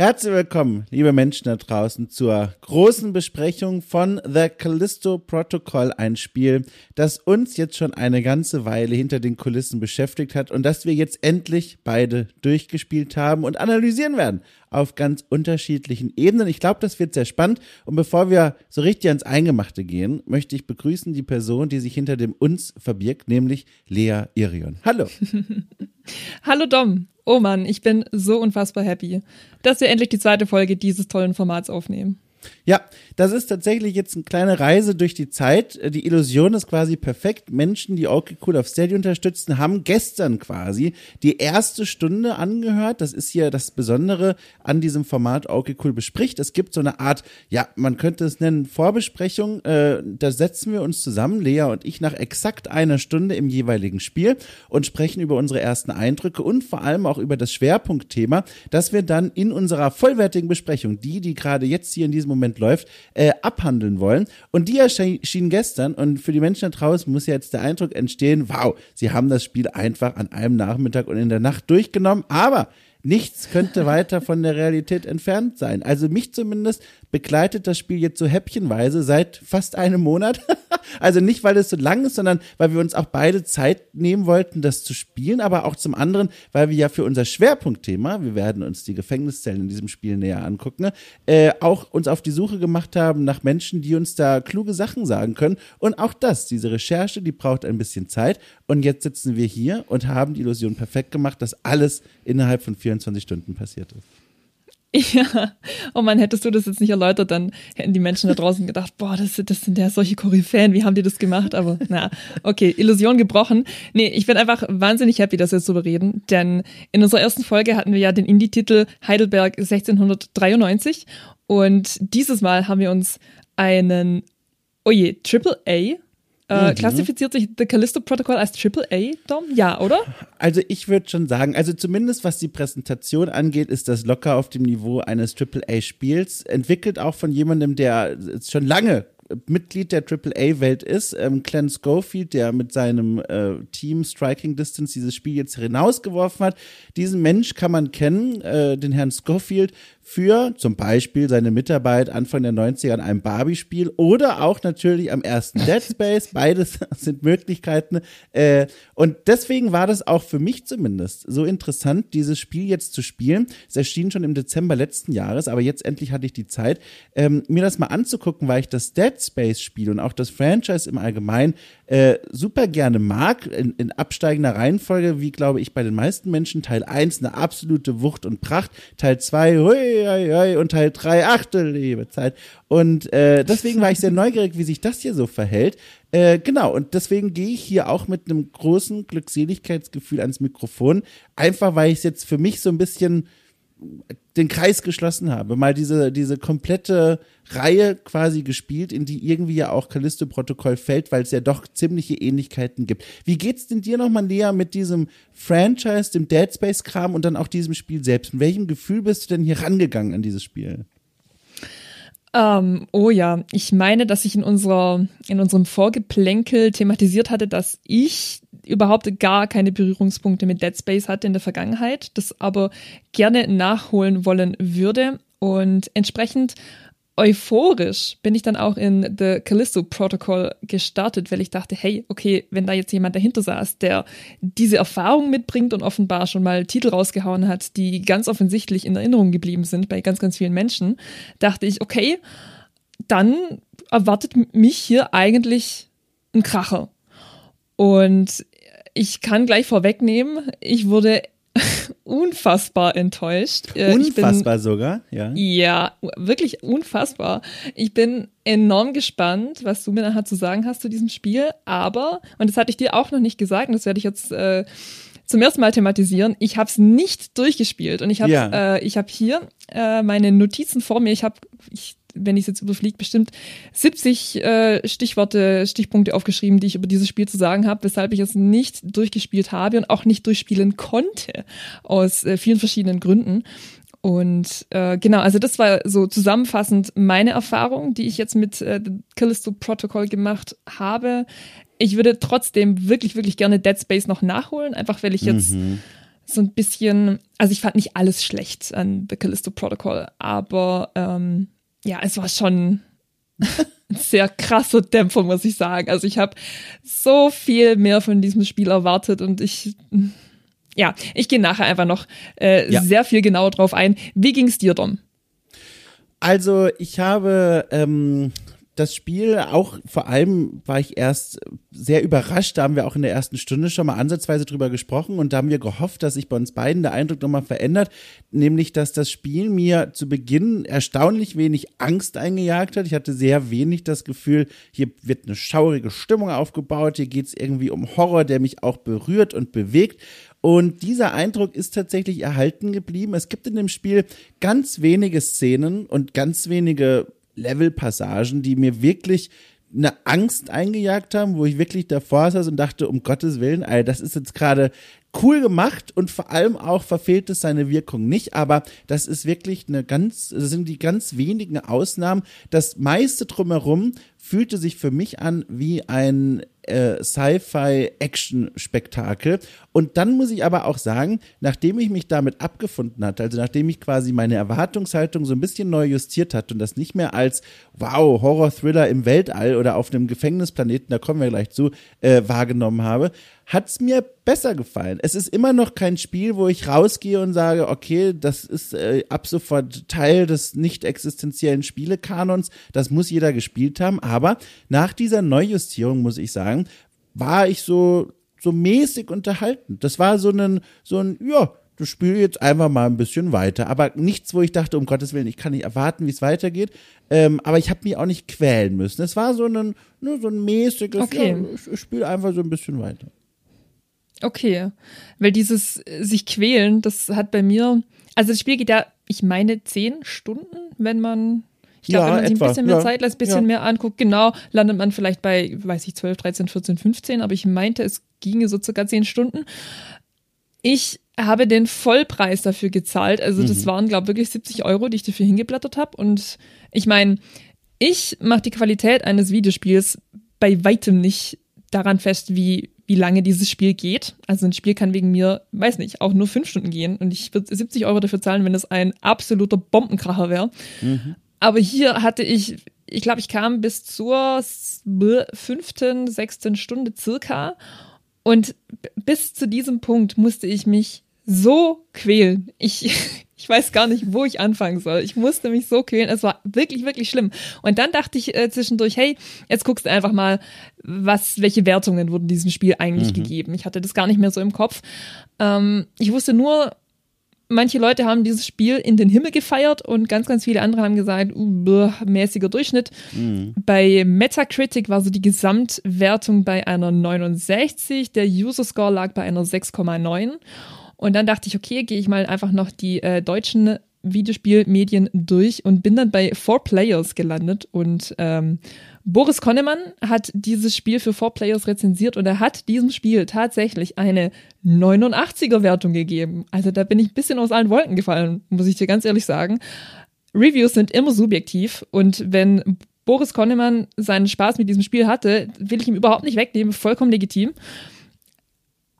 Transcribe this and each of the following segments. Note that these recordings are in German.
Herzlich willkommen, liebe Menschen da draußen, zur großen Besprechung von The Callisto Protocol, ein Spiel, das uns jetzt schon eine ganze Weile hinter den Kulissen beschäftigt hat und das wir jetzt endlich beide durchgespielt haben und analysieren werden auf ganz unterschiedlichen Ebenen. Ich glaube, das wird sehr spannend. Und bevor wir so richtig ans Eingemachte gehen, möchte ich begrüßen die Person, die sich hinter dem uns verbirgt, nämlich Lea Irion. Hallo. Hallo Dom. Oh Mann, ich bin so unfassbar happy, dass wir endlich die zweite Folge dieses tollen Formats aufnehmen. Ja, das ist tatsächlich jetzt eine kleine Reise durch die Zeit. Die Illusion ist quasi perfekt. Menschen, die okay cool auf Steady unterstützen, haben gestern quasi die erste Stunde angehört. Das ist hier das Besondere an diesem Format okay cool bespricht. Es gibt so eine Art, ja, man könnte es nennen Vorbesprechung. Äh, da setzen wir uns zusammen, Lea und ich, nach exakt einer Stunde im jeweiligen Spiel und sprechen über unsere ersten Eindrücke und vor allem auch über das Schwerpunktthema, das wir dann in unserer vollwertigen Besprechung, die, die gerade jetzt hier in diesem Moment läuft, äh, abhandeln wollen. Und die erschien gestern und für die Menschen da draußen muss jetzt der Eindruck entstehen, wow, sie haben das Spiel einfach an einem Nachmittag und in der Nacht durchgenommen, aber Nichts könnte weiter von der Realität entfernt sein. Also mich zumindest begleitet das Spiel jetzt so häppchenweise seit fast einem Monat. also nicht, weil es so lang ist, sondern weil wir uns auch beide Zeit nehmen wollten, das zu spielen, aber auch zum anderen, weil wir ja für unser Schwerpunktthema, wir werden uns die Gefängniszellen in diesem Spiel näher angucken, äh, auch uns auf die Suche gemacht haben nach Menschen, die uns da kluge Sachen sagen können. Und auch das, diese Recherche, die braucht ein bisschen Zeit. Und jetzt sitzen wir hier und haben die Illusion perfekt gemacht, dass alles innerhalb von 24 Stunden passiert ist. Ja, oh man, hättest du das jetzt nicht erläutert, dann hätten die Menschen da draußen gedacht, boah, das, das sind ja solche Koryphäen, wie haben die das gemacht? Aber na, okay, Illusion gebrochen. Nee, ich bin einfach wahnsinnig happy, dass wir jetzt darüber reden, denn in unserer ersten Folge hatten wir ja den Indie-Titel Heidelberg 1693 und dieses Mal haben wir uns einen, oh je, Triple A äh, mhm. Klassifiziert sich The Callisto Protocol als AAA, Dom? Ja, oder? Also ich würde schon sagen, also zumindest was die Präsentation angeht, ist das locker auf dem Niveau eines AAA-Spiels. Entwickelt auch von jemandem, der schon lange Mitglied der AAA-Welt ist, ähm, Glenn Schofield, der mit seinem äh, Team Striking Distance dieses Spiel jetzt hinausgeworfen hat. Diesen Mensch kann man kennen, äh, den Herrn Schofield, für zum Beispiel seine Mitarbeit Anfang der 90er an einem Barbie-Spiel oder auch natürlich am ersten Dead Space. Beides sind Möglichkeiten. Äh, und deswegen war das auch für mich zumindest so interessant, dieses Spiel jetzt zu spielen. Es erschien schon im Dezember letzten Jahres, aber jetzt endlich hatte ich die Zeit, ähm, mir das mal anzugucken, weil ich das Dead Space-Spiel und auch das Franchise im Allgemeinen äh, super gerne mag. In, in absteigender Reihenfolge, wie glaube ich bei den meisten Menschen. Teil 1 eine absolute Wucht und Pracht. Teil 2, hui, hui, hui, und Teil 3, achte liebe Zeit. Und äh, deswegen war ich sehr neugierig, wie sich das hier so verhält. Äh, genau, und deswegen gehe ich hier auch mit einem großen Glückseligkeitsgefühl ans Mikrofon. Einfach weil ich es jetzt für mich so ein bisschen den Kreis geschlossen habe, mal diese, diese komplette Reihe quasi gespielt, in die irgendwie ja auch Callisto-Protokoll fällt, weil es ja doch ziemliche Ähnlichkeiten gibt. Wie geht's denn dir nochmal näher mit diesem Franchise, dem Dead Space-Kram und dann auch diesem Spiel selbst? Mit welchem Gefühl bist du denn hier rangegangen an dieses Spiel? Ähm, oh ja, ich meine, dass ich in unserer, in unserem Vorgeplänkel thematisiert hatte, dass ich überhaupt gar keine Berührungspunkte mit Dead Space hatte in der Vergangenheit, das aber gerne nachholen wollen würde. Und entsprechend euphorisch bin ich dann auch in The Callisto Protocol gestartet, weil ich dachte, hey, okay, wenn da jetzt jemand dahinter saß, der diese Erfahrung mitbringt und offenbar schon mal Titel rausgehauen hat, die ganz offensichtlich in Erinnerung geblieben sind bei ganz, ganz vielen Menschen, dachte ich, okay, dann erwartet mich hier eigentlich ein Kracher. Und ich kann gleich vorwegnehmen, ich wurde unfassbar enttäuscht. Äh, unfassbar bin, sogar, ja. Ja, wirklich unfassbar. Ich bin enorm gespannt, was du mir nachher zu sagen hast zu diesem Spiel. Aber, und das hatte ich dir auch noch nicht gesagt, und das werde ich jetzt äh, zum ersten Mal thematisieren. Ich habe es nicht durchgespielt und ich habe ja. äh, ich habe hier äh, meine Notizen vor mir. Ich habe ich wenn ich es jetzt überfliege, bestimmt 70 äh, Stichworte, Stichpunkte aufgeschrieben, die ich über dieses Spiel zu sagen habe, weshalb ich es nicht durchgespielt habe und auch nicht durchspielen konnte, aus äh, vielen verschiedenen Gründen. Und äh, genau, also das war so zusammenfassend meine Erfahrung, die ich jetzt mit äh, Callisto Protocol gemacht habe. Ich würde trotzdem wirklich, wirklich gerne Dead Space noch nachholen, einfach weil ich jetzt mhm so ein bisschen, also ich fand nicht alles schlecht an The Callisto Protocol, aber ähm, ja, es war schon ein sehr krasser Dämpfer, muss ich sagen. Also ich habe so viel mehr von diesem Spiel erwartet und ich, ja, ich gehe nachher einfach noch äh, ja. sehr viel genauer drauf ein. Wie ging's dir, Dom? Also ich habe ähm, das Spiel auch vor allem war ich erst sehr überrascht. Da haben wir auch in der ersten Stunde schon mal ansatzweise drüber gesprochen und da haben wir gehofft, dass sich bei uns beiden der Eindruck nochmal verändert, nämlich dass das Spiel mir zu Beginn erstaunlich wenig Angst eingejagt hat. Ich hatte sehr wenig das Gefühl, hier wird eine schaurige Stimmung aufgebaut, hier geht es irgendwie um Horror, der mich auch berührt und bewegt. Und dieser Eindruck ist tatsächlich erhalten geblieben. Es gibt in dem Spiel ganz wenige Szenen und ganz wenige Levelpassagen, die mir wirklich eine Angst eingejagt haben, wo ich wirklich davor saß und dachte, um Gottes Willen, Alter, das ist jetzt gerade cool gemacht und vor allem auch verfehlt es seine Wirkung nicht, aber das ist wirklich eine ganz, das sind die ganz wenigen Ausnahmen. Das meiste drumherum fühlte sich für mich an wie ein äh, Sci-Fi-Action-Spektakel. Und dann muss ich aber auch sagen, nachdem ich mich damit abgefunden hatte, also nachdem ich quasi meine Erwartungshaltung so ein bisschen neu justiert hatte und das nicht mehr als wow, Horror-Thriller im Weltall oder auf einem Gefängnisplaneten, da kommen wir gleich zu, äh, wahrgenommen habe, hat es mir besser gefallen. Es ist immer noch kein Spiel, wo ich rausgehe und sage, okay, das ist äh, ab sofort Teil des nicht existenziellen Spielekanons, das muss jeder gespielt haben, aber nach dieser Neujustierung muss ich sagen, war ich so so mäßig unterhalten. Das war so ein so ein ja, das Spiel jetzt einfach mal ein bisschen weiter. Aber nichts, wo ich dachte, um Gottes Willen, ich kann nicht erwarten, wie es weitergeht. Ähm, aber ich habe mich auch nicht quälen müssen. Es war so ein, nur so ein mäßiges, okay. ja, ich spiele einfach so ein bisschen weiter. Okay, weil dieses äh, sich quälen, das hat bei mir, also das Spiel geht ja, ich meine, zehn Stunden, wenn man, ich glaube, Ja, wenn man sich etwa, ein bisschen mehr ja, Zeit lässt, ein bisschen ja. mehr anguckt, genau, landet man vielleicht bei, weiß ich, 12, 13, 14, 15, aber ich meinte, es ginge so circa zehn Stunden. Ich habe den Vollpreis dafür gezahlt, also das Mhm. waren, glaube ich, wirklich 70 Euro, die ich dafür hingeblättert habe und ich meine, ich mache die Qualität eines Videospiels bei weitem nicht daran fest, wie, wie lange dieses Spiel geht. Also ein Spiel kann wegen mir, weiß nicht, auch nur fünf Stunden gehen und ich würde 70 Euro dafür zahlen, wenn es ein absoluter Bombenkracher wäre. Aber hier hatte ich, ich glaube, ich kam bis zur fünften, sechsten Stunde circa und bis zu diesem Punkt musste ich mich so quälen. Ich, ich weiß gar nicht, wo ich anfangen soll. Ich musste mich so quälen. Es war wirklich, wirklich schlimm. Und dann dachte ich äh, zwischendurch, hey, jetzt guckst du einfach mal, was, welche Wertungen wurden diesem Spiel eigentlich gegeben. Ich hatte das gar nicht mehr so im Kopf. Ähm, ich wusste nur, manche Leute haben dieses Spiel in den Himmel gefeiert und ganz, ganz viele andere haben gesagt, uh, bäh, mäßiger Durchschnitt. Bei Metacritic war so die Gesamtwertung bei einer 69, der User Score lag bei einer 6,9. Und dann dachte ich, okay, gehe ich mal einfach noch die äh, deutschen Videospielmedien durch und bin dann bei Four Players gelandet und ähm, Boris Konnemann hat dieses Spiel für Four Players rezensiert und er hat diesem Spiel tatsächlich eine 89er Wertung gegeben. Also da bin ich ein bisschen aus allen Wolken gefallen, muss ich dir ganz ehrlich sagen. Reviews sind immer subjektiv und wenn Boris Konnemann seinen Spaß mit diesem Spiel hatte, will ich ihm überhaupt nicht wegnehmen, vollkommen legitim.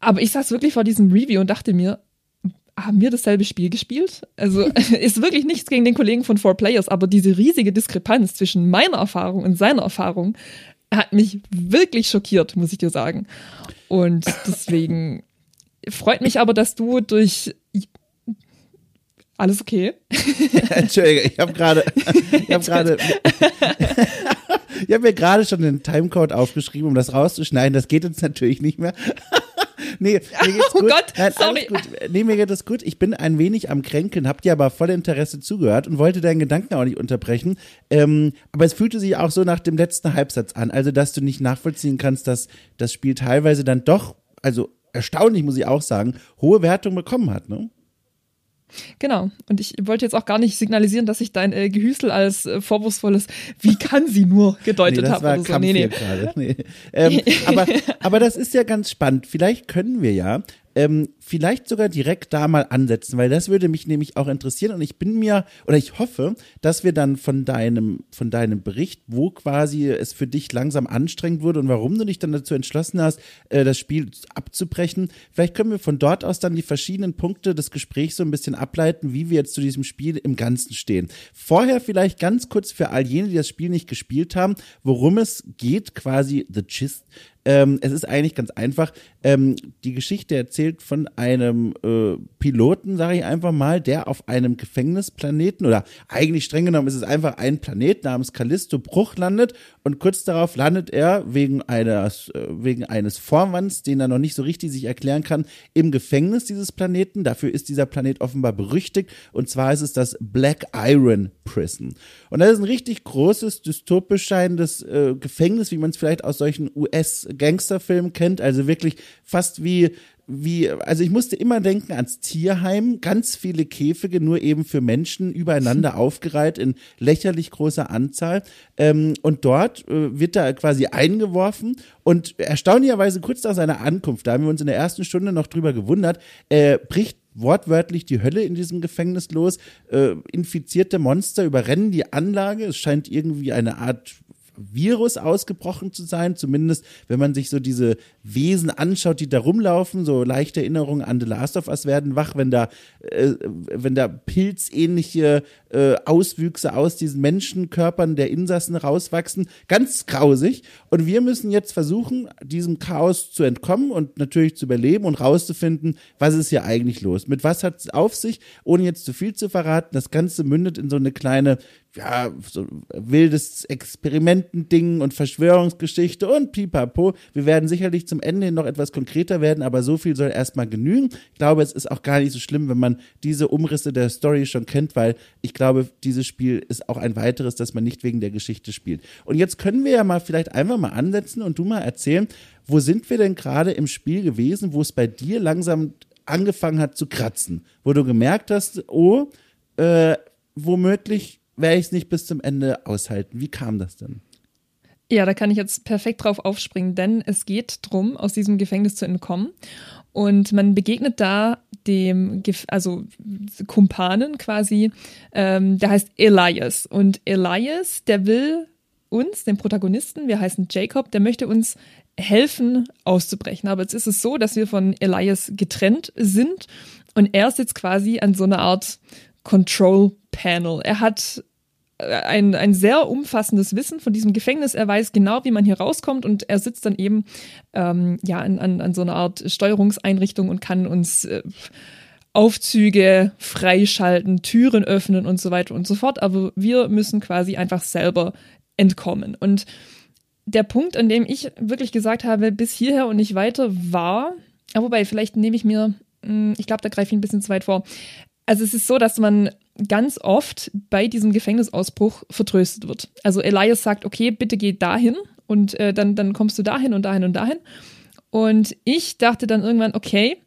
Aber ich saß wirklich vor diesem Review und dachte mir, haben wir dasselbe Spiel gespielt? Also ist wirklich nichts gegen den Kollegen von Four Players, aber diese riesige Diskrepanz zwischen meiner Erfahrung und seiner Erfahrung hat mich wirklich schockiert, muss ich dir sagen. Und deswegen freut mich aber, dass du durch alles okay. Entschuldige, ich habe gerade, ich habe gerade, ich habe mir gerade schon den Timecode aufgeschrieben, um das rauszuschneiden. Das geht jetzt natürlich nicht mehr. Nee, mir geht's Oh gut. Gott, Nein, sorry. gut. Nee, mir geht es gut. Ich bin ein wenig am Kränkeln, hab dir aber voll Interesse zugehört und wollte deinen Gedanken auch nicht unterbrechen. Ähm, aber es fühlte sich auch so nach dem letzten Halbsatz an, also dass du nicht nachvollziehen kannst, dass das Spiel teilweise dann doch, also erstaunlich muss ich auch sagen, hohe Wertung bekommen hat, ne? Genau. Und ich wollte jetzt auch gar nicht signalisieren, dass ich dein äh, Gehüsel als äh, vorwurfsvolles, wie kann sie nur gedeutet das habe so. Nee, nee. Nee. Ähm, aber, aber das ist ja ganz spannend. Vielleicht können wir ja ähm, vielleicht sogar direkt da mal ansetzen, weil das würde mich nämlich auch interessieren und ich bin mir oder ich hoffe, dass wir dann von deinem von deinem Bericht, wo quasi es für dich langsam anstrengend wurde und warum du dich dann dazu entschlossen hast, äh, das Spiel abzubrechen, vielleicht können wir von dort aus dann die verschiedenen Punkte des Gesprächs so ein bisschen ableiten, wie wir jetzt zu diesem Spiel im Ganzen stehen. Vorher vielleicht ganz kurz für all jene, die das Spiel nicht gespielt haben, worum es geht, quasi The Gist ähm, es ist eigentlich ganz einfach. Ähm, die Geschichte erzählt von einem äh, Piloten, sage ich einfach mal, der auf einem Gefängnisplaneten oder eigentlich streng genommen ist es einfach ein Planet namens Callisto Bruch landet und kurz darauf landet er wegen eines, äh, wegen eines Vorwands, den er noch nicht so richtig sich erklären kann, im Gefängnis dieses Planeten. Dafür ist dieser Planet offenbar berüchtigt und zwar ist es das Black Iron Prison. Und das ist ein richtig großes, dystopisch scheinendes äh, Gefängnis, wie man es vielleicht aus solchen US- Gangsterfilm kennt, also wirklich fast wie wie, also ich musste immer denken ans Tierheim, ganz viele Käfige nur eben für Menschen übereinander aufgereiht in lächerlich großer Anzahl. Ähm, und dort äh, wird er quasi eingeworfen und erstaunlicherweise kurz nach seiner Ankunft, da haben wir uns in der ersten Stunde noch drüber gewundert, äh, bricht wortwörtlich die Hölle in diesem Gefängnis los. Äh, infizierte Monster überrennen die Anlage. Es scheint irgendwie eine Art Virus ausgebrochen zu sein, zumindest wenn man sich so diese Wesen anschaut, die da rumlaufen, so leichte Erinnerungen an The Last of Us werden wach, wenn da, äh, wenn da pilzähnliche äh, Auswüchse aus diesen Menschenkörpern der Insassen rauswachsen. Ganz grausig. Und wir müssen jetzt versuchen, diesem Chaos zu entkommen und natürlich zu überleben und rauszufinden, was ist hier eigentlich los. Mit was hat es auf sich, ohne jetzt zu viel zu verraten. Das Ganze mündet in so eine kleine ja, so wildes Experimentending und Verschwörungsgeschichte und pipapo. Wir werden sicherlich zum Ende noch etwas konkreter werden, aber so viel soll erstmal genügen. Ich glaube, es ist auch gar nicht so schlimm, wenn man diese Umrisse der Story schon kennt, weil ich glaube, dieses Spiel ist auch ein weiteres, das man nicht wegen der Geschichte spielt. Und jetzt können wir ja mal vielleicht einfach mal ansetzen und du mal erzählen, wo sind wir denn gerade im Spiel gewesen, wo es bei dir langsam angefangen hat zu kratzen, wo du gemerkt hast, oh, äh, womöglich werde ich es nicht bis zum Ende aushalten. Wie kam das denn? Ja, da kann ich jetzt perfekt drauf aufspringen, denn es geht darum, aus diesem Gefängnis zu entkommen. Und man begegnet da dem, also Kumpanen quasi, ähm, der heißt Elias. Und Elias, der will uns, den Protagonisten, wir heißen Jacob, der möchte uns helfen, auszubrechen. Aber jetzt ist es so, dass wir von Elias getrennt sind und er sitzt quasi an so einer Art Control Panel. Er hat ein, ein sehr umfassendes Wissen von diesem Gefängnis. Er weiß genau, wie man hier rauskommt und er sitzt dann eben ähm, ja an, an, an so einer Art Steuerungseinrichtung und kann uns äh, Aufzüge freischalten, Türen öffnen und so weiter und so fort. Aber wir müssen quasi einfach selber entkommen. Und der Punkt, an dem ich wirklich gesagt habe, bis hierher und nicht weiter, war, wobei, vielleicht nehme ich mir, hm, ich glaube, da greife ich ein bisschen zu weit vor. Also es ist so, dass man ganz oft bei diesem Gefängnisausbruch vertröstet wird. Also Elias sagt, okay, bitte geh dahin und äh, dann, dann kommst du dahin und dahin und dahin. Und ich dachte dann irgendwann, okay,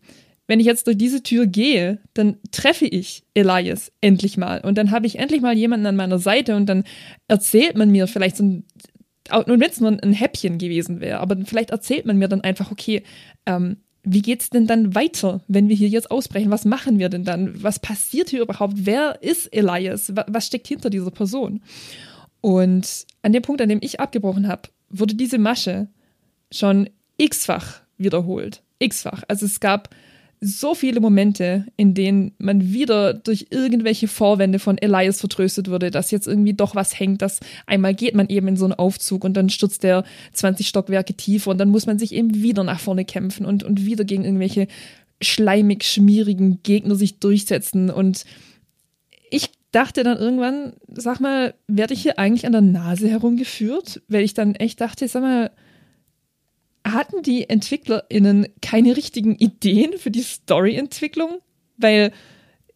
wenn ich jetzt durch diese Tür gehe, dann treffe ich Elias endlich mal. Und dann habe ich endlich mal jemanden an meiner Seite und dann erzählt man mir vielleicht so ein, und wenn es nur ein Häppchen gewesen wäre, aber vielleicht erzählt man mir dann einfach, okay, ähm, wie geht's denn dann weiter, wenn wir hier jetzt ausbrechen? Was machen wir denn dann? Was passiert hier überhaupt? Wer ist Elias? Was steckt hinter dieser Person? Und an dem Punkt, an dem ich abgebrochen habe, wurde diese Masche schon x-fach wiederholt. X-fach. Also es gab so viele Momente, in denen man wieder durch irgendwelche Vorwände von Elias vertröstet wurde, dass jetzt irgendwie doch was hängt, dass einmal geht man eben in so einen Aufzug und dann stürzt der 20 Stockwerke tiefer und dann muss man sich eben wieder nach vorne kämpfen und, und wieder gegen irgendwelche schleimig schmierigen Gegner sich durchsetzen und ich dachte dann irgendwann, sag mal, werde ich hier eigentlich an der Nase herumgeführt? Weil ich dann echt dachte, sag mal, hatten die EntwicklerInnen keine richtigen Ideen für die Story-Entwicklung? Weil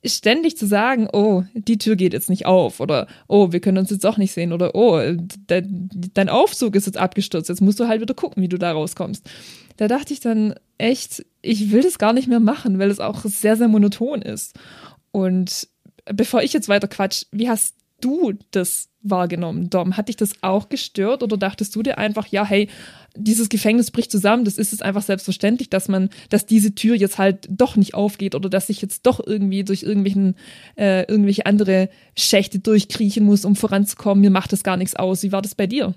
ständig zu sagen, oh, die Tür geht jetzt nicht auf oder oh, wir können uns jetzt auch nicht sehen oder oh, de dein Aufzug ist jetzt abgestürzt, jetzt musst du halt wieder gucken, wie du da rauskommst. Da dachte ich dann echt, ich will das gar nicht mehr machen, weil es auch sehr, sehr monoton ist. Und bevor ich jetzt weiter quatsch, wie hast du das wahrgenommen, Dom? Hat dich das auch gestört oder dachtest du dir einfach, ja, hey, dieses Gefängnis bricht zusammen, das ist es einfach selbstverständlich, dass man, dass diese Tür jetzt halt doch nicht aufgeht oder dass ich jetzt doch irgendwie durch irgendwelchen, äh, irgendwelche andere Schächte durchkriechen muss, um voranzukommen. Mir macht das gar nichts aus. Wie war das bei dir?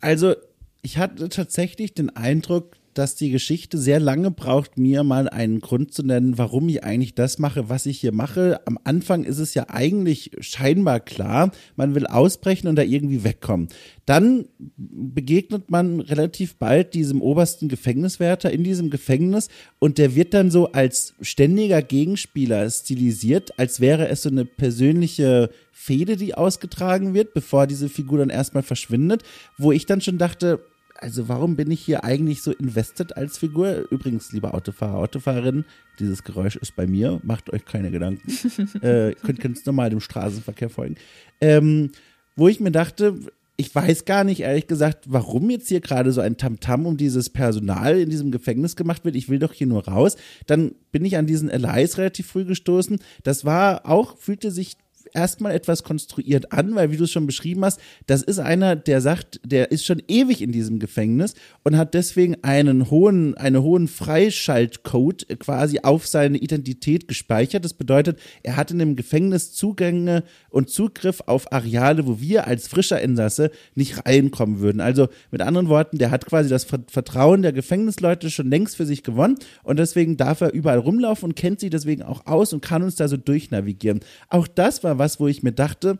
Also, ich hatte tatsächlich den Eindruck, dass die Geschichte sehr lange braucht, mir mal einen Grund zu nennen, warum ich eigentlich das mache, was ich hier mache. Am Anfang ist es ja eigentlich scheinbar klar, man will ausbrechen und da irgendwie wegkommen. Dann begegnet man relativ bald diesem obersten Gefängniswärter in diesem Gefängnis und der wird dann so als ständiger Gegenspieler stilisiert, als wäre es so eine persönliche Fehde, die ausgetragen wird, bevor diese Figur dann erstmal verschwindet, wo ich dann schon dachte, also warum bin ich hier eigentlich so invested als Figur? Übrigens, liebe Autofahrer, Autofahrerinnen, dieses Geräusch ist bei mir, macht euch keine Gedanken. äh, könnt ganz normal dem Straßenverkehr folgen. Ähm, wo ich mir dachte, ich weiß gar nicht, ehrlich gesagt, warum jetzt hier gerade so ein Tamtam -Tam um dieses Personal in diesem Gefängnis gemacht wird. Ich will doch hier nur raus. Dann bin ich an diesen Elias relativ früh gestoßen. Das war auch, fühlte sich erstmal etwas konstruiert an, weil wie du es schon beschrieben hast, das ist einer, der sagt, der ist schon ewig in diesem Gefängnis und hat deswegen einen hohen, einen hohen Freischaltcode quasi auf seine Identität gespeichert. Das bedeutet, er hat in dem Gefängnis Zugänge und Zugriff auf Areale, wo wir als frischer Insasse nicht reinkommen würden. Also mit anderen Worten, der hat quasi das Vertrauen der Gefängnisleute schon längst für sich gewonnen und deswegen darf er überall rumlaufen und kennt sich deswegen auch aus und kann uns da so durchnavigieren. Auch das war was, wo ich mir dachte,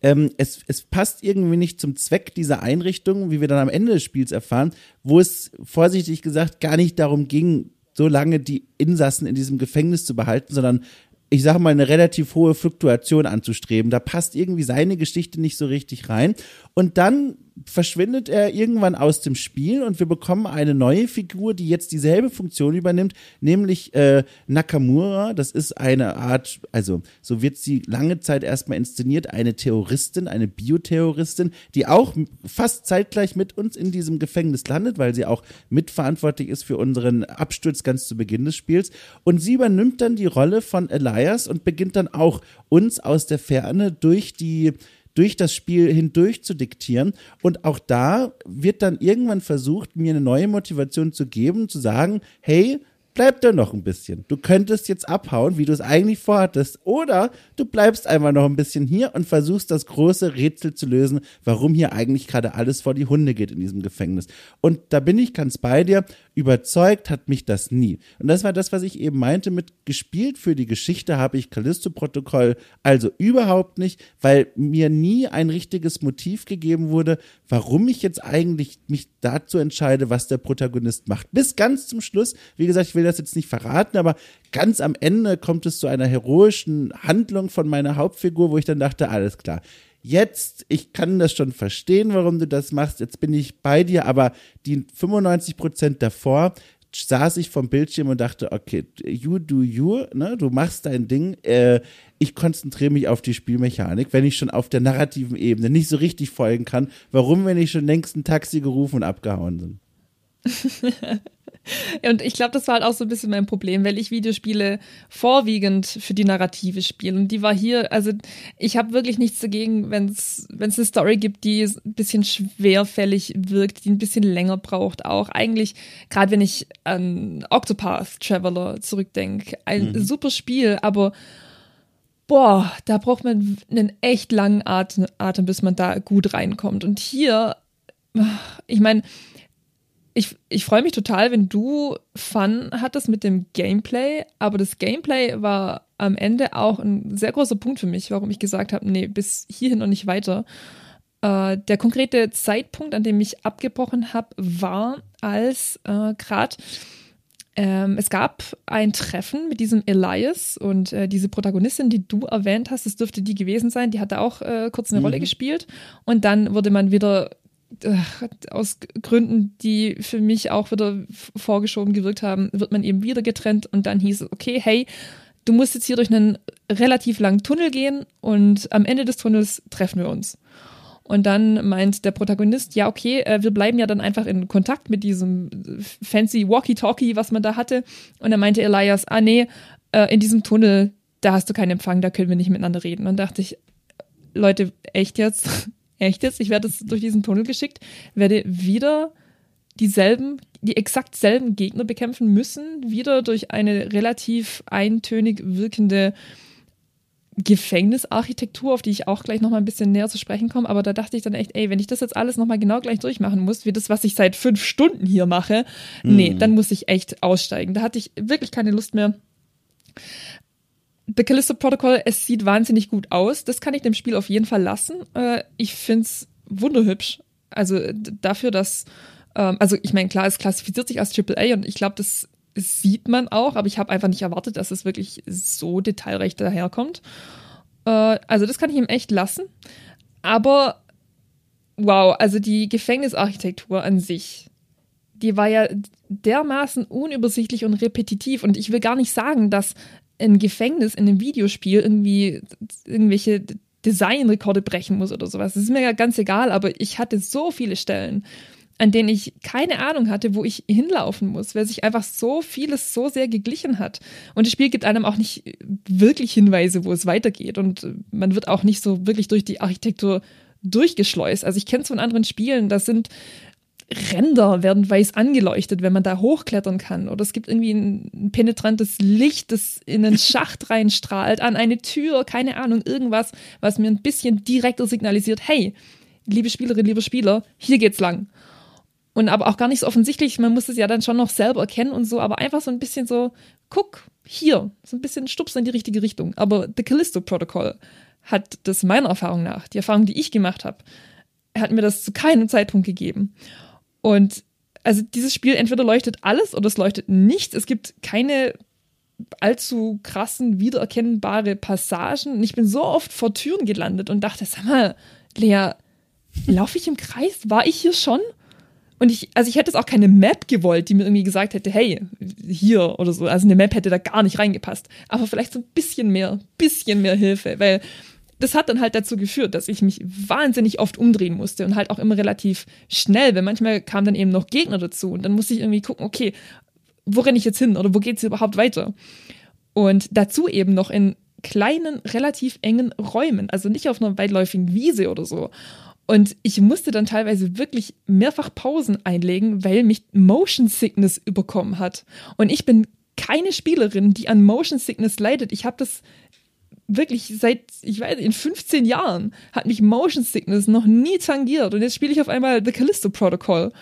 ähm, es, es passt irgendwie nicht zum Zweck dieser Einrichtung, wie wir dann am Ende des Spiels erfahren, wo es vorsichtig gesagt gar nicht darum ging, so lange die Insassen in diesem Gefängnis zu behalten, sondern ich sage mal, eine relativ hohe Fluktuation anzustreben. Da passt irgendwie seine Geschichte nicht so richtig rein. Und dann verschwindet er irgendwann aus dem Spiel und wir bekommen eine neue Figur, die jetzt dieselbe Funktion übernimmt, nämlich äh, Nakamura. Das ist eine Art, also so wird sie lange Zeit erstmal inszeniert, eine Terroristin, eine Bioterroristin, die auch fast zeitgleich mit uns in diesem Gefängnis landet, weil sie auch mitverantwortlich ist für unseren Absturz ganz zu Beginn des Spiels. Und sie übernimmt dann die Rolle von Elias und beginnt dann auch uns aus der Ferne durch die durch das Spiel hindurch zu diktieren. Und auch da wird dann irgendwann versucht, mir eine neue Motivation zu geben, zu sagen, hey, bleib da noch ein bisschen. Du könntest jetzt abhauen, wie du es eigentlich vorhattest, oder du bleibst einfach noch ein bisschen hier und versuchst das große Rätsel zu lösen, warum hier eigentlich gerade alles vor die Hunde geht in diesem Gefängnis. Und da bin ich ganz bei dir. Überzeugt hat mich das nie. Und das war das, was ich eben meinte mit gespielt für die Geschichte habe ich Callisto-Protokoll also überhaupt nicht, weil mir nie ein richtiges Motiv gegeben wurde, warum ich jetzt eigentlich mich dazu entscheide, was der Protagonist macht. Bis ganz zum Schluss, wie gesagt, ich will das jetzt nicht verraten, aber ganz am Ende kommt es zu einer heroischen Handlung von meiner Hauptfigur, wo ich dann dachte, alles klar jetzt, ich kann das schon verstehen, warum du das machst, jetzt bin ich bei dir, aber die 95 Prozent davor saß ich vom Bildschirm und dachte, okay, you do you, ne, du machst dein Ding, äh, ich konzentriere mich auf die Spielmechanik, wenn ich schon auf der narrativen Ebene nicht so richtig folgen kann, warum, wenn ich schon längst ein Taxi gerufen und abgehauen bin. Und ich glaube, das war halt auch so ein bisschen mein Problem, weil ich Videospiele vorwiegend für die Narrative spiele. Und die war hier, also ich habe wirklich nichts dagegen, wenn es eine Story gibt, die ein bisschen schwerfällig wirkt, die ein bisschen länger braucht. Auch eigentlich, gerade wenn ich an Octopath Traveler zurückdenke, ein mhm. super Spiel, aber boah, da braucht man einen echt langen Atem, Atem, bis man da gut reinkommt. Und hier, ich meine, ich, ich freue mich total, wenn du Fun hattest mit dem Gameplay, aber das Gameplay war am Ende auch ein sehr großer Punkt für mich, warum ich gesagt habe, nee, bis hierhin und nicht weiter. Äh, der konkrete Zeitpunkt, an dem ich abgebrochen habe, war, als äh, gerade ähm, es gab ein Treffen mit diesem Elias und äh, diese Protagonistin, die du erwähnt hast, das dürfte die gewesen sein, die hatte auch äh, kurz eine mhm. Rolle gespielt und dann wurde man wieder aus Gründen, die für mich auch wieder vorgeschoben gewirkt haben, wird man eben wieder getrennt und dann hieß es, okay, hey, du musst jetzt hier durch einen relativ langen Tunnel gehen und am Ende des Tunnels treffen wir uns. Und dann meint der Protagonist, ja, okay, äh, wir bleiben ja dann einfach in Kontakt mit diesem fancy Walkie-Talkie, was man da hatte. Und dann meinte Elias, ah nee, äh, in diesem Tunnel da hast du keinen Empfang, da können wir nicht miteinander reden. Und dachte ich, Leute, echt jetzt? Echt jetzt? Ich werde durch diesen Tunnel geschickt, werde wieder dieselben, die exakt selben Gegner bekämpfen müssen, wieder durch eine relativ eintönig wirkende Gefängnisarchitektur, auf die ich auch gleich nochmal ein bisschen näher zu sprechen komme. Aber da dachte ich dann echt, ey, wenn ich das jetzt alles nochmal genau gleich durchmachen muss, wie das, was ich seit fünf Stunden hier mache, nee, dann muss ich echt aussteigen. Da hatte ich wirklich keine Lust mehr. The Callisto Protocol, es sieht wahnsinnig gut aus. Das kann ich dem Spiel auf jeden Fall lassen. Äh, ich finde es wunderhübsch. Also dafür, dass, ähm, also ich meine, klar, es klassifiziert sich als AAA und ich glaube, das sieht man auch, aber ich habe einfach nicht erwartet, dass es wirklich so detailreich daherkommt. Äh, also das kann ich ihm echt lassen. Aber wow, also die Gefängnisarchitektur an sich, die war ja dermaßen unübersichtlich und repetitiv. Und ich will gar nicht sagen, dass ein Gefängnis in einem Videospiel irgendwie irgendwelche Designrekorde brechen muss oder sowas. Das ist mir ganz egal, aber ich hatte so viele Stellen, an denen ich keine Ahnung hatte, wo ich hinlaufen muss, weil sich einfach so vieles so sehr geglichen hat. Und das Spiel gibt einem auch nicht wirklich Hinweise, wo es weitergeht. Und man wird auch nicht so wirklich durch die Architektur durchgeschleust. Also ich kenne es von anderen Spielen, da sind Ränder werden weiß angeleuchtet, wenn man da hochklettern kann. Oder es gibt irgendwie ein, penetrantes Licht, das in einen Schacht reinstrahlt, an eine Tür, keine Ahnung, irgendwas, was mir ein bisschen direkter signalisiert, hey, liebe Spielerin, liebe Spieler, hier geht's lang. Und aber auch gar nicht so offensichtlich, man muss es ja dann schon noch selber erkennen und so, aber einfach so ein bisschen so, guck, hier, so ein bisschen Stups in die richtige Richtung. Aber The Callisto Protocol hat das meiner Erfahrung nach, die Erfahrung, die ich gemacht habe, hat mir das zu keinem Zeitpunkt gegeben. Und also dieses Spiel entweder leuchtet alles oder es leuchtet nichts. Es gibt keine allzu krassen, wiedererkennbare Passagen. Und ich bin so oft vor Türen gelandet und dachte, sag mal, Lea, laufe ich im Kreis? War ich hier schon? Und ich, also ich hätte es auch keine Map gewollt, die mir irgendwie gesagt hätte, hey, hier oder so. Also eine Map hätte da gar nicht reingepasst. Aber vielleicht so ein bisschen mehr, bisschen mehr Hilfe, weil das hat dann halt dazu geführt, dass ich mich wahnsinnig oft umdrehen musste und halt auch immer relativ schnell, weil manchmal kamen dann eben noch Gegner dazu und dann musste ich irgendwie gucken, okay, wo renne ich jetzt hin oder wo geht es überhaupt weiter? Und dazu eben noch in kleinen, relativ engen Räumen, also nicht auf einer weitläufigen Wiese oder so. Und ich musste dann teilweise wirklich mehrfach Pausen einlegen, weil mich Motion Sickness überkommen hat. Und ich bin keine Spielerin, die an Motion Sickness leidet. Ich habe das wirklich seit, ich weiß, in 15 Jahren hat mich Motion Sickness noch nie tangiert. Und jetzt spiele ich auf einmal The Callisto Protocol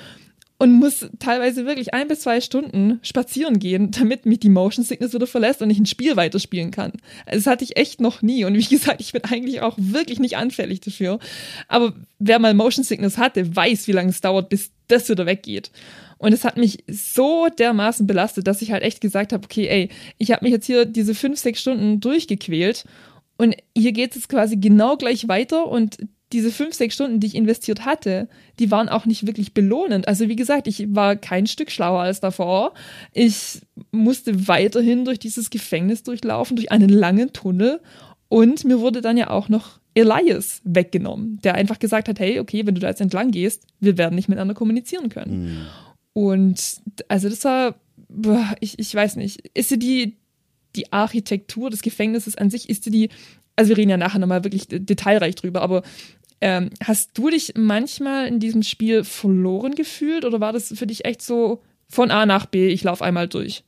und muss teilweise wirklich ein bis zwei Stunden spazieren gehen, damit mich die Motion Sickness wieder verlässt und ich ein Spiel weiterspielen kann. Das hatte ich echt noch nie. Und wie gesagt, ich bin eigentlich auch wirklich nicht anfällig dafür. Aber wer mal Motion Sickness hatte, weiß, wie lange es dauert, bis das wieder weggeht. Und es hat mich so dermaßen belastet, dass ich halt echt gesagt habe, okay, ey, ich habe mich jetzt hier diese fünf, sechs Stunden durchgequält und hier geht es quasi genau gleich weiter und diese fünf, sechs Stunden, die ich investiert hatte, die waren auch nicht wirklich belohnend. Also wie gesagt, ich war kein Stück schlauer als davor. Ich musste weiterhin durch dieses Gefängnis durchlaufen, durch einen langen Tunnel und mir wurde dann ja auch noch Elias weggenommen, der einfach gesagt hat, hey, okay, wenn du da jetzt entlang gehst, wir werden nicht miteinander kommunizieren können. Mhm. Und also das war, ich, ich weiß nicht, ist dir die, die Architektur des Gefängnisses an sich, ist dir die, also wir reden ja nachher nochmal wirklich detailreich drüber, aber ähm, hast du dich manchmal in diesem Spiel verloren gefühlt oder war das für dich echt so von A nach B, ich laufe einmal durch?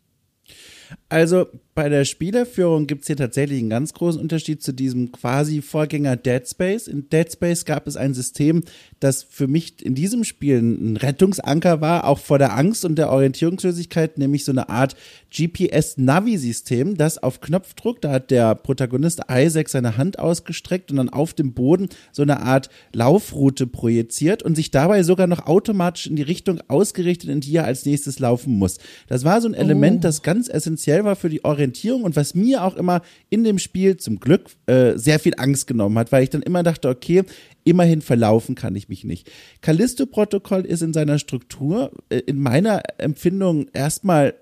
Also bei der Spielerführung gibt es hier tatsächlich einen ganz großen Unterschied zu diesem quasi Vorgänger Dead Space. In Dead Space gab es ein System, das für mich in diesem Spiel ein Rettungsanker war, auch vor der Angst und der Orientierungslosigkeit, nämlich so eine Art GPS-Navi-System, das auf Knopfdruck, da hat der Protagonist Isaac seine Hand ausgestreckt und dann auf dem Boden so eine Art Laufroute projiziert und sich dabei sogar noch automatisch in die Richtung ausgerichtet, in die er als nächstes laufen muss. Das war so ein Element, oh. das ganz essentiell war für die Orientierung und was mir auch immer in dem Spiel zum Glück äh, sehr viel Angst genommen hat, weil ich dann immer dachte, okay, Immerhin verlaufen kann ich mich nicht. Callisto-Protokoll ist in seiner Struktur, äh, in meiner Empfindung erstmal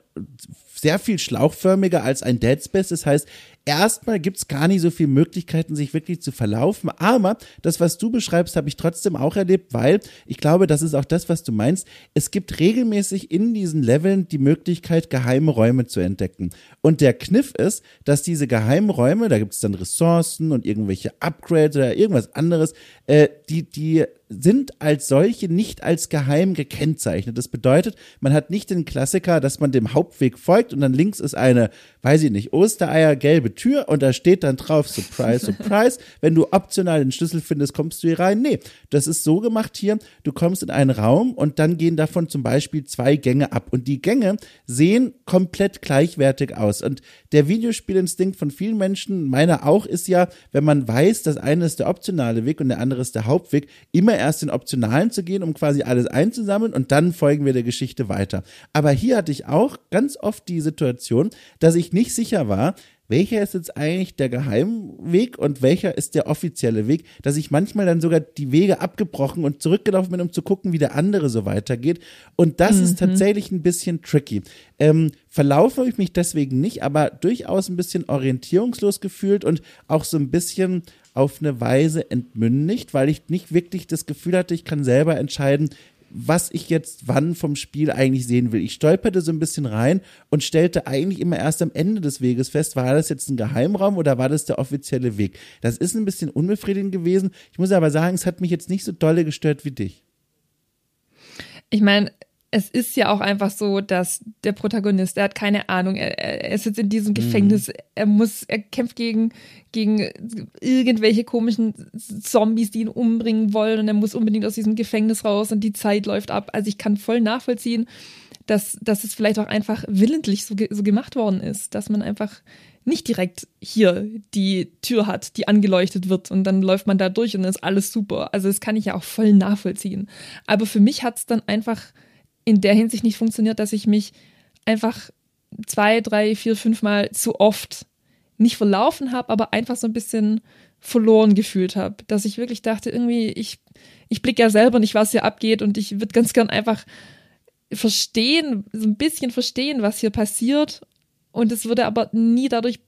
sehr viel schlauchförmiger als ein Dead Space. Das heißt, erstmal gibt's gar nicht so viele Möglichkeiten, sich wirklich zu verlaufen. Aber das, was du beschreibst, habe ich trotzdem auch erlebt, weil ich glaube, das ist auch das, was du meinst. Es gibt regelmäßig in diesen Leveln die Möglichkeit, geheime Räume zu entdecken. Und der Kniff ist, dass diese geheimen Räume, da gibt's dann Ressourcen und irgendwelche Upgrades oder irgendwas anderes, äh, die, die sind als solche nicht als geheim gekennzeichnet. Das bedeutet, man hat nicht den Klassiker, dass man dem Hauptweg folgt und dann links ist eine, weiß ich nicht, Ostereier gelbe Tür und da steht dann drauf Surprise, Surprise. Wenn du optional den Schlüssel findest, kommst du hier rein. Nee, das ist so gemacht hier. Du kommst in einen Raum und dann gehen davon zum Beispiel zwei Gänge ab und die Gänge sehen komplett gleichwertig aus. Und der Videospielinstinkt von vielen Menschen, meiner auch, ist ja, wenn man weiß, das eine ist der optionale Weg und der andere ist der Hauptweg, immer erst den optionalen zu gehen, um quasi alles einzusammeln und dann folgen wir der Geschichte weiter. Aber hier hatte ich auch ganz oft die Situation, dass ich nicht sicher war, welcher ist jetzt eigentlich der Geheimweg und welcher ist der offizielle Weg, dass ich manchmal dann sogar die Wege abgebrochen und zurückgelaufen bin, um zu gucken, wie der andere so weitergeht. Und das mhm. ist tatsächlich ein bisschen tricky. Ähm, verlaufe ich mich deswegen nicht, aber durchaus ein bisschen orientierungslos gefühlt und auch so ein bisschen auf eine Weise entmündigt, weil ich nicht wirklich das Gefühl hatte, ich kann selber entscheiden, was ich jetzt wann vom Spiel eigentlich sehen will. Ich stolperte so ein bisschen rein und stellte eigentlich immer erst am Ende des Weges fest, war das jetzt ein Geheimraum oder war das der offizielle Weg? Das ist ein bisschen unbefriedigend gewesen. Ich muss aber sagen, es hat mich jetzt nicht so dolle gestört wie dich. Ich meine, es ist ja auch einfach so, dass der Protagonist, der hat keine Ahnung, er, er sitzt in diesem Gefängnis, mhm. er muss, er kämpft gegen, gegen irgendwelche komischen Zombies, die ihn umbringen wollen und er muss unbedingt aus diesem Gefängnis raus und die Zeit läuft ab. Also ich kann voll nachvollziehen, dass, dass es vielleicht auch einfach willentlich so, so gemacht worden ist, dass man einfach nicht direkt hier die Tür hat, die angeleuchtet wird und dann läuft man da durch und dann ist alles super. Also das kann ich ja auch voll nachvollziehen. Aber für mich hat es dann einfach in der Hinsicht nicht funktioniert, dass ich mich einfach zwei, drei, vier, fünf Mal zu oft nicht verlaufen habe, aber einfach so ein bisschen verloren gefühlt habe. Dass ich wirklich dachte, irgendwie, ich, ich blicke ja selber nicht, was hier abgeht und ich würde ganz gern einfach verstehen, so ein bisschen verstehen, was hier passiert. Und es wurde aber nie dadurch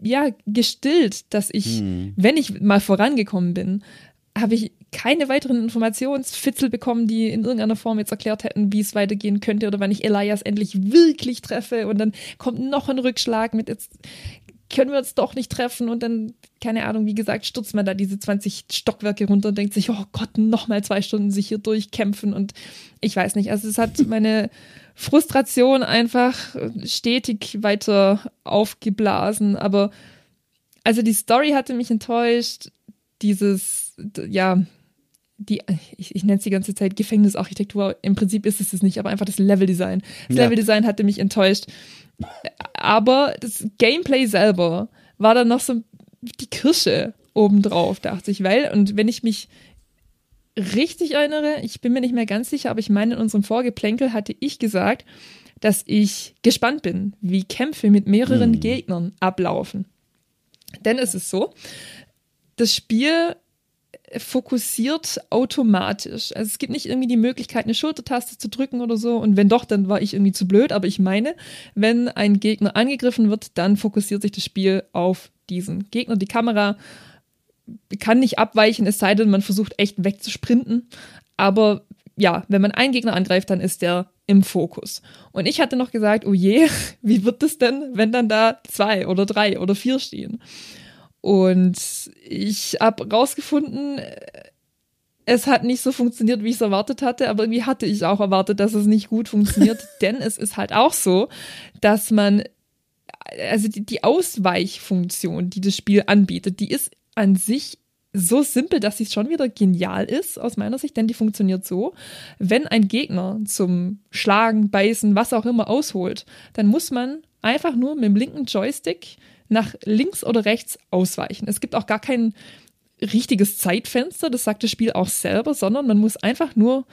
ja, gestillt, dass ich, hm. wenn ich mal vorangekommen bin, habe ich keine weiteren Informationsfitzel bekommen, die in irgendeiner Form jetzt erklärt hätten, wie es weitergehen könnte oder wann ich Elias endlich wirklich treffe und dann kommt noch ein Rückschlag mit jetzt können wir uns doch nicht treffen und dann, keine Ahnung, wie gesagt, stürzt man da diese 20 Stockwerke runter und denkt sich, oh Gott, noch mal zwei Stunden sich hier durchkämpfen und ich weiß nicht, also es hat meine Frustration einfach stetig weiter aufgeblasen, aber also die Story hatte mich enttäuscht, dieses, ja, die, ich, ich nenne es die ganze Zeit Gefängnisarchitektur. Im Prinzip ist es es nicht, aber einfach das Leveldesign. Das ja. Leveldesign hatte mich enttäuscht. Aber das Gameplay selber war dann noch so die Kirsche obendrauf, dachte ich, weil, und wenn ich mich richtig erinnere, ich bin mir nicht mehr ganz sicher, aber ich meine, in unserem Vorgeplänkel hatte ich gesagt, dass ich gespannt bin, wie Kämpfe mit mehreren hm. Gegnern ablaufen. Denn es ist so, das Spiel fokussiert automatisch. Also es gibt nicht irgendwie die Möglichkeit, eine Schultertaste zu drücken oder so. Und wenn doch, dann war ich irgendwie zu blöd. Aber ich meine, wenn ein Gegner angegriffen wird, dann fokussiert sich das Spiel auf diesen Gegner. Die Kamera kann nicht abweichen, es sei denn, man versucht echt wegzusprinten. Aber ja, wenn man einen Gegner angreift, dann ist der im Fokus. Und ich hatte noch gesagt, oh je, wie wird es denn, wenn dann da zwei oder drei oder vier stehen? Und ich habe rausgefunden, es hat nicht so funktioniert, wie ich es erwartet hatte, aber irgendwie hatte ich auch erwartet, dass es nicht gut funktioniert, denn es ist halt auch so, dass man, also die, die Ausweichfunktion, die das Spiel anbietet, die ist an sich so simpel, dass sie schon wieder genial ist, aus meiner Sicht, denn die funktioniert so, wenn ein Gegner zum Schlagen, Beißen, was auch immer ausholt, dann muss man einfach nur mit dem linken Joystick nach links oder rechts ausweichen. Es gibt auch gar kein richtiges Zeitfenster, das sagt das Spiel auch selber, sondern man muss einfach nur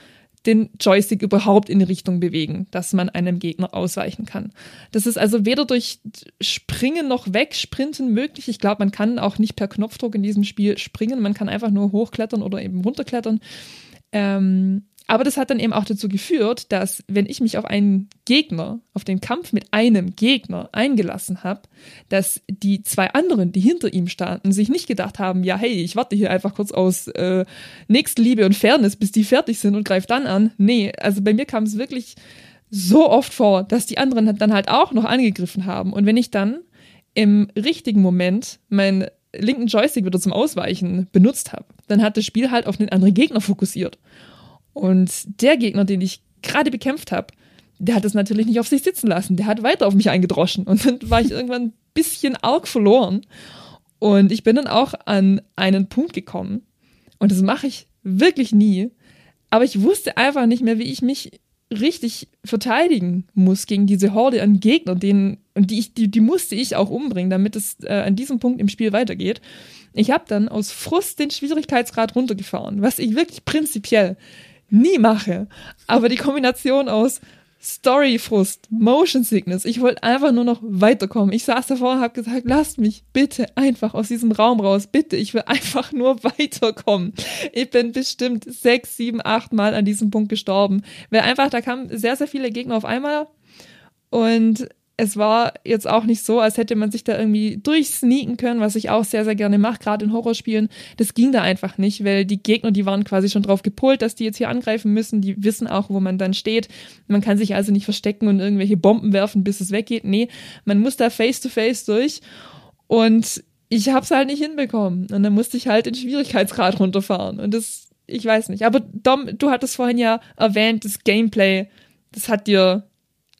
den Joystick überhaupt in die Richtung bewegen, dass man einem Gegner ausweichen kann. Das ist also weder durch Springen noch Wegsprinten möglich. Ich glaube, man kann auch nicht per Knopfdruck in diesem Spiel springen. Man kann einfach nur hochklettern oder eben runterklettern. Ähm, aber das hat dann eben auch dazu geführt, dass wenn ich mich auf einen Gegner, auf den Kampf mit einem Gegner eingelassen habe, dass die zwei anderen, die hinter ihm standen, sich nicht gedacht haben, ja, hey, ich warte hier einfach kurz aus äh, Nächstenliebe und Fairness, bis die fertig sind und greif dann an. Nee, also bei mir kam es wirklich so oft vor, dass die anderen dann halt auch noch angegriffen haben. Und wenn ich dann im richtigen Moment meinen linken Joystick wieder zum Ausweichen benutzt habe, dann hat das Spiel halt auf den anderen Gegner fokussiert. Und der Gegner, den ich gerade bekämpft habe, der hat es natürlich nicht auf sich sitzen lassen. Der hat weiter auf mich eingedroschen. Und dann war ich irgendwann ein bisschen arg verloren. Und ich bin dann auch an einen Punkt gekommen. Und das mache ich wirklich nie. Aber ich wusste einfach nicht mehr, wie ich mich richtig verteidigen muss gegen diese Horde an Gegnern, denen, und die, ich, die, die musste ich auch umbringen, damit es äh, an diesem Punkt im Spiel weitergeht. Ich habe dann aus Frust den Schwierigkeitsgrad runtergefahren, was ich wirklich prinzipiell nie mache. Aber die Kombination aus Storyfrust, Motion Sickness. Ich wollte einfach nur noch weiterkommen. Ich saß davor und habe gesagt, lasst mich bitte einfach aus diesem Raum raus. Bitte, ich will einfach nur weiterkommen. Ich bin bestimmt sechs, sieben, acht Mal an diesem Punkt gestorben. Weil einfach, da kamen sehr, sehr viele Gegner auf einmal. Und es war jetzt auch nicht so, als hätte man sich da irgendwie durchsneaken können, was ich auch sehr, sehr gerne mache, gerade in Horrorspielen. Das ging da einfach nicht, weil die Gegner, die waren quasi schon drauf gepolt, dass die jetzt hier angreifen müssen. Die wissen auch, wo man dann steht. Man kann sich also nicht verstecken und irgendwelche Bomben werfen, bis es weggeht. Nee, man muss da face to face durch. Und ich hab's halt nicht hinbekommen. Und dann musste ich halt den Schwierigkeitsgrad runterfahren. Und das, ich weiß nicht. Aber Dom, du hattest vorhin ja erwähnt, das Gameplay, das hat dir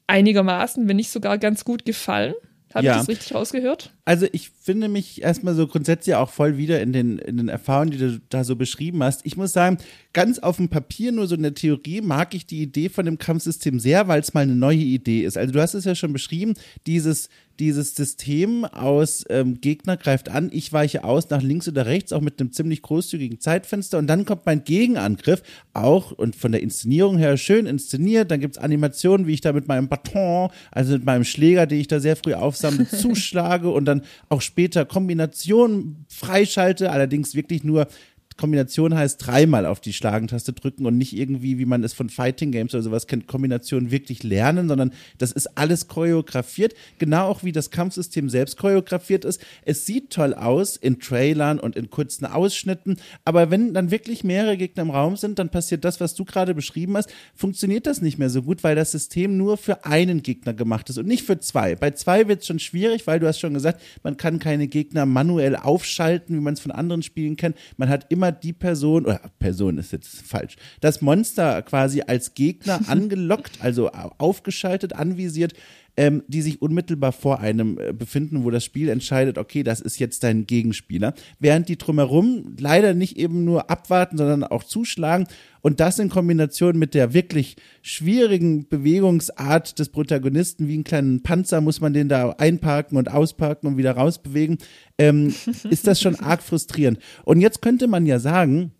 einigermaßen, wenn nicht sogar ganz gut gefallen. Habe ja. ich das richtig rausgehört? Also ich finde mich erstmal so grundsätzlich auch voll wieder in den, in den Erfahrungen, die du da so beschrieben hast. Ich muss sagen, ganz auf dem Papier, nur so in der Theorie, mag ich die Idee von dem Kampfsystem sehr, weil es mal eine neue Idee ist. Also du hast es ja schon beschrieben, dieses dieses System aus ähm, Gegner greift an, ich weiche aus nach links oder rechts, auch mit einem ziemlich großzügigen Zeitfenster und dann kommt mein Gegenangriff, auch und von der Inszenierung her schön inszeniert, dann gibt's Animationen, wie ich da mit meinem Baton, also mit meinem Schläger, den ich da sehr früh aufsammle, zuschlage und dann auch später Kombinationen freischalte, allerdings wirklich nur Kombination heißt dreimal auf die Schlagentaste drücken und nicht irgendwie, wie man es von Fighting Games oder sowas kennt, Kombination wirklich lernen, sondern das ist alles choreografiert, genau auch wie das Kampfsystem selbst choreografiert ist. Es sieht toll aus in Trailern und in kurzen Ausschnitten, aber wenn dann wirklich mehrere Gegner im Raum sind, dann passiert das, was du gerade beschrieben hast, funktioniert das nicht mehr so gut, weil das System nur für einen Gegner gemacht ist und nicht für zwei. Bei zwei wird es schon schwierig, weil du hast schon gesagt, man kann keine Gegner manuell aufschalten, wie man es von anderen Spielen kennt. Man hat immer immer die Person, oder Person ist jetzt falsch, das Monster quasi als Gegner angelockt, also aufgeschaltet, anvisiert, ähm, die sich unmittelbar vor einem äh, befinden, wo das Spiel entscheidet, okay, das ist jetzt dein Gegenspieler. Während die drumherum leider nicht eben nur abwarten, sondern auch zuschlagen. Und das in Kombination mit der wirklich schwierigen Bewegungsart des Protagonisten, wie einen kleinen Panzer, muss man den da einparken und ausparken und wieder rausbewegen, ähm, ist das schon arg frustrierend. Und jetzt könnte man ja sagen,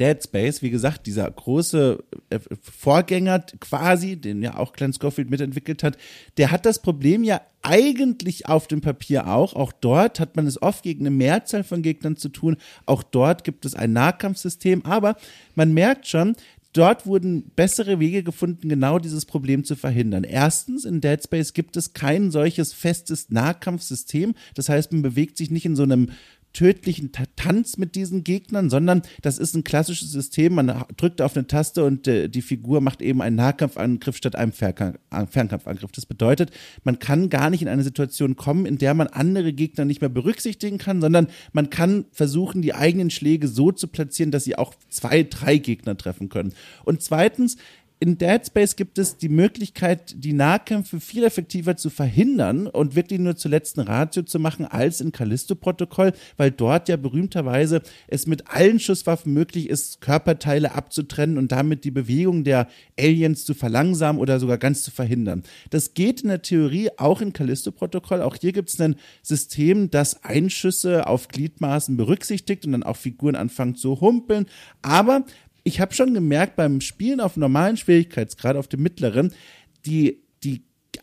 Dead Space, wie gesagt, dieser große äh, Vorgänger quasi, den ja auch Glenn Schofield mitentwickelt hat, der hat das Problem ja eigentlich auf dem Papier auch. Auch dort hat man es oft gegen eine Mehrzahl von Gegnern zu tun. Auch dort gibt es ein Nahkampfsystem, aber man merkt schon, dort wurden bessere Wege gefunden, genau dieses Problem zu verhindern. Erstens, in Dead Space gibt es kein solches festes Nahkampfsystem. Das heißt, man bewegt sich nicht in so einem tödlichen Tanz mit diesen Gegnern, sondern das ist ein klassisches System. Man drückt auf eine Taste und äh, die Figur macht eben einen Nahkampfangriff statt einem äh, Fernkampfangriff. Das bedeutet, man kann gar nicht in eine Situation kommen, in der man andere Gegner nicht mehr berücksichtigen kann, sondern man kann versuchen, die eigenen Schläge so zu platzieren, dass sie auch zwei, drei Gegner treffen können. Und zweitens, in Dead Space gibt es die Möglichkeit, die Nahkämpfe viel effektiver zu verhindern und wirklich nur zur letzten Ratio zu machen als in Callisto-Protokoll, weil dort ja berühmterweise es mit allen Schusswaffen möglich ist, Körperteile abzutrennen und damit die Bewegung der Aliens zu verlangsamen oder sogar ganz zu verhindern. Das geht in der Theorie auch in Callisto-Protokoll. Auch hier gibt es ein System, das Einschüsse auf Gliedmaßen berücksichtigt und dann auch Figuren anfangen zu humpeln. Aber ich habe schon gemerkt beim Spielen auf normalen Schwierigkeitsgrad, auf dem mittleren, die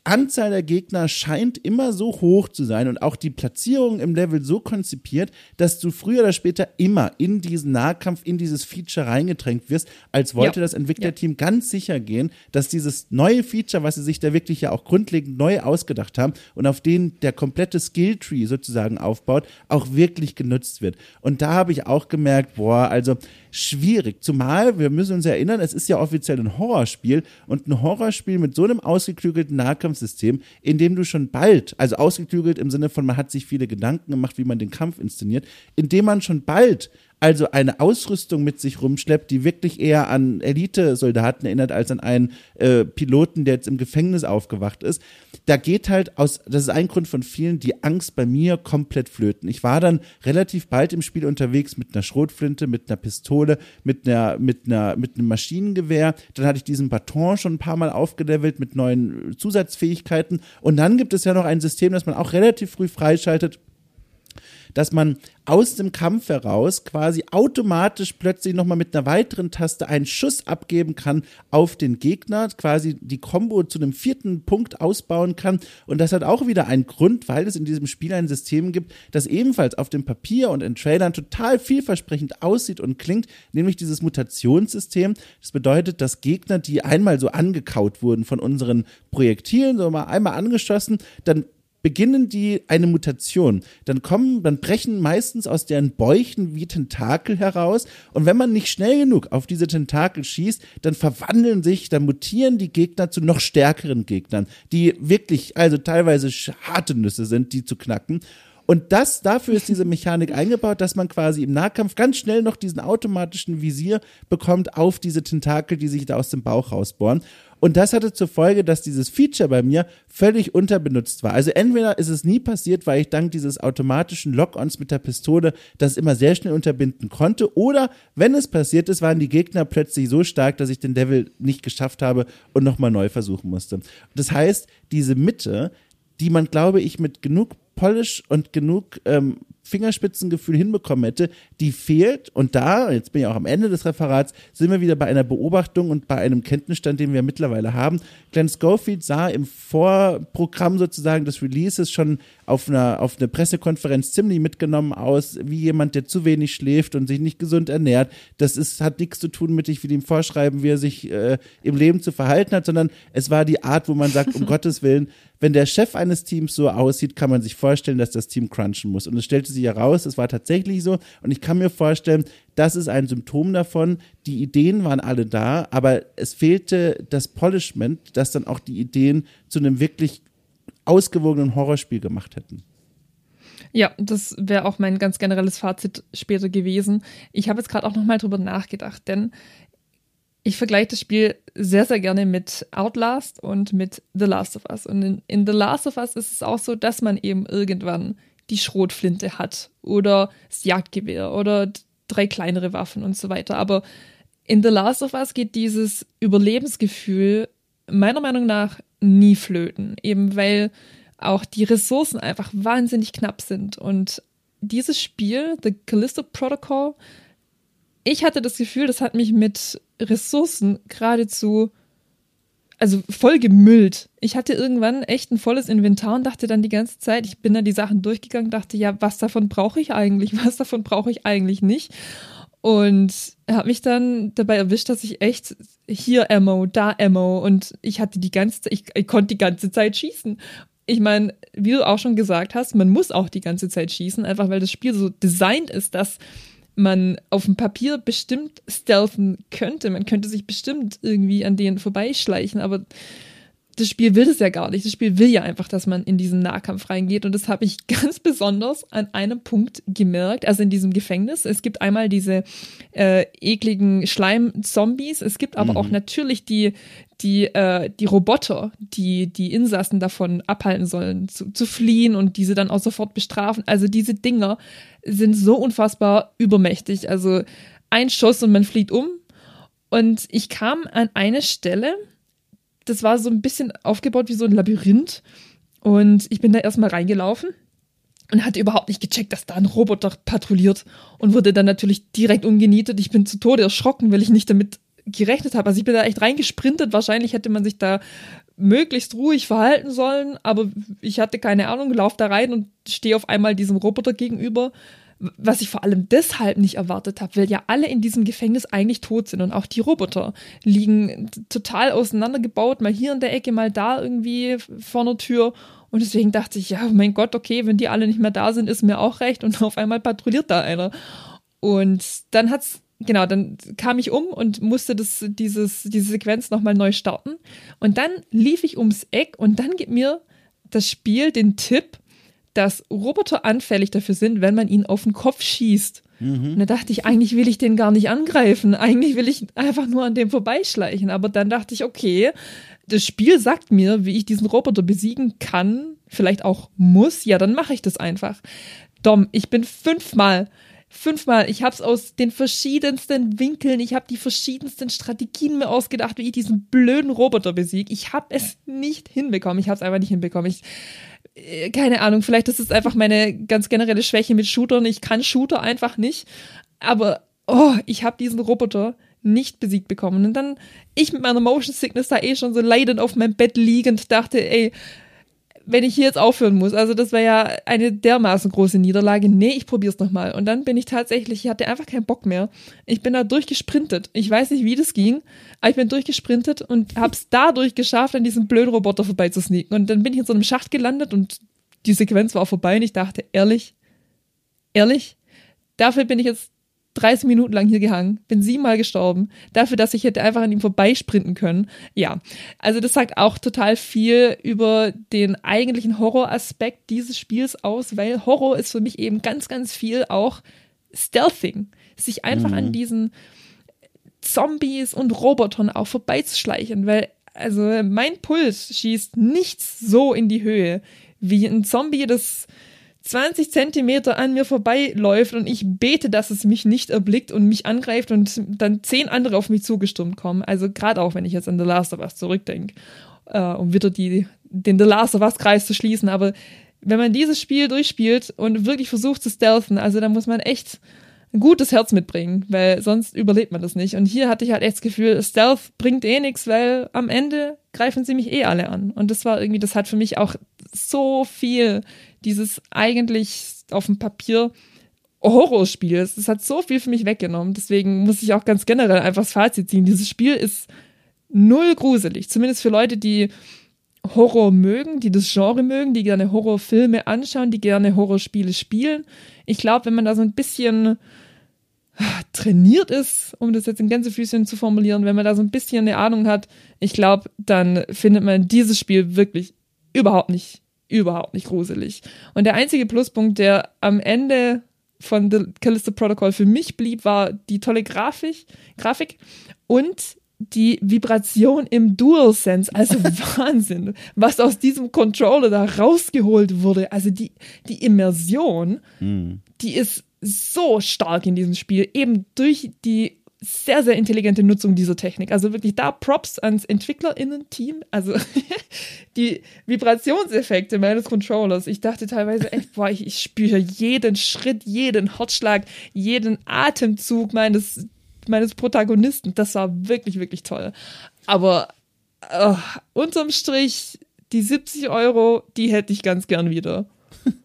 Anzahl der Gegner scheint immer so hoch zu sein und auch die Platzierung im Level so konzipiert, dass du früher oder später immer in diesen Nahkampf, in dieses Feature reingedrängt wirst, als wollte ja. das Entwicklerteam ja. ganz sicher gehen, dass dieses neue Feature, was sie sich da wirklich ja auch grundlegend neu ausgedacht haben und auf den der komplette Skilltree sozusagen aufbaut, auch wirklich genutzt wird. Und da habe ich auch gemerkt, boah, also schwierig. Zumal, wir müssen uns erinnern, es ist ja offiziell ein Horrorspiel und ein Horrorspiel mit so einem ausgeklügelten Nahkampfsystem, in dem du schon bald, also ausgeklügelt im Sinne von, man hat sich viele Gedanken gemacht, wie man den Kampf inszeniert, in dem man schon bald also eine Ausrüstung mit sich rumschleppt, die wirklich eher an Elite-Soldaten erinnert als an einen äh, Piloten, der jetzt im Gefängnis aufgewacht ist. Da geht halt aus, das ist ein Grund von vielen, die Angst bei mir komplett flöten. Ich war dann relativ bald im Spiel unterwegs mit einer Schrotflinte, mit einer Pistole, mit einer, mit einer, mit einem Maschinengewehr. Dann hatte ich diesen Baton schon ein paar Mal aufgelevelt mit neuen Zusatzfähigkeiten. Und dann gibt es ja noch ein System, das man auch relativ früh freischaltet dass man aus dem Kampf heraus quasi automatisch plötzlich nochmal mit einer weiteren Taste einen Schuss abgeben kann auf den Gegner, quasi die Combo zu einem vierten Punkt ausbauen kann. Und das hat auch wieder einen Grund, weil es in diesem Spiel ein System gibt, das ebenfalls auf dem Papier und in Trailern total vielversprechend aussieht und klingt, nämlich dieses Mutationssystem. Das bedeutet, dass Gegner, die einmal so angekaut wurden von unseren Projektilen, so mal einmal angeschossen, dann beginnen die eine Mutation. Dann kommen, dann brechen meistens aus deren Bäuchen wie Tentakel heraus. Und wenn man nicht schnell genug auf diese Tentakel schießt, dann verwandeln sich, dann mutieren die Gegner zu noch stärkeren Gegnern, die wirklich, also teilweise harte Nüsse sind, die zu knacken. Und das, dafür ist diese Mechanik eingebaut, dass man quasi im Nahkampf ganz schnell noch diesen automatischen Visier bekommt auf diese Tentakel, die sich da aus dem Bauch rausbohren. Und das hatte zur Folge, dass dieses Feature bei mir völlig unterbenutzt war. Also entweder ist es nie passiert, weil ich dank dieses automatischen Lock-ons mit der Pistole das immer sehr schnell unterbinden konnte. Oder wenn es passiert ist, waren die Gegner plötzlich so stark, dass ich den Devil nicht geschafft habe und nochmal neu versuchen musste. Das heißt, diese Mitte, die man, glaube ich, mit genug Polish und genug ähm, Fingerspitzengefühl hinbekommen hätte, die fehlt. Und da, jetzt bin ich auch am Ende des Referats, sind wir wieder bei einer Beobachtung und bei einem Kenntnisstand, den wir mittlerweile haben. Glenn Schofield sah im Vorprogramm sozusagen des Releases schon auf einer, auf einer Pressekonferenz ziemlich mitgenommen aus, wie jemand, der zu wenig schläft und sich nicht gesund ernährt. Das ist, hat nichts zu tun mit, ich will ihm vorschreiben, wie er sich äh, im Leben zu verhalten hat, sondern es war die Art, wo man sagt, um Gottes Willen, wenn der Chef eines Teams so aussieht, kann man sich vorstellen, dass das Team crunchen muss. Und es stellte sich heraus, es war tatsächlich so. Und ich kann mir vorstellen, das ist ein Symptom davon. Die Ideen waren alle da, aber es fehlte das Polishment, das dann auch die Ideen zu einem wirklich ausgewogenen Horrorspiel gemacht hätten. Ja, das wäre auch mein ganz generelles Fazit später gewesen. Ich habe jetzt gerade auch nochmal drüber nachgedacht, denn ich vergleiche das Spiel sehr, sehr gerne mit Outlast und mit The Last of Us. Und in, in, The Last of Us ist es auch so, dass man eben irgendwann die Schrotflinte hat oder das Jagdgewehr oder drei kleinere Waffen und so weiter. Aber in The Last of Us geht dieses Überlebensgefühl meiner Meinung nach nie flöten, eben weil auch die Ressourcen einfach wahnsinnig knapp sind. Und dieses Spiel, The Callisto Protocol, ich hatte das Gefühl, das hat mich mit Ressourcen geradezu, also voll gemüllt. Ich hatte irgendwann echt ein volles Inventar und dachte dann die ganze Zeit, ich bin da die Sachen durchgegangen, dachte, ja, was davon brauche ich eigentlich, was davon brauche ich eigentlich nicht. Und habe mich dann dabei erwischt, dass ich echt hier Ammo, da Ammo und ich hatte die ganze Zeit, ich, ich konnte die ganze Zeit schießen. Ich meine, wie du auch schon gesagt hast, man muss auch die ganze Zeit schießen, einfach weil das Spiel so designt ist, dass man auf dem Papier bestimmt stealthen könnte. Man könnte sich bestimmt irgendwie an denen vorbeischleichen, aber das Spiel will das ja gar nicht. Das Spiel will ja einfach, dass man in diesen Nahkampf reingeht. Und das habe ich ganz besonders an einem Punkt gemerkt, also in diesem Gefängnis. Es gibt einmal diese äh, ekligen Schleim-Zombies. Es gibt aber mhm. auch natürlich die, die, äh, die Roboter, die die Insassen davon abhalten sollen, zu, zu fliehen und diese dann auch sofort bestrafen. Also diese Dinger sind so unfassbar übermächtig. Also ein Schuss und man fliegt um. Und ich kam an eine Stelle, das war so ein bisschen aufgebaut wie so ein Labyrinth. Und ich bin da erstmal reingelaufen. und hatte überhaupt nicht gecheckt, dass da ein Roboter patrouilliert und wurde dann natürlich direkt umgenietet. Ich bin zu Tode erschrocken, weil ich nicht damit gerechnet habe. Also ich bin da echt reingesprintet. Wahrscheinlich hätte man sich da möglichst ruhig verhalten sollen, aber ich hatte keine Ahnung, lauf da rein und stehe auf einmal diesem Roboter gegenüber. Was ich vor allem deshalb nicht erwartet habe, weil ja alle in diesem Gefängnis eigentlich tot sind und auch die Roboter liegen total auseinandergebaut, mal hier in der Ecke, mal da irgendwie vor der Tür. Und deswegen dachte ich, ja, mein Gott, okay, wenn die alle nicht mehr da sind, ist mir auch recht. Und auf einmal patrouilliert da einer. Und dann hat's genau, dann kam ich um und musste das, dieses, diese Sequenz nochmal neu starten. Und dann lief ich ums Eck und dann gibt mir das Spiel den Tipp, dass Roboter anfällig dafür sind, wenn man ihn auf den Kopf schießt. Mhm. Und da dachte ich, eigentlich will ich den gar nicht angreifen. Eigentlich will ich einfach nur an dem vorbeischleichen. Aber dann dachte ich, okay, das Spiel sagt mir, wie ich diesen Roboter besiegen kann, vielleicht auch muss. Ja, dann mache ich das einfach. Dom, ich bin fünfmal fünfmal. Ich habe es aus den verschiedensten Winkeln, ich habe die verschiedensten Strategien mir ausgedacht, wie ich diesen blöden Roboter besiege. Ich habe es nicht hinbekommen. Ich habe es einfach nicht hinbekommen. Ich, keine Ahnung, vielleicht ist es einfach meine ganz generelle Schwäche mit Shootern. Ich kann Shooter einfach nicht. Aber, oh, ich habe diesen Roboter nicht besiegt bekommen. Und dann ich mit meiner Motion Sickness da eh schon so leidend auf meinem Bett liegend dachte, ey, wenn ich hier jetzt aufhören muss, also das wäre ja eine dermaßen große Niederlage. Nee, ich probier's nochmal. Und dann bin ich tatsächlich, ich hatte einfach keinen Bock mehr. Ich bin da durchgesprintet. Ich weiß nicht, wie das ging, aber ich bin durchgesprintet und hab's dadurch geschafft, an diesem blöden Roboter vorbeizusneaken. Und dann bin ich in so einem Schacht gelandet und die Sequenz war vorbei und ich dachte, ehrlich, ehrlich, dafür bin ich jetzt 30 Minuten lang hier gehangen, bin siebenmal gestorben, dafür, dass ich hätte einfach an ihm vorbeisprinten können. Ja, also das sagt auch total viel über den eigentlichen Horroraspekt dieses Spiels aus, weil Horror ist für mich eben ganz, ganz viel auch Stealthing. Sich einfach mhm. an diesen Zombies und Robotern auch vorbeizuschleichen, weil also mein Puls schießt nichts so in die Höhe wie ein Zombie, das 20 Zentimeter an mir vorbeiläuft und ich bete, dass es mich nicht erblickt und mich angreift und dann zehn andere auf mich zugestürmt kommen. Also gerade auch, wenn ich jetzt an The Last of Us zurückdenke, äh, um wieder die, den The Last of Us Kreis zu schließen. Aber wenn man dieses Spiel durchspielt und wirklich versucht zu stealthen, also da muss man echt ein gutes Herz mitbringen, weil sonst überlebt man das nicht. Und hier hatte ich halt echt das Gefühl, Stealth bringt eh nichts, weil am Ende greifen sie mich eh alle an. Und das war irgendwie, das hat für mich auch so viel dieses eigentlich auf dem Papier Horrorspiel. Es hat so viel für mich weggenommen. Deswegen muss ich auch ganz generell einfach das Fazit ziehen. Dieses Spiel ist null gruselig. Zumindest für Leute, die Horror mögen, die das Genre mögen, die gerne Horrorfilme anschauen, die gerne Horrorspiele spielen. Ich glaube, wenn man da so ein bisschen trainiert ist, um das jetzt in Gänsefüßchen zu formulieren, wenn man da so ein bisschen eine Ahnung hat, ich glaube, dann findet man dieses Spiel wirklich überhaupt nicht überhaupt nicht gruselig. Und der einzige Pluspunkt, der am Ende von The Callisto Protocol für mich blieb, war die tolle Grafik, Grafik und die Vibration im DualSense. Also Wahnsinn, was aus diesem Controller da rausgeholt wurde. Also die, die Immersion, mhm. die ist so stark in diesem Spiel, eben durch die sehr, sehr intelligente Nutzung dieser Technik. Also wirklich da Props ans EntwicklerInnen-Team. Also die Vibrationseffekte meines Controllers. Ich dachte teilweise echt, boah, ich, ich spüre jeden Schritt, jeden Herzschlag, jeden Atemzug meines, meines Protagonisten. Das war wirklich, wirklich toll. Aber uh, unterm Strich, die 70 Euro, die hätte ich ganz gern wieder.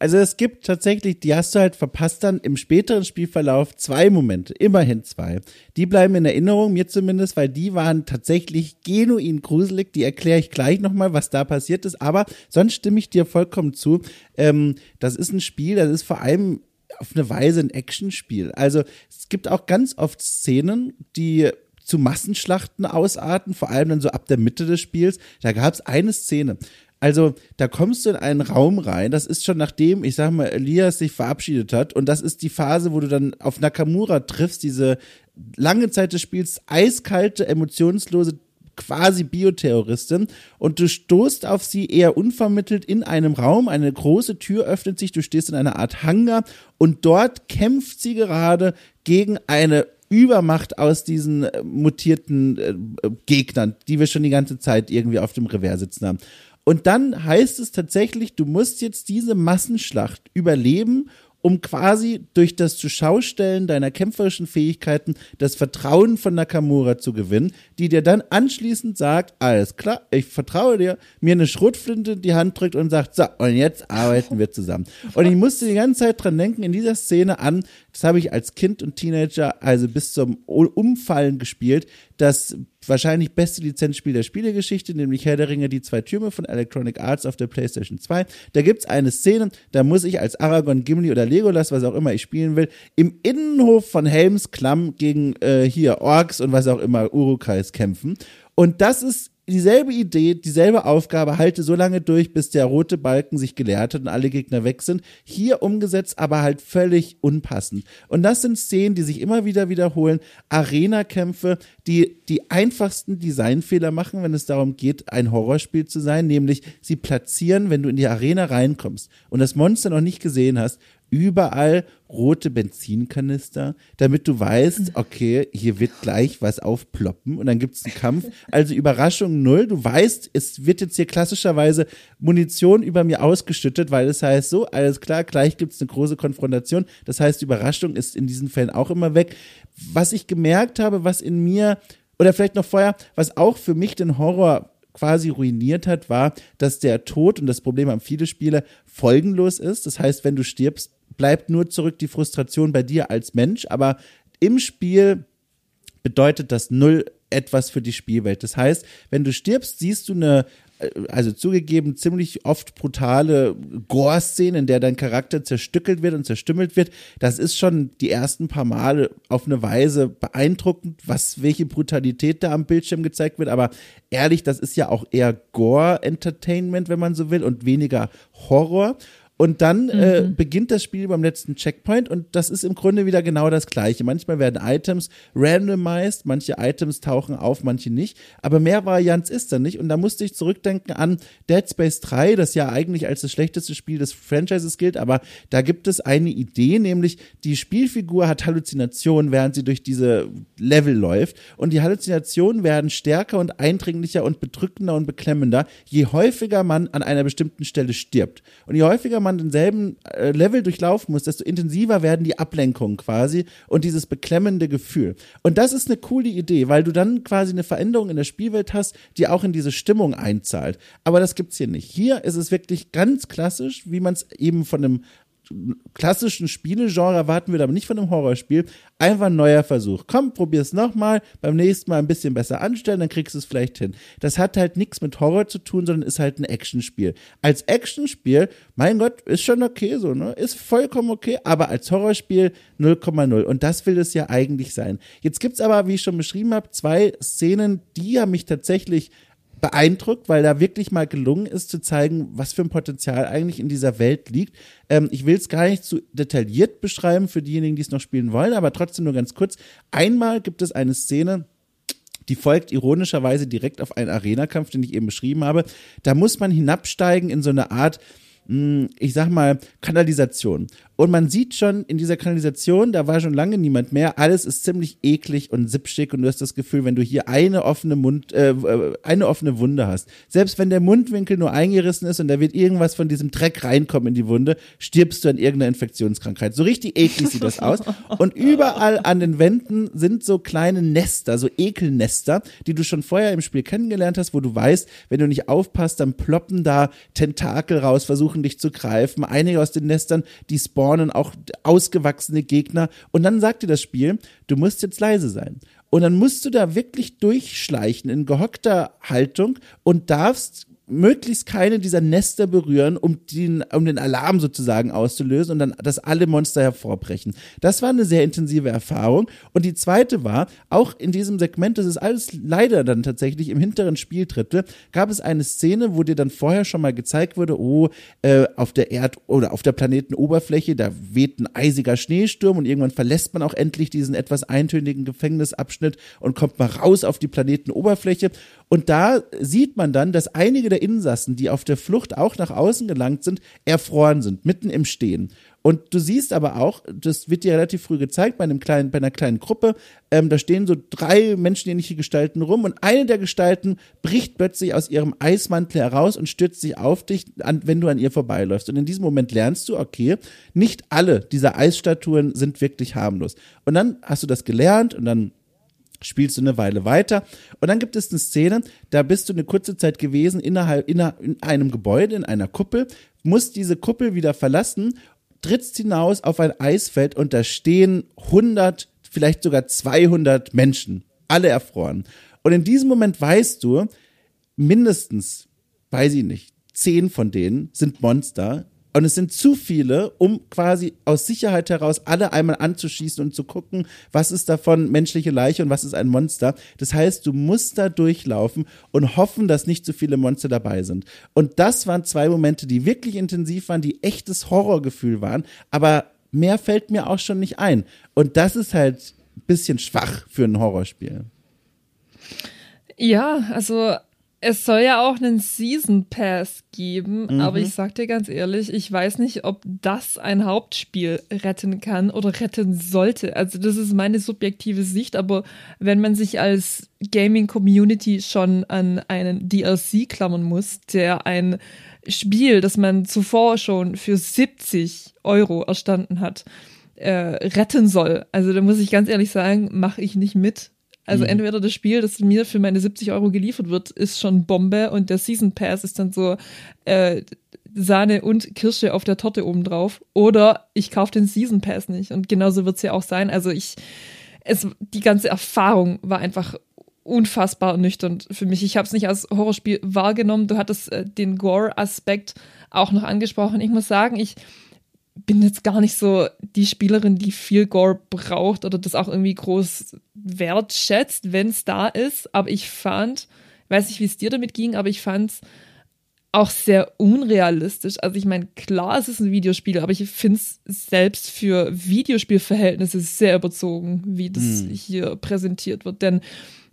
Also es gibt tatsächlich, die hast du halt verpasst dann im späteren Spielverlauf zwei Momente, immerhin zwei. Die bleiben in Erinnerung, mir zumindest, weil die waren tatsächlich genuin gruselig. Die erkläre ich gleich nochmal, was da passiert ist. Aber sonst stimme ich dir vollkommen zu. Ähm, das ist ein Spiel, das ist vor allem auf eine Weise ein Actionspiel. Also es gibt auch ganz oft Szenen, die zu Massenschlachten ausarten, vor allem dann so ab der Mitte des Spiels. Da gab es eine Szene. Also, da kommst du in einen Raum rein, das ist schon nachdem, ich sag mal, Elias sich verabschiedet hat und das ist die Phase, wo du dann auf Nakamura triffst, diese lange Zeit des Spiels eiskalte, emotionslose quasi Bioterroristin und du stoßt auf sie eher unvermittelt in einem Raum, eine große Tür öffnet sich, du stehst in einer Art Hangar und dort kämpft sie gerade gegen eine Übermacht aus diesen äh, mutierten äh, Gegnern, die wir schon die ganze Zeit irgendwie auf dem Revers sitzen haben. Und dann heißt es tatsächlich, du musst jetzt diese Massenschlacht überleben um quasi durch das Zuschaustellen deiner kämpferischen Fähigkeiten das Vertrauen von Nakamura zu gewinnen, die dir dann anschließend sagt, alles klar, ich vertraue dir, mir eine Schrotflinte in die Hand drückt und sagt, so, und jetzt arbeiten wir zusammen. Und ich musste die ganze Zeit dran denken, in dieser Szene an, das habe ich als Kind und Teenager, also bis zum Umfallen gespielt, das wahrscheinlich beste Lizenzspiel der Spielegeschichte, nämlich Herr der Ringe, die zwei Türme von Electronic Arts auf der PlayStation 2. Da gibt's eine Szene, da muss ich als Aragorn, Gimli oder Legolas, was auch immer ich spielen will, im Innenhof von Helms Klamm gegen äh, hier Orks und was auch immer Urukais kämpfen. Und das ist dieselbe Idee, dieselbe Aufgabe, halte so lange durch, bis der rote Balken sich geleert hat und alle Gegner weg sind. Hier umgesetzt, aber halt völlig unpassend. Und das sind Szenen, die sich immer wieder wiederholen. Arena-Kämpfe, die die einfachsten Designfehler machen, wenn es darum geht, ein Horrorspiel zu sein, nämlich sie platzieren, wenn du in die Arena reinkommst und das Monster noch nicht gesehen hast, überall rote Benzinkanister, damit du weißt, okay, hier wird gleich was aufploppen und dann gibt's einen Kampf. Also Überraschung null. Du weißt, es wird jetzt hier klassischerweise Munition über mir ausgeschüttet, weil es heißt so, alles klar, gleich gibt's eine große Konfrontation. Das heißt, Überraschung ist in diesen Fällen auch immer weg. Was ich gemerkt habe, was in mir oder vielleicht noch vorher, was auch für mich den Horror quasi ruiniert hat, war, dass der Tod, und das Problem haben viele Spiele, folgenlos ist. Das heißt, wenn du stirbst, bleibt nur zurück die Frustration bei dir als Mensch, aber im Spiel bedeutet das null etwas für die Spielwelt. Das heißt, wenn du stirbst, siehst du eine äh, also zugegeben ziemlich oft brutale Gore-Szene, in der dein Charakter zerstückelt wird und zerstümmelt wird. Das ist schon die ersten paar Male auf eine Weise beeindruckend, was welche Brutalität da am Bildschirm gezeigt wird. Aber ehrlich, das ist ja auch eher Gore-Entertainment, wenn man so will, und weniger Horror. Und dann äh, mhm. äh, beginnt das Spiel beim letzten Checkpoint und das ist im Grunde wieder genau das Gleiche. Manchmal werden Items randomized, manche Items tauchen auf, manche nicht. Aber mehr Varianz ist da nicht. Und da musste ich zurückdenken an Dead Space 3, das ja eigentlich als das schlechteste Spiel des Franchises gilt. Aber da gibt es eine Idee, nämlich die Spielfigur hat Halluzinationen, während sie durch diese Level läuft. Und die Halluzinationen werden stärker und eindringlicher und bedrückender und beklemmender, je häufiger man an einer bestimmten Stelle stirbt. Und je häufiger man man denselben äh, Level durchlaufen muss, desto intensiver werden die Ablenkungen quasi und dieses beklemmende Gefühl. Und das ist eine coole Idee, weil du dann quasi eine Veränderung in der Spielwelt hast, die auch in diese Stimmung einzahlt. Aber das gibt's hier nicht. Hier ist es wirklich ganz klassisch, wie man es eben von einem klassischen Spielegenre erwarten würde, aber nicht von einem Horrorspiel. Einfach ein neuer Versuch. Komm, probier's nochmal, beim nächsten Mal ein bisschen besser anstellen, dann kriegst du es vielleicht hin. Das hat halt nichts mit Horror zu tun, sondern ist halt ein Actionspiel. Als Actionspiel, mein Gott, ist schon okay so, ne? Ist vollkommen okay, aber als Horrorspiel 0,0. Und das will es ja eigentlich sein. Jetzt gibt's aber, wie ich schon beschrieben habe, zwei Szenen, die haben mich tatsächlich beeindruckt, weil da wirklich mal gelungen ist zu zeigen, was für ein Potenzial eigentlich in dieser Welt liegt. Ähm, ich will es gar nicht zu detailliert beschreiben für diejenigen, die es noch spielen wollen, aber trotzdem nur ganz kurz. Einmal gibt es eine Szene, die folgt ironischerweise direkt auf einen Arena-Kampf, den ich eben beschrieben habe. Da muss man hinabsteigen in so eine Art, hm, ich sag mal, Kanalisation. Und man sieht schon in dieser Kanalisation, da war schon lange niemand mehr. Alles ist ziemlich eklig und sippschick und du hast das Gefühl, wenn du hier eine offene Mund, äh, eine offene Wunde hast, selbst wenn der Mundwinkel nur eingerissen ist und da wird irgendwas von diesem Dreck reinkommen in die Wunde, stirbst du an irgendeiner Infektionskrankheit. So richtig eklig sieht das aus. Und überall an den Wänden sind so kleine Nester, so Ekelnester, die du schon vorher im Spiel kennengelernt hast, wo du weißt, wenn du nicht aufpasst, dann ploppen da Tentakel raus, versuchen dich zu greifen. Einige aus den Nestern, die spawnen spawnen auch ausgewachsene Gegner. Und dann sagt dir das Spiel, du musst jetzt leise sein. Und dann musst du da wirklich durchschleichen in gehockter Haltung und darfst möglichst keine dieser Nester berühren, um den, um den Alarm sozusagen auszulösen und dann, dass alle Monster hervorbrechen. Das war eine sehr intensive Erfahrung. Und die zweite war, auch in diesem Segment, das ist alles leider dann tatsächlich im hinteren Spieldrittel, gab es eine Szene, wo dir dann vorher schon mal gezeigt wurde, oh, äh, auf der Erd- oder auf der Planetenoberfläche, da weht ein eisiger Schneesturm und irgendwann verlässt man auch endlich diesen etwas eintönigen Gefängnisabschnitt und kommt mal raus auf die Planetenoberfläche. Und da sieht man dann, dass einige der Insassen, die auf der Flucht auch nach außen gelangt sind, erfroren sind, mitten im Stehen. Und du siehst aber auch, das wird dir relativ früh gezeigt bei einem kleinen, bei einer kleinen Gruppe, ähm, da stehen so drei menschenähnliche Gestalten rum und eine der Gestalten bricht plötzlich aus ihrem Eismantel heraus und stürzt sich auf dich, an, wenn du an ihr vorbeiläufst. Und in diesem Moment lernst du, okay, nicht alle dieser Eisstatuen sind wirklich harmlos. Und dann hast du das gelernt und dann spielst du eine Weile weiter und dann gibt es eine Szene, da bist du eine kurze Zeit gewesen innerhalb in einem Gebäude, in einer Kuppel, musst diese Kuppel wieder verlassen, trittst hinaus auf ein Eisfeld und da stehen 100, vielleicht sogar 200 Menschen, alle erfroren. Und in diesem Moment weißt du, mindestens, weiß ich nicht, zehn von denen sind Monster, und es sind zu viele, um quasi aus Sicherheit heraus alle einmal anzuschießen und zu gucken, was ist davon menschliche Leiche und was ist ein Monster. Das heißt, du musst da durchlaufen und hoffen, dass nicht zu viele Monster dabei sind. Und das waren zwei Momente, die wirklich intensiv waren, die echtes Horrorgefühl waren. Aber mehr fällt mir auch schon nicht ein. Und das ist halt ein bisschen schwach für ein Horrorspiel. Ja, also es soll ja auch einen Season Pass geben, mhm. aber ich sag dir ganz ehrlich, ich weiß nicht, ob das ein Hauptspiel retten kann oder retten sollte. Also das ist meine subjektive Sicht, aber wenn man sich als Gaming Community schon an einen DLC klammern muss, der ein Spiel, das man zuvor schon für 70 Euro erstanden hat, äh, retten soll. Also da muss ich ganz ehrlich sagen, mache ich nicht mit. Also mhm. entweder das Spiel, das mir für meine 70 Euro geliefert wird, ist schon Bombe und der Season Pass ist dann so äh, Sahne und Kirsche auf der Torte obendrauf. Oder ich kaufe den Season Pass nicht. Und genauso wird es ja auch sein. Also ich, es, die ganze Erfahrung war einfach unfassbar nüchtern für mich. Ich habe es nicht als Horrorspiel wahrgenommen. Du hattest äh, den Gore-Aspekt auch noch angesprochen. Ich muss sagen, ich bin jetzt gar nicht so die Spielerin, die viel Gore braucht oder das auch irgendwie groß wertschätzt, wenn es da ist. Aber ich fand, weiß nicht, wie es dir damit ging, aber ich fand es auch sehr unrealistisch. Also ich meine, klar, es ist ein Videospiel, aber ich finde es selbst für Videospielverhältnisse sehr überzogen, wie das hm. hier präsentiert wird. Denn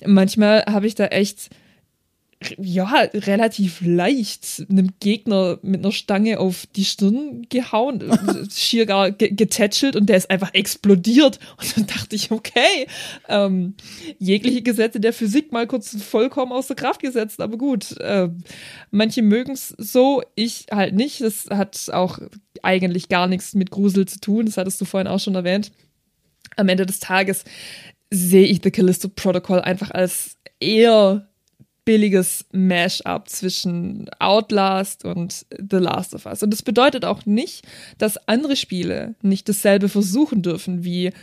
manchmal habe ich da echt ja, relativ leicht einem Gegner mit einer Stange auf die Stirn gehauen, schier gar getätschelt und der ist einfach explodiert. Und dann dachte ich, okay, ähm, jegliche Gesetze der Physik mal kurz vollkommen außer Kraft gesetzt, aber gut. Äh, manche mögen es so, ich halt nicht. Das hat auch eigentlich gar nichts mit Grusel zu tun, das hattest du vorhin auch schon erwähnt. Am Ende des Tages sehe ich The Callisto Protocol einfach als eher billiges Mash-up zwischen Outlast und The Last of Us. Und das bedeutet auch nicht, dass andere Spiele nicht dasselbe versuchen dürfen wie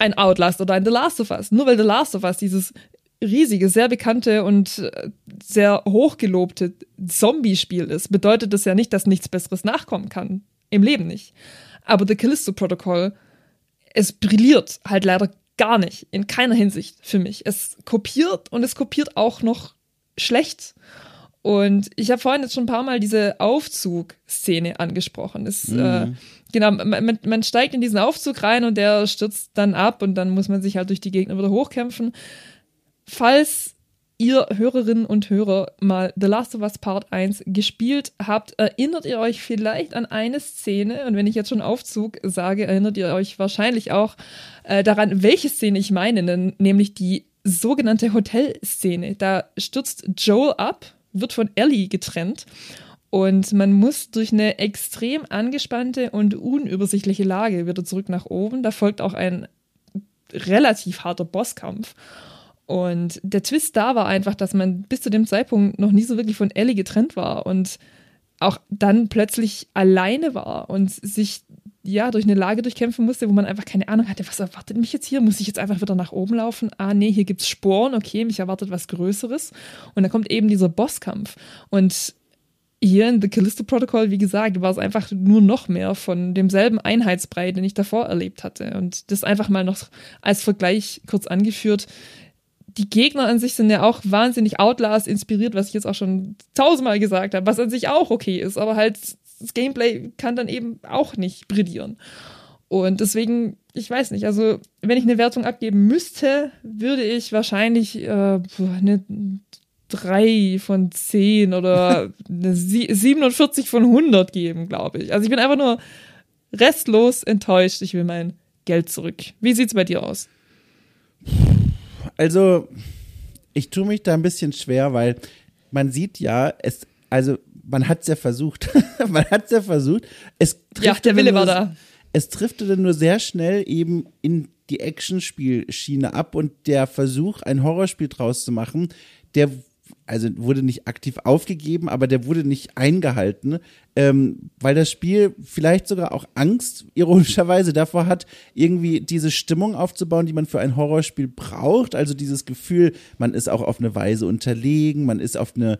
ein Outlast oder ein The Last of Us. Nur weil The Last of Us dieses riesige, sehr bekannte und äh, sehr hochgelobte Zombie-Spiel ist, bedeutet das ja nicht, dass nichts Besseres nachkommen kann. Im Leben nicht. Aber The Callisto Protocol, es brilliert halt leider gar nicht, in keiner Hinsicht für mich. Es kopiert und es kopiert auch noch schlecht. Und ich habe vorhin jetzt schon ein paar Mal diese Aufzugszene angesprochen. Es, mhm. äh, genau, man, man, steigt in diesen Aufzug rein und der stürzt dann ab und dann muss man sich halt durch die Gegner wieder hochkämpfen. Falls ihr Hörerinnen und Hörer mal The Last of Us Part 1 gespielt habt, erinnert ihr euch vielleicht an eine Szene, und wenn ich jetzt schon Aufzug sage, erinnert ihr euch wahrscheinlich auch äh, daran, welche Szene ich meine, nämlich die sogenannte Hotelszene. Da stürzt Joel ab, wird von Ellie getrennt und man muss durch eine extrem angespannte und unübersichtliche Lage wieder zurück nach oben. Da folgt auch ein relativ harter Bosskampf. Und der Twist da war einfach, dass man bis zu dem Zeitpunkt noch nie so wirklich von Ellie getrennt war und auch dann plötzlich alleine war und sich ja, durch eine Lage durchkämpfen musste, wo man einfach keine Ahnung hatte, was erwartet mich jetzt hier? Muss ich jetzt einfach wieder nach oben laufen? Ah, nee, hier gibt's Sporen, okay, mich erwartet was Größeres. Und dann kommt eben dieser Bosskampf. Und hier in The Callisto Protocol, wie gesagt, war es einfach nur noch mehr von demselben Einheitsbrei, den ich davor erlebt hatte. Und das einfach mal noch als Vergleich kurz angeführt. Die Gegner an sich sind ja auch wahnsinnig Outlast inspiriert, was ich jetzt auch schon tausendmal gesagt habe, was an sich auch okay ist, aber halt das Gameplay kann dann eben auch nicht brillieren. Und deswegen, ich weiß nicht, also wenn ich eine Wertung abgeben müsste, würde ich wahrscheinlich äh, eine 3 von 10 oder eine 47 von 100 geben, glaube ich. Also ich bin einfach nur restlos enttäuscht. Ich will mein Geld zurück. Wie sieht's bei dir aus? Also, ich tue mich da ein bisschen schwer, weil man sieht ja, es, also man hat es ja versucht. man hat es ja versucht. Es ja, der Wille war da. Es trifft dann nur sehr schnell eben in die Actionspielschiene ab und der Versuch, ein Horrorspiel draus zu machen, der also wurde nicht aktiv aufgegeben, aber der wurde nicht eingehalten, ähm, weil das Spiel vielleicht sogar auch Angst, ironischerweise, davor hat, irgendwie diese Stimmung aufzubauen, die man für ein Horrorspiel braucht. Also dieses Gefühl, man ist auch auf eine Weise unterlegen, man ist auf eine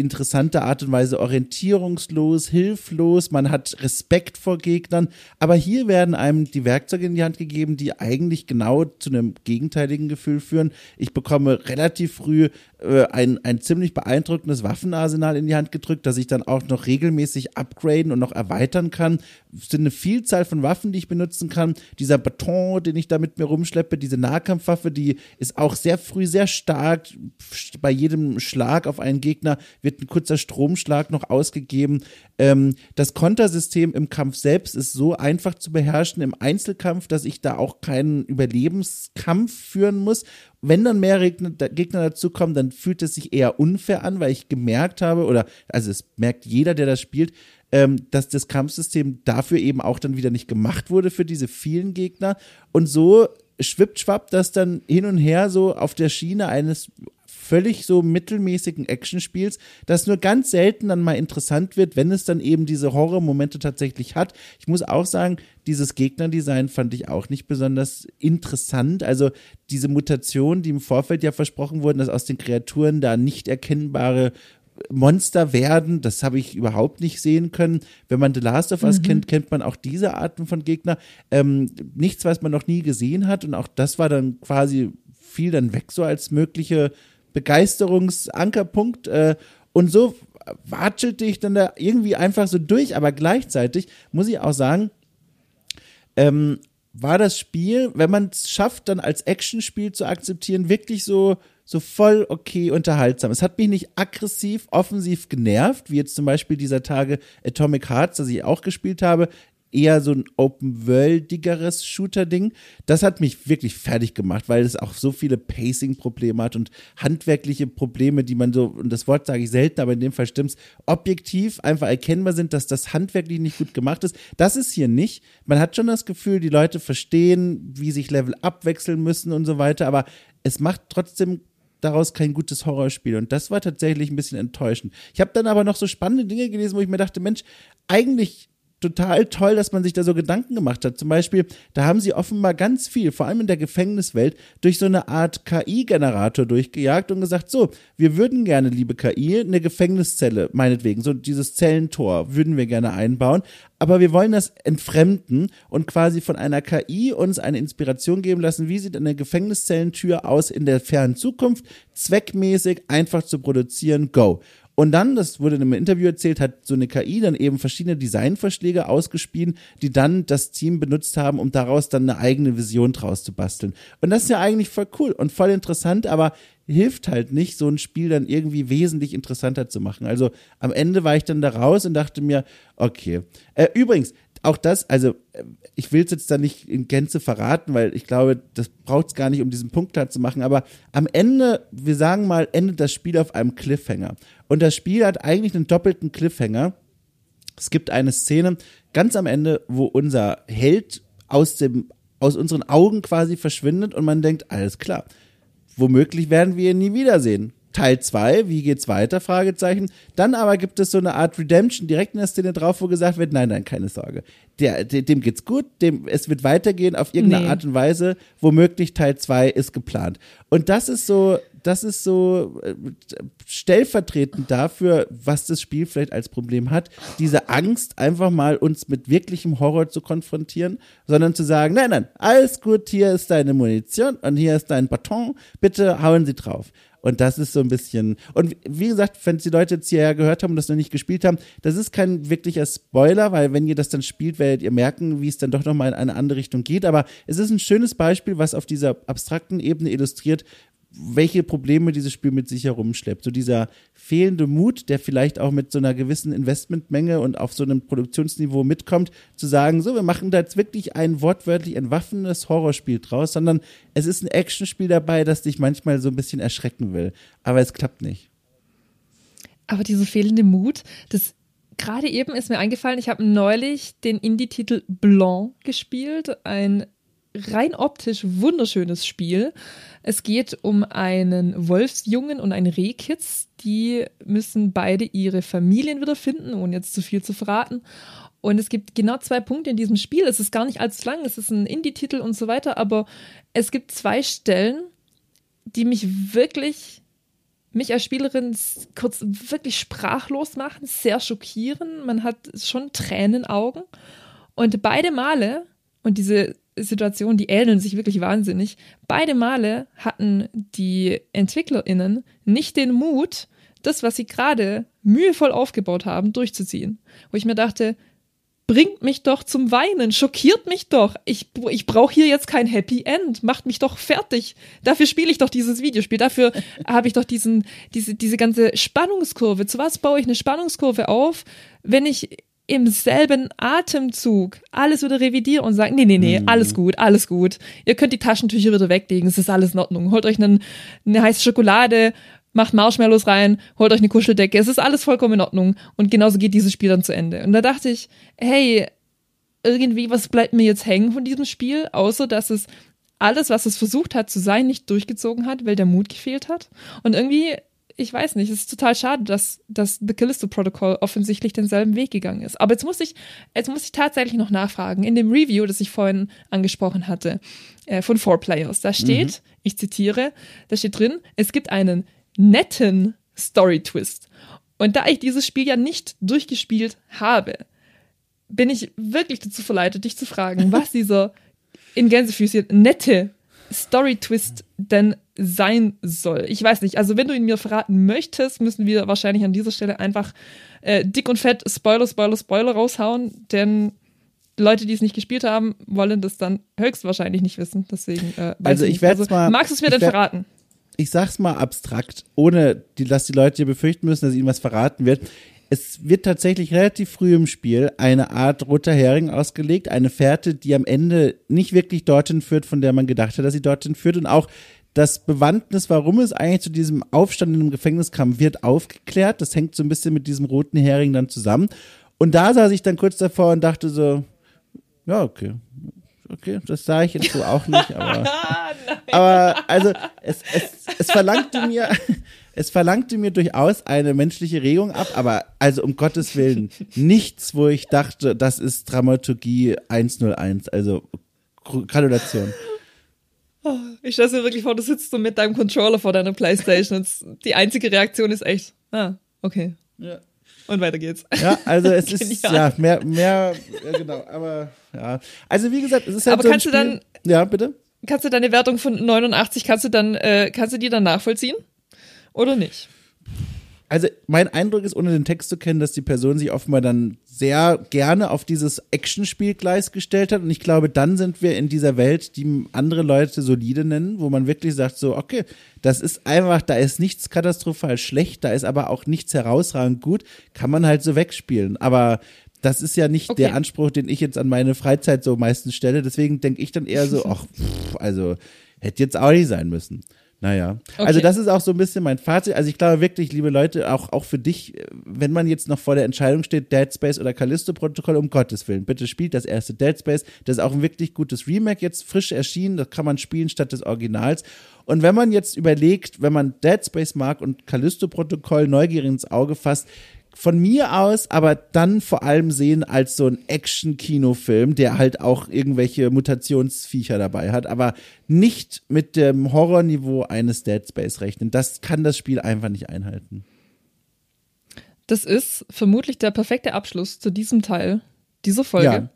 interessante Art und Weise orientierungslos, hilflos, man hat Respekt vor Gegnern, aber hier werden einem die Werkzeuge in die Hand gegeben, die eigentlich genau zu einem gegenteiligen Gefühl führen. Ich bekomme relativ früh äh, ein, ein ziemlich beeindruckendes Waffenarsenal in die Hand gedrückt, das ich dann auch noch regelmäßig upgraden und noch erweitern kann. Es sind eine Vielzahl von Waffen, die ich benutzen kann. Dieser Baton, den ich da mit mir rumschleppe, diese Nahkampfwaffe, die ist auch sehr früh sehr stark. Bei jedem Schlag auf einen Gegner wird ein kurzer Stromschlag noch ausgegeben. Ähm, das Kontersystem im Kampf selbst ist so einfach zu beherrschen im Einzelkampf, dass ich da auch keinen Überlebenskampf führen muss wenn dann mehr Gegner dazukommen, dann fühlt es sich eher unfair an, weil ich gemerkt habe, oder also es merkt jeder, der das spielt, ähm, dass das Kampfsystem dafür eben auch dann wieder nicht gemacht wurde für diese vielen Gegner. Und so schwippt schwapp das dann hin und her so auf der Schiene eines völlig so mittelmäßigen Actionspiels, das nur ganz selten dann mal interessant wird, wenn es dann eben diese Horrormomente tatsächlich hat. Ich muss auch sagen, dieses Gegnerdesign fand ich auch nicht besonders interessant. Also diese Mutation, die im Vorfeld ja versprochen wurden, dass aus den Kreaturen da nicht erkennbare Monster werden, das habe ich überhaupt nicht sehen können. Wenn man The Last of Us mhm. kennt, kennt man auch diese Arten von Gegner. Ähm, nichts, was man noch nie gesehen hat. Und auch das war dann quasi viel dann weg so als mögliche Begeisterungsankerpunkt. Äh, und so watschelte ich dann da irgendwie einfach so durch, aber gleichzeitig muss ich auch sagen, ähm, war das Spiel, wenn man es schafft, dann als Actionspiel zu akzeptieren, wirklich so, so voll okay unterhaltsam. Es hat mich nicht aggressiv, offensiv genervt, wie jetzt zum Beispiel dieser Tage Atomic Hearts, das ich auch gespielt habe eher so ein open-worldigeres Shooter-Ding. Das hat mich wirklich fertig gemacht, weil es auch so viele Pacing-Probleme hat und handwerkliche Probleme, die man so, und das Wort sage ich selten, aber in dem Fall stimmt's, objektiv einfach erkennbar sind, dass das handwerklich nicht gut gemacht ist. Das ist hier nicht. Man hat schon das Gefühl, die Leute verstehen, wie sich Level abwechseln müssen und so weiter, aber es macht trotzdem daraus kein gutes Horrorspiel. Und das war tatsächlich ein bisschen enttäuschend. Ich habe dann aber noch so spannende Dinge gelesen, wo ich mir dachte, Mensch, eigentlich total toll, dass man sich da so Gedanken gemacht hat. Zum Beispiel, da haben sie offenbar ganz viel, vor allem in der Gefängniswelt, durch so eine Art KI-Generator durchgejagt und gesagt, so, wir würden gerne, liebe KI, eine Gefängniszelle, meinetwegen, so dieses Zellentor würden wir gerne einbauen, aber wir wollen das entfremden und quasi von einer KI uns eine Inspiration geben lassen, wie sieht eine Gefängniszellentür aus in der fernen Zukunft, zweckmäßig, einfach zu produzieren, go. Und dann, das wurde in einem Interview erzählt, hat so eine KI dann eben verschiedene Designvorschläge ausgespielt, die dann das Team benutzt haben, um daraus dann eine eigene Vision draus zu basteln. Und das ist ja eigentlich voll cool und voll interessant, aber hilft halt nicht, so ein Spiel dann irgendwie wesentlich interessanter zu machen. Also am Ende war ich dann da raus und dachte mir, okay. Äh, übrigens, auch das, also ich will es jetzt da nicht in Gänze verraten, weil ich glaube, das braucht es gar nicht, um diesen Punkt klar zu machen. Aber am Ende, wir sagen mal, endet das Spiel auf einem Cliffhanger. Und das Spiel hat eigentlich einen doppelten Cliffhanger. Es gibt eine Szene ganz am Ende, wo unser Held aus dem aus unseren Augen quasi verschwindet und man denkt, alles klar. Womöglich werden wir ihn nie wiedersehen. Teil 2, wie geht's weiter? Fragezeichen. Dann aber gibt es so eine Art Redemption direkt in der Szene drauf, wo gesagt wird, nein, nein, keine Sorge. Der, dem geht's gut, dem, es wird weitergehen auf irgendeine nee. Art und Weise. Womöglich Teil 2 ist geplant. Und das ist so, das ist so äh, stellvertretend dafür, was das Spiel vielleicht als Problem hat. Diese Angst, einfach mal uns mit wirklichem Horror zu konfrontieren, sondern zu sagen, nein, nein, alles gut, hier ist deine Munition und hier ist dein Baton, bitte hauen Sie drauf. Und das ist so ein bisschen. Und wie gesagt, wenn die Leute jetzt hierher gehört haben und das noch nicht gespielt haben, das ist kein wirklicher Spoiler, weil wenn ihr das dann spielt, werdet ihr merken, wie es dann doch nochmal in eine andere Richtung geht. Aber es ist ein schönes Beispiel, was auf dieser abstrakten Ebene illustriert, welche Probleme dieses Spiel mit sich herumschleppt. So dieser fehlende Mut, der vielleicht auch mit so einer gewissen Investmentmenge und auf so einem Produktionsniveau mitkommt, zu sagen, so, wir machen da jetzt wirklich ein wortwörtlich entwaffnenes Horrorspiel draus, sondern es ist ein Actionspiel dabei, das dich manchmal so ein bisschen erschrecken will. Aber es klappt nicht. Aber dieser fehlende Mut, das gerade eben ist mir eingefallen, ich habe neulich den Indie-Titel Blanc gespielt, ein rein optisch wunderschönes Spiel. Es geht um einen Wolfsjungen und einen Rehkitz. Die müssen beide ihre Familien wiederfinden, ohne jetzt zu viel zu verraten. Und es gibt genau zwei Punkte in diesem Spiel. Es ist gar nicht allzu lang, es ist ein Indie-Titel und so weiter, aber es gibt zwei Stellen, die mich wirklich, mich als Spielerin kurz wirklich sprachlos machen, sehr schockieren. Man hat schon Tränenaugen. Und beide Male, und diese Situationen, die ähneln sich wirklich wahnsinnig. Beide Male hatten die EntwicklerInnen nicht den Mut, das, was sie gerade mühevoll aufgebaut haben, durchzuziehen. Wo ich mir dachte, bringt mich doch zum Weinen, schockiert mich doch. Ich, ich brauche hier jetzt kein Happy End, macht mich doch fertig. Dafür spiele ich doch dieses Videospiel, dafür habe ich doch diesen, diese, diese ganze Spannungskurve. Zu was baue ich eine Spannungskurve auf, wenn ich im selben Atemzug alles wieder revidieren und sagen, nee, nee, nee, mhm. alles gut, alles gut. Ihr könnt die Taschentücher wieder weglegen, es ist alles in Ordnung. Holt euch einen, eine heiße Schokolade, macht Marshmallows rein, holt euch eine Kuscheldecke, es ist alles vollkommen in Ordnung. Und genauso geht dieses Spiel dann zu Ende. Und da dachte ich, hey, irgendwie, was bleibt mir jetzt hängen von diesem Spiel, außer dass es alles, was es versucht hat zu sein, nicht durchgezogen hat, weil der Mut gefehlt hat. Und irgendwie ich weiß nicht, es ist total schade, dass, dass The Callisto Protocol offensichtlich denselben Weg gegangen ist. Aber jetzt muss ich, jetzt muss ich tatsächlich noch nachfragen. In dem Review, das ich vorhin angesprochen hatte, äh, von Four Players, da steht, mhm. ich zitiere, da steht drin, es gibt einen netten Story-Twist. Und da ich dieses Spiel ja nicht durchgespielt habe, bin ich wirklich dazu verleitet, dich zu fragen, was dieser in Gänsefüßchen nette Story-Twist denn sein soll. Ich weiß nicht, also wenn du ihn mir verraten möchtest, müssen wir wahrscheinlich an dieser Stelle einfach äh, dick und fett Spoiler, Spoiler, Spoiler raushauen, denn Leute, die es nicht gespielt haben, wollen das dann höchstwahrscheinlich nicht wissen. Deswegen, äh, also ich, werde also, mal. Magst du es mir denn verraten? Ich sag's mal abstrakt, ohne die, dass die Leute hier befürchten müssen, dass ihnen was verraten wird es wird tatsächlich relativ früh im Spiel eine Art roter Hering ausgelegt, eine Fährte, die am Ende nicht wirklich dorthin führt, von der man gedacht hat, dass sie dorthin führt und auch das Bewandtnis, warum es eigentlich zu diesem Aufstand in einem Gefängnis kam, wird aufgeklärt. Das hängt so ein bisschen mit diesem roten Hering dann zusammen. Und da saß ich dann kurz davor und dachte so, ja, okay. Okay, das sah ich jetzt so auch nicht, aber, aber also es, es, es verlangte mir, es verlangte mir durchaus eine menschliche Regung ab, aber also um Gottes Willen nichts, wo ich dachte, das ist Dramaturgie 101. Also Gratulation. Oh, ich stelle mir wirklich vor, du sitzt so mit deinem Controller vor deiner Playstation und die einzige Reaktion ist echt, ah, okay. Ja. Und weiter geht's. Ja, also es ist ja mehr, mehr, ja, genau, aber ja. Also wie gesagt, es ist halt aber so kannst du dann, ja, bitte? Kannst du deine Wertung von 89, kannst du dann, äh, kannst du die dann nachvollziehen? Oder nicht? Also mein Eindruck ist, ohne den Text zu kennen, dass die Person sich offenbar dann sehr gerne auf dieses Actionspielgleis gestellt hat. Und ich glaube, dann sind wir in dieser Welt, die andere Leute solide nennen, wo man wirklich sagt, so, okay, das ist einfach, da ist nichts katastrophal schlecht, da ist aber auch nichts herausragend gut, kann man halt so wegspielen. Aber das ist ja nicht okay. der Anspruch, den ich jetzt an meine Freizeit so meistens stelle. Deswegen denke ich dann eher so, ach, pff, also hätte jetzt auch nicht sein müssen. Naja. Okay. Also das ist auch so ein bisschen mein Fazit. Also ich glaube wirklich, liebe Leute, auch, auch für dich, wenn man jetzt noch vor der Entscheidung steht, Dead Space oder Callisto-Protokoll, um Gottes Willen, bitte spielt das erste Dead Space. Das ist auch ein wirklich gutes Remake, jetzt frisch erschienen. Das kann man spielen statt des Originals. Und wenn man jetzt überlegt, wenn man Dead Space mag und Callisto-Protokoll neugierig ins Auge fasst, von mir aus, aber dann vor allem sehen als so ein Action-Kinofilm, der halt auch irgendwelche Mutationsviecher dabei hat, aber nicht mit dem Horrorniveau eines Dead Space rechnen. Das kann das Spiel einfach nicht einhalten. Das ist vermutlich der perfekte Abschluss zu diesem Teil dieser Folge. Ja.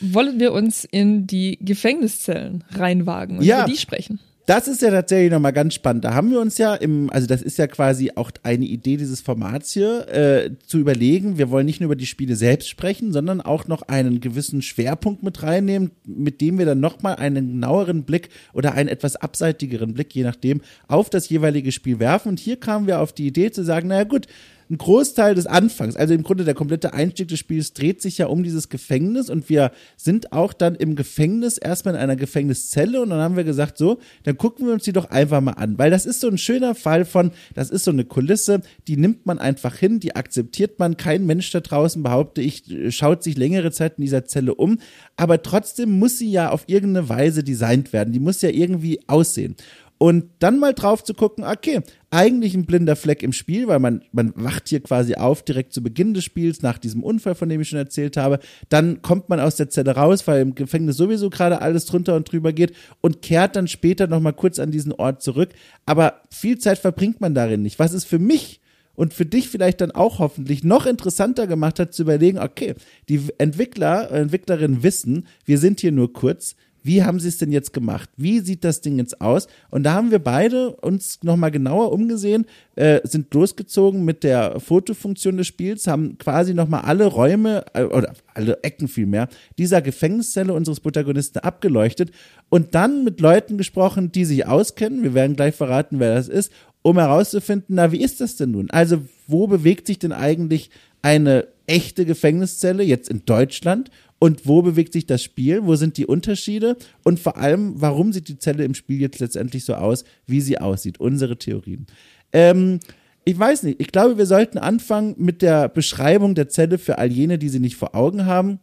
Wollen wir uns in die Gefängniszellen reinwagen und ja. über die sprechen? Das ist ja tatsächlich nochmal ganz spannend. Da haben wir uns ja im, also das ist ja quasi auch eine Idee dieses Formats hier, äh, zu überlegen, wir wollen nicht nur über die Spiele selbst sprechen, sondern auch noch einen gewissen Schwerpunkt mit reinnehmen, mit dem wir dann nochmal einen genaueren Blick oder einen etwas abseitigeren Blick, je nachdem, auf das jeweilige Spiel werfen. Und hier kamen wir auf die Idee zu sagen, naja gut, ein Großteil des Anfangs, also im Grunde der komplette Einstieg des Spiels, dreht sich ja um dieses Gefängnis und wir sind auch dann im Gefängnis erstmal in einer Gefängniszelle und dann haben wir gesagt, so, dann gucken wir uns die doch einfach mal an, weil das ist so ein schöner Fall von, das ist so eine Kulisse, die nimmt man einfach hin, die akzeptiert man, kein Mensch da draußen, behaupte ich, schaut sich längere Zeit in dieser Zelle um, aber trotzdem muss sie ja auf irgendeine Weise designt werden, die muss ja irgendwie aussehen. Und dann mal drauf zu gucken, okay, eigentlich ein blinder Fleck im Spiel, weil man, man wacht hier quasi auf direkt zu Beginn des Spiels nach diesem Unfall, von dem ich schon erzählt habe. Dann kommt man aus der Zelle raus, weil im Gefängnis sowieso gerade alles drunter und drüber geht und kehrt dann später nochmal kurz an diesen Ort zurück. Aber viel Zeit verbringt man darin nicht. Was ist für mich und für dich vielleicht dann auch hoffentlich noch interessanter gemacht hat, zu überlegen, okay, die Entwickler, Entwicklerinnen wissen, wir sind hier nur kurz, wie haben sie es denn jetzt gemacht? Wie sieht das Ding jetzt aus? Und da haben wir beide uns nochmal genauer umgesehen, äh, sind losgezogen mit der Fotofunktion des Spiels, haben quasi nochmal alle Räume äh, oder alle Ecken vielmehr dieser Gefängniszelle unseres Protagonisten abgeleuchtet und dann mit Leuten gesprochen, die sich auskennen. Wir werden gleich verraten, wer das ist, um herauszufinden, na, wie ist das denn nun? Also, wo bewegt sich denn eigentlich eine echte Gefängniszelle jetzt in Deutschland und wo bewegt sich das Spiel, wo sind die Unterschiede und vor allem, warum sieht die Zelle im Spiel jetzt letztendlich so aus, wie sie aussieht, unsere Theorien. Ähm, ich weiß nicht, ich glaube, wir sollten anfangen mit der Beschreibung der Zelle für all jene, die sie nicht vor Augen haben.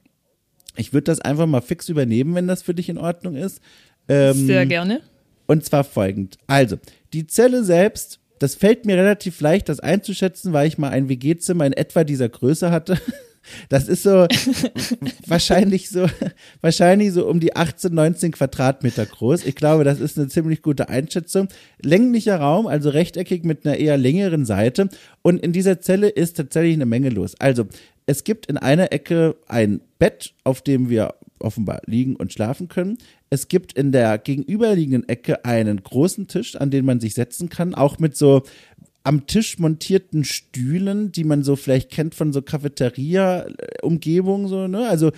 Ich würde das einfach mal fix übernehmen, wenn das für dich in Ordnung ist. Ähm, Sehr gerne. Und zwar folgend. Also, die Zelle selbst, das fällt mir relativ leicht, das einzuschätzen, weil ich mal ein WG-Zimmer in etwa dieser Größe hatte. Das ist so wahrscheinlich so wahrscheinlich so um die 18, 19 Quadratmeter groß. Ich glaube, das ist eine ziemlich gute Einschätzung. Länglicher Raum, also rechteckig mit einer eher längeren Seite. Und in dieser Zelle ist tatsächlich eine Menge los. Also es gibt in einer Ecke ein Bett, auf dem wir offenbar liegen und schlafen können. Es gibt in der gegenüberliegenden Ecke einen großen Tisch, an den man sich setzen kann, auch mit so am Tisch montierten Stühlen, die man so vielleicht kennt von so Cafeteria-Umgebungen, so, ne? Also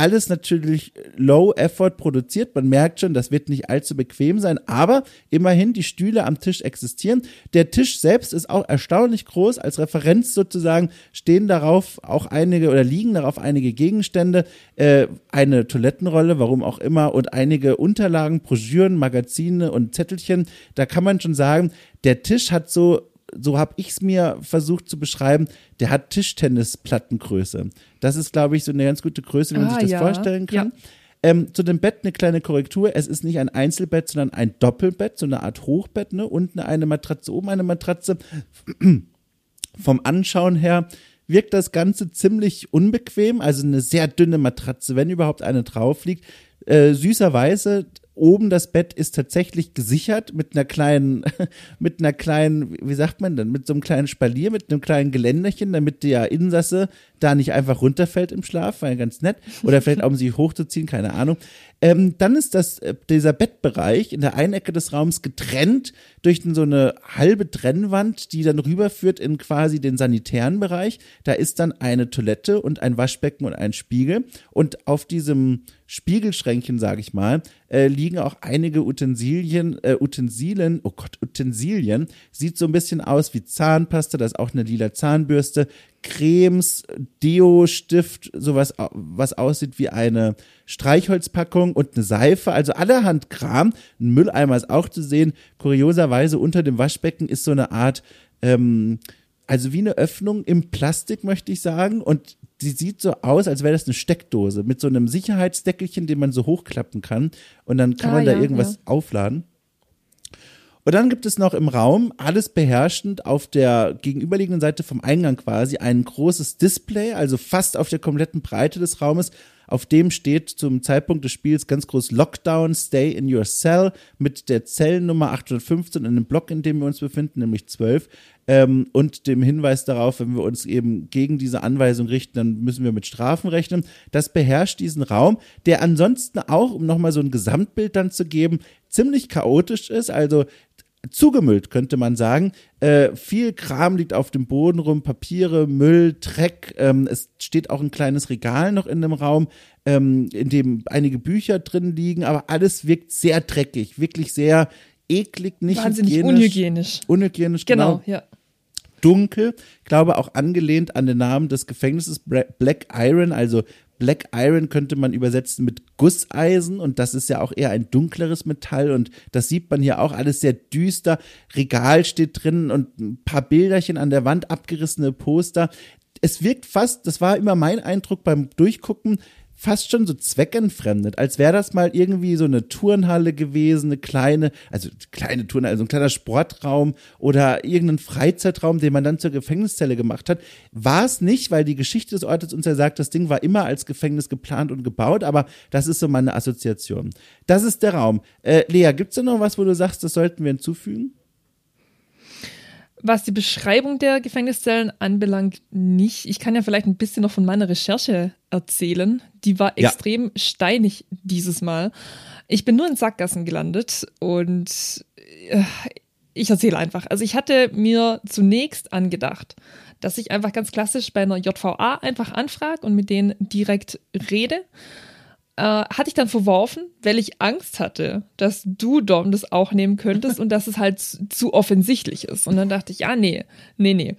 alles natürlich low effort produziert. Man merkt schon, das wird nicht allzu bequem sein, aber immerhin die Stühle am Tisch existieren. Der Tisch selbst ist auch erstaunlich groß. Als Referenz sozusagen stehen darauf auch einige oder liegen darauf einige Gegenstände, äh, eine Toilettenrolle, warum auch immer, und einige Unterlagen, Broschüren, Magazine und Zettelchen. Da kann man schon sagen, der Tisch hat so so habe ich es mir versucht zu beschreiben, der hat Tischtennisplattengröße. Das ist, glaube ich, so eine ganz gute Größe, wenn man ah, sich das ja. vorstellen kann. Ja. Ähm, zu dem Bett eine kleine Korrektur. Es ist nicht ein Einzelbett, sondern ein Doppelbett, so eine Art Hochbett, ne? Unten eine Matratze, oben eine Matratze. Vom Anschauen her wirkt das Ganze ziemlich unbequem, also eine sehr dünne Matratze, wenn überhaupt eine drauf liegt. Äh, süßerweise oben das Bett ist tatsächlich gesichert mit einer kleinen, mit einer kleinen, wie sagt man denn, mit so einem kleinen Spalier, mit einem kleinen Geländerchen, damit der Insasse da nicht einfach runterfällt im Schlaf, war ja ganz nett. Oder vielleicht auch um sich hochzuziehen, keine Ahnung. Ähm, dann ist das, äh, dieser Bettbereich in der einen Ecke des Raums getrennt durch so eine halbe Trennwand, die dann rüberführt in quasi den sanitären Bereich. Da ist dann eine Toilette und ein Waschbecken und ein Spiegel. Und auf diesem Spiegelschränkchen, sage ich mal, äh, liegen auch einige Utensilien, äh, Utensilien, oh Gott, Utensilien. Sieht so ein bisschen aus wie Zahnpasta, da ist auch eine lila Zahnbürste, Cremes, Deo-Stift, sowas, was aussieht wie eine Streichholzpackung und eine Seife, also allerhand Kram. Ein Mülleimer ist auch zu sehen. Kurioserweise unter dem Waschbecken ist so eine Art, ähm, also wie eine Öffnung im Plastik, möchte ich sagen. Und die sieht so aus, als wäre das eine Steckdose mit so einem Sicherheitsdeckelchen, den man so hochklappen kann. Und dann kann ah, man da ja, irgendwas ja. aufladen. Und dann gibt es noch im Raum, alles beherrschend, auf der gegenüberliegenden Seite vom Eingang quasi, ein großes Display, also fast auf der kompletten Breite des Raumes. Auf dem steht zum Zeitpunkt des Spiels ganz groß Lockdown, Stay in Your Cell mit der Zellennummer 815 in dem Block, in dem wir uns befinden, nämlich 12 ähm, und dem Hinweis darauf, wenn wir uns eben gegen diese Anweisung richten, dann müssen wir mit Strafen rechnen. Das beherrscht diesen Raum, der ansonsten auch, um nochmal so ein Gesamtbild dann zu geben, ziemlich chaotisch ist, also zugemüllt, könnte man sagen. Äh, viel Kram liegt auf dem Boden rum, Papiere, Müll, Dreck. Ähm, es steht auch ein kleines Regal noch in dem Raum, ähm, in dem einige Bücher drin liegen, aber alles wirkt sehr dreckig, wirklich sehr eklig, nicht Wahnsinnig hygienisch. unhygienisch. Unhygienisch, Genau, genau. ja. Dunkel, glaube auch angelehnt an den Namen des Gefängnisses Black Iron, also Black Iron könnte man übersetzen mit Gusseisen und das ist ja auch eher ein dunkleres Metall und das sieht man hier auch alles sehr düster. Regal steht drin und ein paar Bilderchen an der Wand, abgerissene Poster. Es wirkt fast, das war immer mein Eindruck beim Durchgucken, fast schon so zweckentfremdet, als wäre das mal irgendwie so eine Turnhalle gewesen, eine kleine, also kleine Turnhalle, also ein kleiner Sportraum oder irgendein Freizeitraum, den man dann zur Gefängniszelle gemacht hat. War es nicht, weil die Geschichte des Ortes uns ja sagt, das Ding war immer als Gefängnis geplant und gebaut, aber das ist so meine Assoziation. Das ist der Raum. Äh, Lea, gibt's da noch was, wo du sagst, das sollten wir hinzufügen? Was die Beschreibung der Gefängniszellen anbelangt, nicht. Ich kann ja vielleicht ein bisschen noch von meiner Recherche erzählen. Die war Ja. extrem steinig dieses Mal. Ich bin nur in Sackgassen gelandet und äh, ich erzähle einfach. Also ich hatte mir zunächst angedacht, dass ich einfach ganz klassisch bei einer JVA einfach anfrage und mit denen direkt rede. Äh, hatte ich dann verworfen, weil ich Angst hatte, dass du, Dom, das auch nehmen könntest und dass es halt zu, offensichtlich ist. Und dann dachte ich, ja, nee, nee, nee,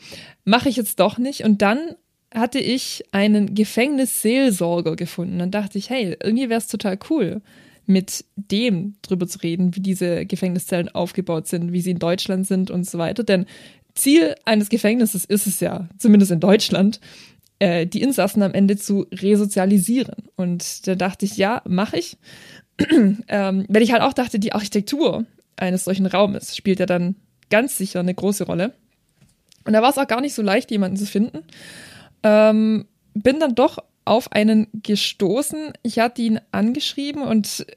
mache ich jetzt doch nicht. Und dann hatte ich einen Gefängnisseelsorger gefunden. Dann dachte ich, hey, irgendwie wäre es total cool, mit dem drüber zu reden, wie diese Gefängniszellen aufgebaut sind, wie sie in Deutschland sind und so weiter. Denn Ziel eines Gefängnisses ist es ja, zumindest in Deutschland, äh, die Insassen am Ende zu resozialisieren. Und da dachte ich, ja, mache ich. ähm, weil ich halt auch dachte, die Architektur eines solchen Raumes spielt ja dann ganz sicher eine große Rolle. Und da war es auch gar nicht so leicht, jemanden zu finden. Ähm, bin dann doch auf einen gestoßen. Ich hatte ihn angeschrieben und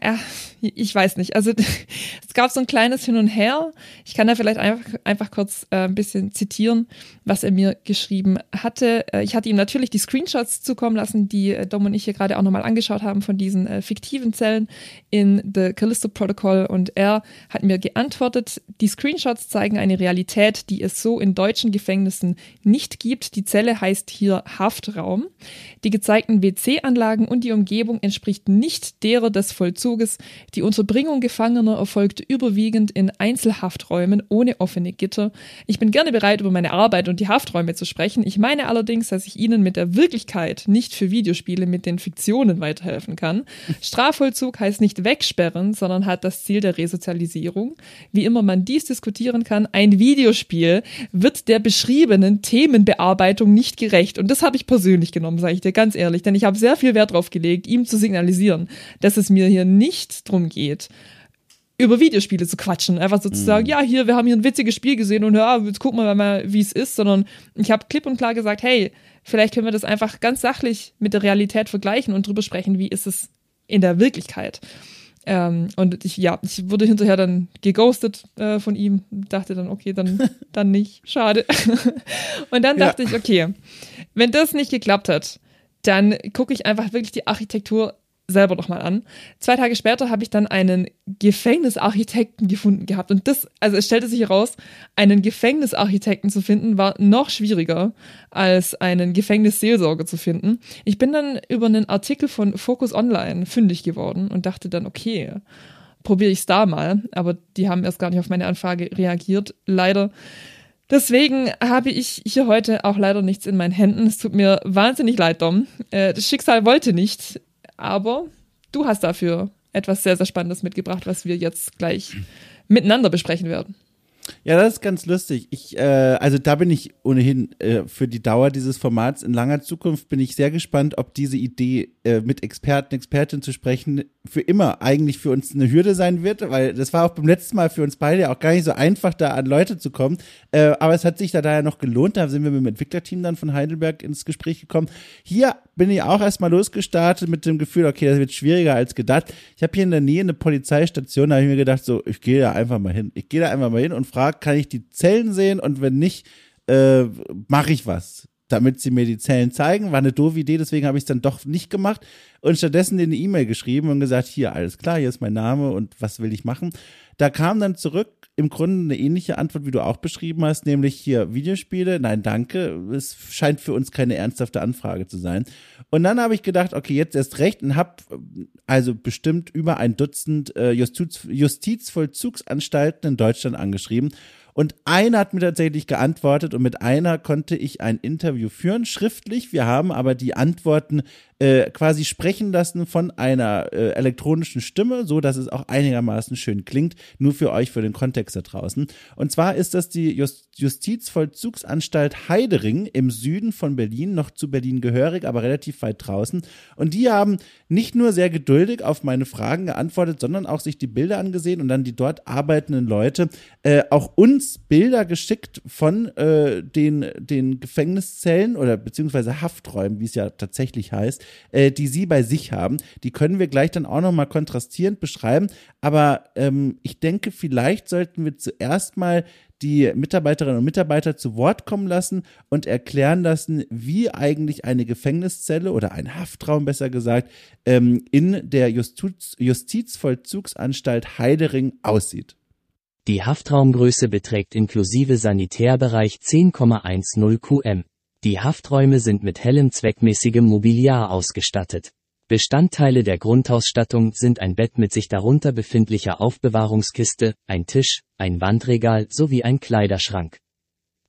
äh, ich weiß nicht. Also es gab so ein kleines Hin und Her. Ich kann da vielleicht einfach, einfach kurz äh, ein bisschen zitieren, was er mir geschrieben hatte. Äh, ich hatte ihm natürlich die Screenshots zukommen lassen, die äh, Dom und ich hier gerade auch nochmal angeschaut haben von diesen äh, fiktiven Zellen in The Callisto Protocol. Und er hat mir geantwortet, die Screenshots zeigen eine Realität, die es so in deutschen Gefängnissen nicht gibt. Die Zelle heißt hier Haftraum. Die gezeigten WC-Anlagen und die Umgebung entspricht nicht derer des Vollzuges. Die Unterbringung Gefangener erfolgt überwiegend in Einzelhafträumen ohne offene Gitter. Ich bin gerne bereit, über meine Arbeit und die Hafträume zu sprechen. Ich meine allerdings, dass ich Ihnen mit der Wirklichkeit, nicht für Videospiele mit den Fiktionen weiterhelfen kann. Strafvollzug heißt nicht wegsperren, sondern hat das Ziel der Resozialisierung. Wie immer man dies diskutieren kann, ein Videospiel wird der beschriebenen Themenbearbeitung nicht gerecht. Und das habe ich persönlich genommen, sage ich dir ganz ehrlich, denn ich habe sehr viel Wert darauf gelegt, ihm zu signalisieren, dass es mir hier nicht drum geht, über Videospiele zu quatschen. Einfach sozusagen, Mhm. ja, hier, wir haben hier ein witziges Spiel gesehen und ja, jetzt gucken wir mal, wie es ist, sondern ich habe klipp und klar gesagt, hey, vielleicht können wir das einfach ganz sachlich mit der Realität vergleichen und drüber sprechen, wie ist es in der Wirklichkeit. Ähm, und ich, ja, ich wurde hinterher dann geghostet äh, von ihm, dachte dann, okay, dann, dann nicht, schade. und dann Ja. dachte ich, okay, wenn das nicht geklappt hat, dann gucke ich einfach wirklich die Architektur selber nochmal an. Zwei Tage später habe ich dann einen Gefängnisarchitekten gefunden gehabt. Und das, also es stellte sich heraus, einen Gefängnisarchitekten zu finden, war noch schwieriger als einen Gefängnisseelsorger zu finden. Ich bin dann über einen Artikel von Focus Online fündig geworden und dachte dann, okay, probiere ich es da mal. Aber die haben erst gar nicht auf meine Anfrage reagiert, leider. Deswegen habe ich hier heute auch leider nichts in meinen Händen. Es tut mir wahnsinnig leid, Dom. Äh, das Schicksal wollte nicht, aber du hast dafür etwas sehr, sehr Spannendes mitgebracht, was wir jetzt gleich miteinander besprechen werden. Ja, das ist ganz lustig. Ich, äh, also da bin ich ohnehin äh, für die Dauer dieses Formats in langer Zukunft bin ich sehr gespannt, ob diese Idee äh, mit Experten, Expertinnen zu sprechen für immer eigentlich für uns eine Hürde sein wird, weil das war auch beim letzten Mal für uns beide auch gar nicht so einfach, da an Leute zu kommen. Äh, aber es hat sich da daher noch gelohnt. Da sind wir mit dem Entwicklerteam dann von Heidelberg ins Gespräch gekommen. Hier bin ich auch erstmal losgestartet mit dem Gefühl, okay, das wird schwieriger als gedacht. Ich habe hier in der Nähe eine Polizeistation, da habe ich mir gedacht, so, ich gehe da einfach mal hin. Ich gehe da einfach mal hin und frage, kann ich die Zellen sehen? Und wenn nicht, äh, mache ich was damit sie mir die Zellen zeigen. War eine doofe Idee, deswegen habe ich es dann doch nicht gemacht. und stattdessen eine E-Mail geschrieben und gesagt, hier, alles klar, hier ist mein Name und was will ich machen. Da kam dann zurück im Grunde eine ähnliche Antwort, wie du auch beschrieben hast, nämlich hier Videospiele. Nein, danke. Es scheint für uns keine ernsthafte Anfrage zu sein. Und dann habe ich gedacht, okay, jetzt erst recht und habe also bestimmt über ein Dutzend äh, Justiz Justizvollzugsanstalten in Deutschland angeschrieben und einer hat mir tatsächlich geantwortet und mit einer konnte ich ein Interview führen, schriftlich. Wir haben aber die Antworten äh, quasi sprechen lassen von einer äh, elektronischen Stimme, so dass es auch einigermaßen schön klingt, nur für euch, für den Kontext da draußen. Und zwar ist das die Just Justizvollzugsanstalt Heidering im Süden von Berlin, noch zu Berlin gehörig, aber relativ weit draußen. Und die haben nicht nur sehr geduldig auf meine Fragen geantwortet, sondern auch sich die Bilder angesehen und dann die dort arbeitenden Leute äh, auch uns Bilder geschickt von äh, den, den Gefängniszellen oder beziehungsweise Hafträumen, wie es ja tatsächlich heißt, äh, die sie bei sich haben. Die können wir gleich dann auch nochmal kontrastierend beschreiben. Aber ähm, ich denke, vielleicht sollten wir zuerst mal die Mitarbeiterinnen und Mitarbeiter zu Wort kommen lassen und erklären lassen, wie eigentlich eine Gefängniszelle oder ein Haftraum besser gesagt ähm, in der Justiz Justizvollzugsanstalt Heidering aussieht. Die Haftraumgröße beträgt inklusive Sanitärbereich 10,10 qm. Die Hafträume sind mit hellem zweckmäßigem Mobiliar ausgestattet. Bestandteile der Grundausstattung sind ein Bett mit sich darunter befindlicher Aufbewahrungskiste, ein Tisch, ein Wandregal sowie ein Kleiderschrank.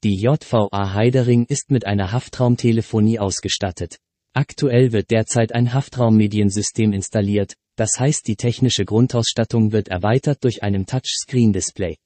Die JVA Heidering ist mit einer Haftraumtelefonie ausgestattet. Aktuell wird derzeit ein Haftraummediensystem installiert, das heißt die technische Grundausstattung wird erweitert durch einen Touchscreen-Display.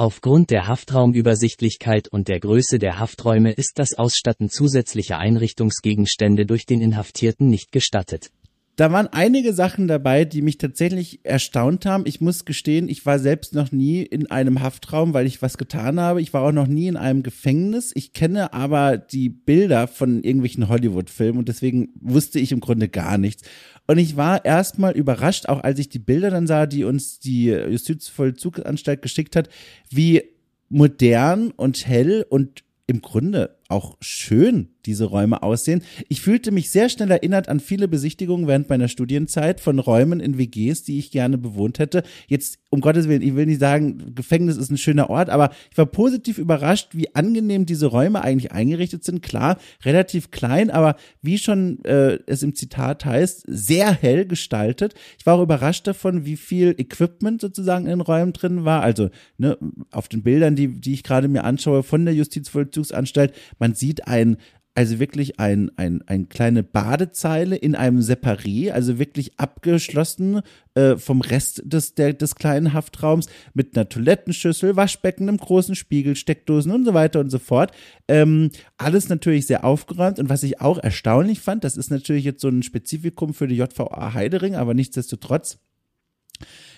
Aufgrund der Haftraumübersichtlichkeit und der Größe der Hafträume ist das Ausstatten zusätzlicher Einrichtungsgegenstände durch den Inhaftierten nicht gestattet. Da waren einige Sachen dabei, die mich tatsächlich erstaunt haben. Ich muss gestehen, ich war selbst noch nie in einem Haftraum, weil ich was getan habe. Ich war auch noch nie in einem Gefängnis. Ich kenne aber die Bilder von irgendwelchen Hollywood-Filmen und deswegen wusste ich im Grunde gar nichts. Und ich war erstmal überrascht, auch als ich die Bilder dann sah, die uns die Justizvollzugsanstalt geschickt hat, wie modern und hell und im Grunde auch schön diese Räume aussehen. Ich fühlte mich sehr schnell erinnert an viele Besichtigungen während meiner Studienzeit von Räumen in WGs, die ich gerne bewohnt hätte. Jetzt, um Gottes Willen, ich will nicht sagen, Gefängnis ist ein schöner Ort, aber ich war positiv überrascht, wie angenehm diese Räume eigentlich eingerichtet sind. Klar, relativ klein, aber wie schon äh, es im Zitat heißt, sehr hell gestaltet. Ich war auch überrascht davon, wie viel Equipment sozusagen in den Räumen drin war. Also ne, auf den Bildern, die, die ich gerade mir anschaue von der Justizvollzugsanstalt, man sieht ein, also wirklich ein, ein, eine kleine Badezeile in einem Separé, also wirklich abgeschlossen äh, vom Rest des, der, des kleinen Haftraums mit einer Toilettenschüssel, Waschbecken, einem großen Spiegel, Steckdosen und so weiter und so fort. Ähm, alles natürlich sehr aufgeräumt und was ich auch erstaunlich fand, das ist natürlich jetzt so ein Spezifikum für die JVA Heidering, aber nichtsdestotrotz,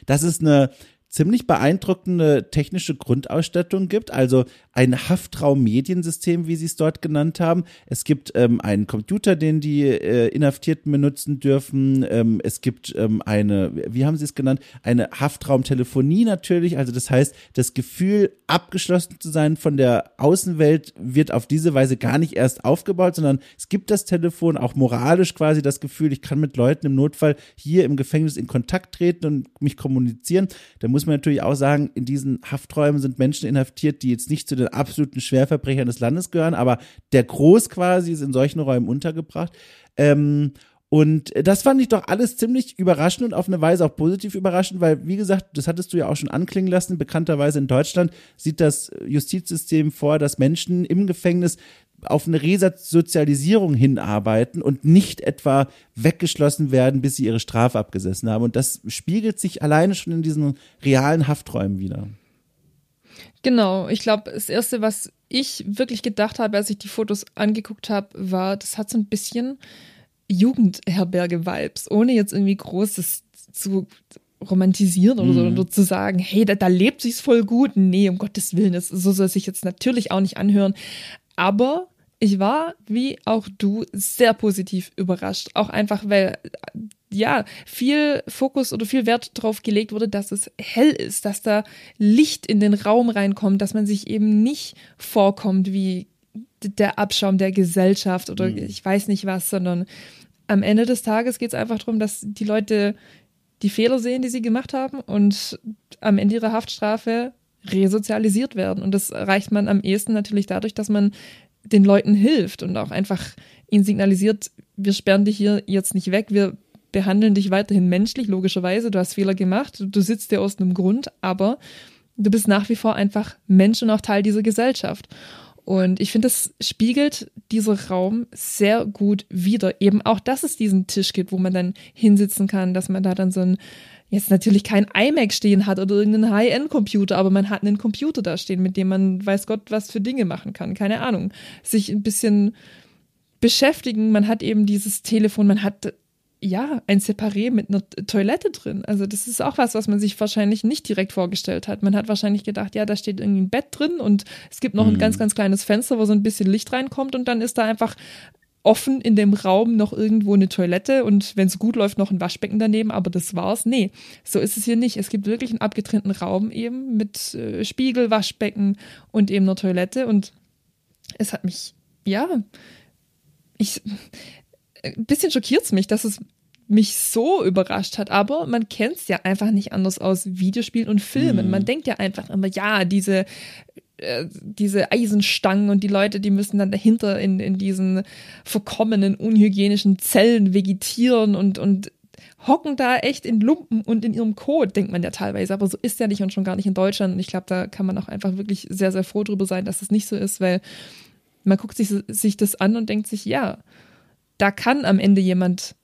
das ist eine ziemlich beeindruckende technische Grundausstattung gibt. Also ein Haftraum-Mediensystem, wie sie es dort genannt haben. Es gibt ähm, einen Computer, den die äh, Inhaftierten benutzen dürfen. Ähm, es gibt ähm, eine, wie haben sie es genannt, eine Haftraumtelefonie natürlich. Also das heißt, das Gefühl, abgeschlossen zu sein von der Außenwelt, wird auf diese Weise gar nicht erst aufgebaut, sondern es gibt das Telefon, auch moralisch quasi das Gefühl, ich kann mit Leuten im Notfall hier im Gefängnis in Kontakt treten und mich kommunizieren. Da muss man natürlich auch sagen, in diesen Hafträumen sind Menschen inhaftiert, die jetzt nicht zu den absoluten Schwerverbrechern des Landes gehören, aber der Groß quasi ist in solchen Räumen untergebracht. Ähm, und das fand ich doch alles ziemlich überraschend und auf eine Weise auch positiv überraschend, weil, wie gesagt, das hattest du ja auch schon anklingen lassen. Bekannterweise in Deutschland sieht das Justizsystem vor, dass Menschen im Gefängnis auf eine Resozialisierung hinarbeiten und nicht etwa weggeschlossen werden, bis sie ihre Strafe abgesessen haben. Und das spiegelt sich alleine schon in diesen realen Hafträumen wieder. Genau, ich glaube, das Erste, was ich wirklich gedacht habe, als ich die Fotos angeguckt habe, war, das hat so ein bisschen Jugendherberge-Vibes, ohne jetzt irgendwie Großes zu romantisieren oder so, mhm. oder zu sagen, hey, da, da lebt sich's voll gut. Nee, um Gottes Willen, das, so soll es sich jetzt natürlich auch nicht anhören. Aber ich war, wie auch du, sehr positiv überrascht. Auch einfach, weil ja, viel Fokus oder viel Wert darauf gelegt wurde, dass es hell ist, dass da Licht in den Raum reinkommt, dass man sich eben nicht vorkommt wie der Abschaum der Gesellschaft oder mhm. ich weiß nicht was, sondern am Ende des Tages geht es einfach darum, dass die Leute die Fehler sehen, die sie gemacht haben und am Ende ihrer Haftstrafe resozialisiert werden. Und das erreicht man am ehesten natürlich dadurch, dass man den Leuten hilft und auch einfach ihnen signalisiert, wir sperren dich hier jetzt nicht weg, wir behandeln dich weiterhin menschlich, logischerweise, du hast Fehler gemacht, du sitzt dir aus einem Grund, aber du bist nach wie vor einfach Mensch und auch Teil dieser Gesellschaft. Und ich finde, das spiegelt dieser Raum sehr gut wider. Eben auch, dass es diesen Tisch gibt, wo man dann hinsitzen kann, dass man da dann so ein, jetzt natürlich kein iMac stehen hat oder irgendeinen High-End-Computer, aber man hat einen Computer da stehen, mit dem man weiß Gott was für Dinge machen kann. Keine Ahnung. Sich ein bisschen beschäftigen. Man hat eben dieses Telefon, man hat ja, ein Separé mit einer Toilette drin. Also das ist auch was, was man sich wahrscheinlich nicht direkt vorgestellt hat. Man hat wahrscheinlich gedacht, ja, da steht irgendwie ein Bett drin und es gibt noch mhm. ein ganz, ganz kleines Fenster, wo so ein bisschen Licht reinkommt und dann ist da einfach offen in dem Raum noch irgendwo eine Toilette und wenn es gut läuft, noch ein Waschbecken daneben, aber das war's. Nee, so ist es hier nicht. Es gibt wirklich einen abgetrennten Raum eben mit äh, Spiegel, Waschbecken und eben einer Toilette und es hat mich, ja, ich, ein bisschen schockiert es mich, dass es mich so überrascht hat, aber man kennt es ja einfach nicht anders aus Videospielen und Filmen. Mhm. Man denkt ja einfach immer, ja, diese, äh, diese Eisenstangen und die Leute, die müssen dann dahinter in, in diesen verkommenen, unhygienischen Zellen vegetieren und, und hocken da echt in Lumpen und in ihrem Kot, denkt man ja teilweise. Aber so ist ja nicht und schon gar nicht in Deutschland. Und ich glaube, da kann man auch einfach wirklich sehr, sehr froh drüber sein, dass es das nicht so ist, weil man guckt sich, sich das an und denkt sich, ja, da kann am Ende jemand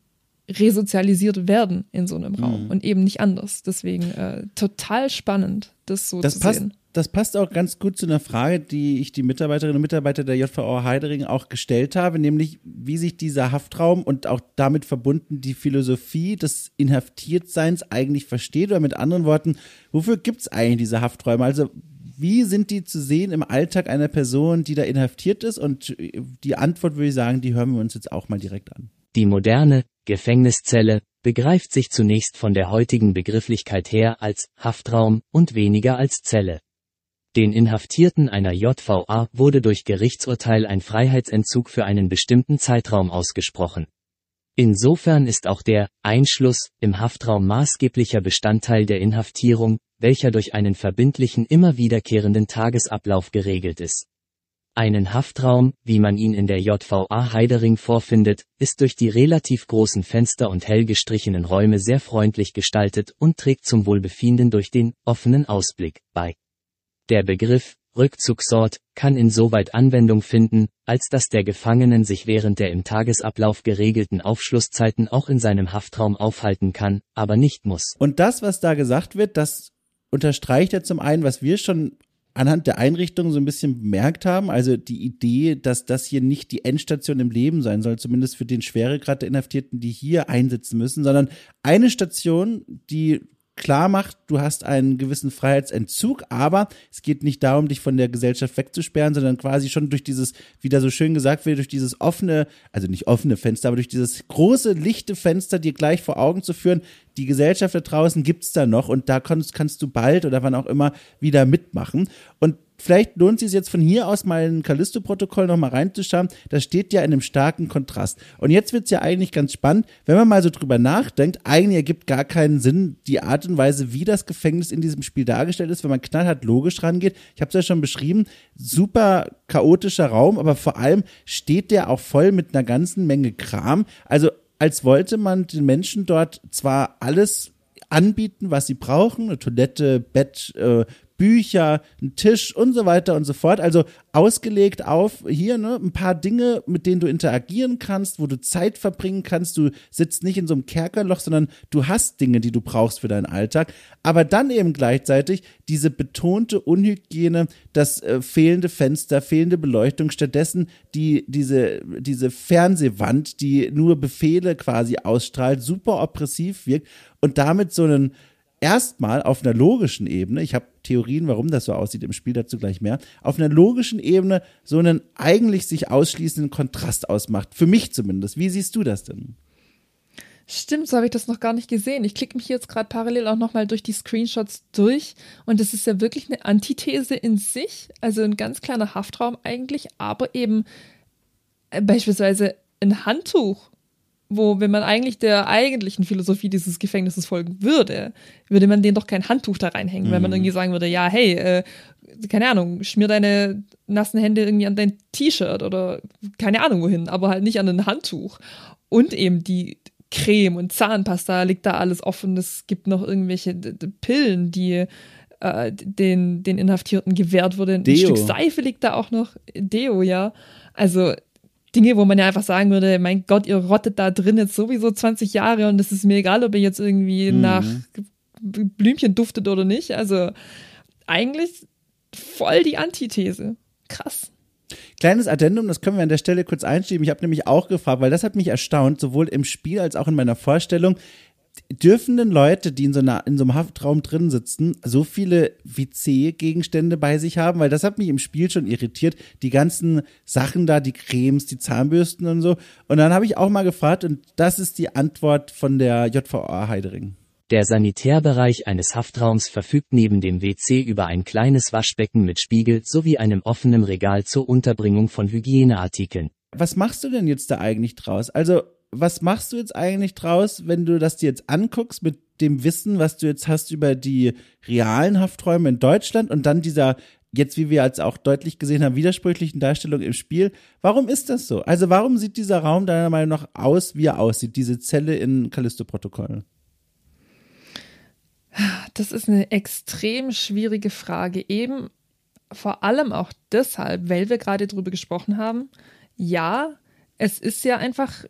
resozialisiert werden in so einem Raum mhm. und eben nicht anders. Deswegen äh, total spannend, das so das zu passt, sehen. Das passt auch ganz gut zu einer Frage, die ich die Mitarbeiterinnen und Mitarbeiter der JVO Heidering auch gestellt habe, nämlich wie sich dieser Haftraum und auch damit verbunden die Philosophie des Inhaftiertseins eigentlich versteht oder mit anderen Worten, wofür gibt es eigentlich diese Hafträume? Also wie sind die zu sehen im Alltag einer Person, die da inhaftiert ist? Und die Antwort würde ich sagen, die hören wir uns jetzt auch mal direkt an. Die moderne Gefängniszelle begreift sich zunächst von der heutigen Begrifflichkeit her als Haftraum und weniger als Zelle. Den Inhaftierten einer JVA wurde durch Gerichtsurteil ein Freiheitsentzug für einen bestimmten Zeitraum ausgesprochen. Insofern ist auch der Einschluss im Haftraum maßgeblicher Bestandteil der Inhaftierung, welcher durch einen verbindlichen immer wiederkehrenden Tagesablauf geregelt ist. Einen Haftraum, wie man ihn in der JVA Heidering vorfindet, ist durch die relativ großen Fenster und hell gestrichenen Räume sehr freundlich gestaltet und trägt zum Wohlbefinden durch den offenen Ausblick bei. Der Begriff Rückzugsort kann insoweit Anwendung finden, als dass der Gefangenen sich während der im Tagesablauf geregelten Aufschlusszeiten auch in seinem Haftraum aufhalten kann, aber nicht muss. Und das, was da gesagt wird, das unterstreicht ja zum einen, was wir schon anhand der Einrichtung so ein bisschen bemerkt haben, also die Idee, dass das hier nicht die Endstation im Leben sein soll, zumindest für den Schweregrad der Inhaftierten, die hier einsitzen müssen, sondern eine Station, die klar macht, du hast einen gewissen Freiheitsentzug, aber es geht nicht darum, dich von der Gesellschaft wegzusperren, sondern quasi schon durch dieses, wie da so schön gesagt wird, durch dieses offene, also nicht offene Fenster, aber durch dieses große, lichte Fenster dir gleich vor Augen zu führen, die Gesellschaft da draußen gibt's da noch und da kannst, kannst du bald oder wann auch immer wieder mitmachen. Und vielleicht lohnt es sich jetzt von hier aus mal ein Callisto-Protokoll nochmal reinzuschauen. Das steht ja in einem starken Kontrast. Und jetzt wird es ja eigentlich ganz spannend, wenn man mal so drüber nachdenkt, eigentlich ergibt gar keinen Sinn die Art und Weise, wie das Gefängnis in diesem Spiel dargestellt ist, wenn man knallhart logisch rangeht. Ich habe es ja schon beschrieben, super chaotischer Raum, aber vor allem steht der auch voll mit einer ganzen Menge Kram. Also als wollte man den Menschen dort zwar alles anbieten, was sie brauchen, eine Toilette, Bett, äh, Bücher, ein Tisch und so weiter und so fort. Also ausgelegt auf hier ne, ein paar Dinge, mit denen du interagieren kannst, wo du Zeit verbringen kannst. Du sitzt nicht in so einem Kerkerloch, sondern du hast Dinge, die du brauchst für deinen Alltag. Aber dann eben gleichzeitig diese betonte Unhygiene, das äh, fehlende Fenster, fehlende Beleuchtung, stattdessen die, diese, diese Fernsehwand, die nur Befehle quasi ausstrahlt, super oppressiv wirkt und damit so einen erstmal auf einer logischen Ebene, ich habe Theorien, warum das so aussieht im Spiel, dazu gleich mehr, auf einer logischen Ebene so einen eigentlich sich ausschließenden Kontrast ausmacht. Für mich zumindest. Wie siehst du das denn? Stimmt, so habe ich das noch gar nicht gesehen. Ich klicke mich jetzt gerade parallel auch nochmal durch die Screenshots durch und es ist ja wirklich eine Antithese in sich, also ein ganz kleiner Haftraum eigentlich, aber eben äh, beispielsweise ein Handtuch wo, wenn man eigentlich der eigentlichen Philosophie dieses Gefängnisses folgen würde, würde man denen doch kein Handtuch da reinhängen, mhm. wenn man irgendwie sagen würde, ja, hey, äh, keine Ahnung, schmier deine nassen Hände irgendwie an dein T-Shirt oder keine Ahnung wohin, aber halt nicht an ein Handtuch. Und eben die Creme und Zahnpasta liegt da alles offen. Es gibt noch irgendwelche Pillen, die äh, den, den Inhaftierten gewährt wurde. Ein Deo. Stück Seife liegt da auch noch. Deo, ja. Also Dinge, wo man ja einfach sagen würde, mein Gott, ihr rottet da drin jetzt sowieso 20 Jahre und es ist mir egal, ob ihr jetzt irgendwie mhm. nach Blümchen duftet oder nicht. Also eigentlich voll die Antithese. Krass. Kleines Addendum, das können wir an der Stelle kurz einschieben. Ich habe nämlich auch gefragt, weil das hat mich erstaunt, sowohl im Spiel als auch in meiner Vorstellung. Dürfen denn Leute, die in so, einer, in so einem Haftraum drin sitzen, so viele WC-Gegenstände bei sich haben? Weil das hat mich im Spiel schon irritiert. Die ganzen Sachen da, die Cremes, die Zahnbürsten und so. Und dann habe ich auch mal gefragt, und das ist die Antwort von der JVA Heidering. Der Sanitärbereich eines Haftraums verfügt neben dem WC über ein kleines Waschbecken mit Spiegel sowie einem offenen Regal zur Unterbringung von Hygieneartikeln. Was machst du denn jetzt da eigentlich draus? Also, was machst du jetzt eigentlich draus, wenn du das dir jetzt anguckst mit dem Wissen, was du jetzt hast über die realen Hafträume in Deutschland und dann dieser jetzt, wie wir als auch deutlich gesehen haben, widersprüchlichen Darstellung im Spiel. Warum ist das so? Also warum sieht dieser Raum deiner Meinung nach aus, wie er aussieht, diese Zelle in Callisto-Protokollen? Das ist eine extrem schwierige Frage. Eben vor allem auch deshalb, weil wir gerade drüber gesprochen haben. Ja, es ist ja einfach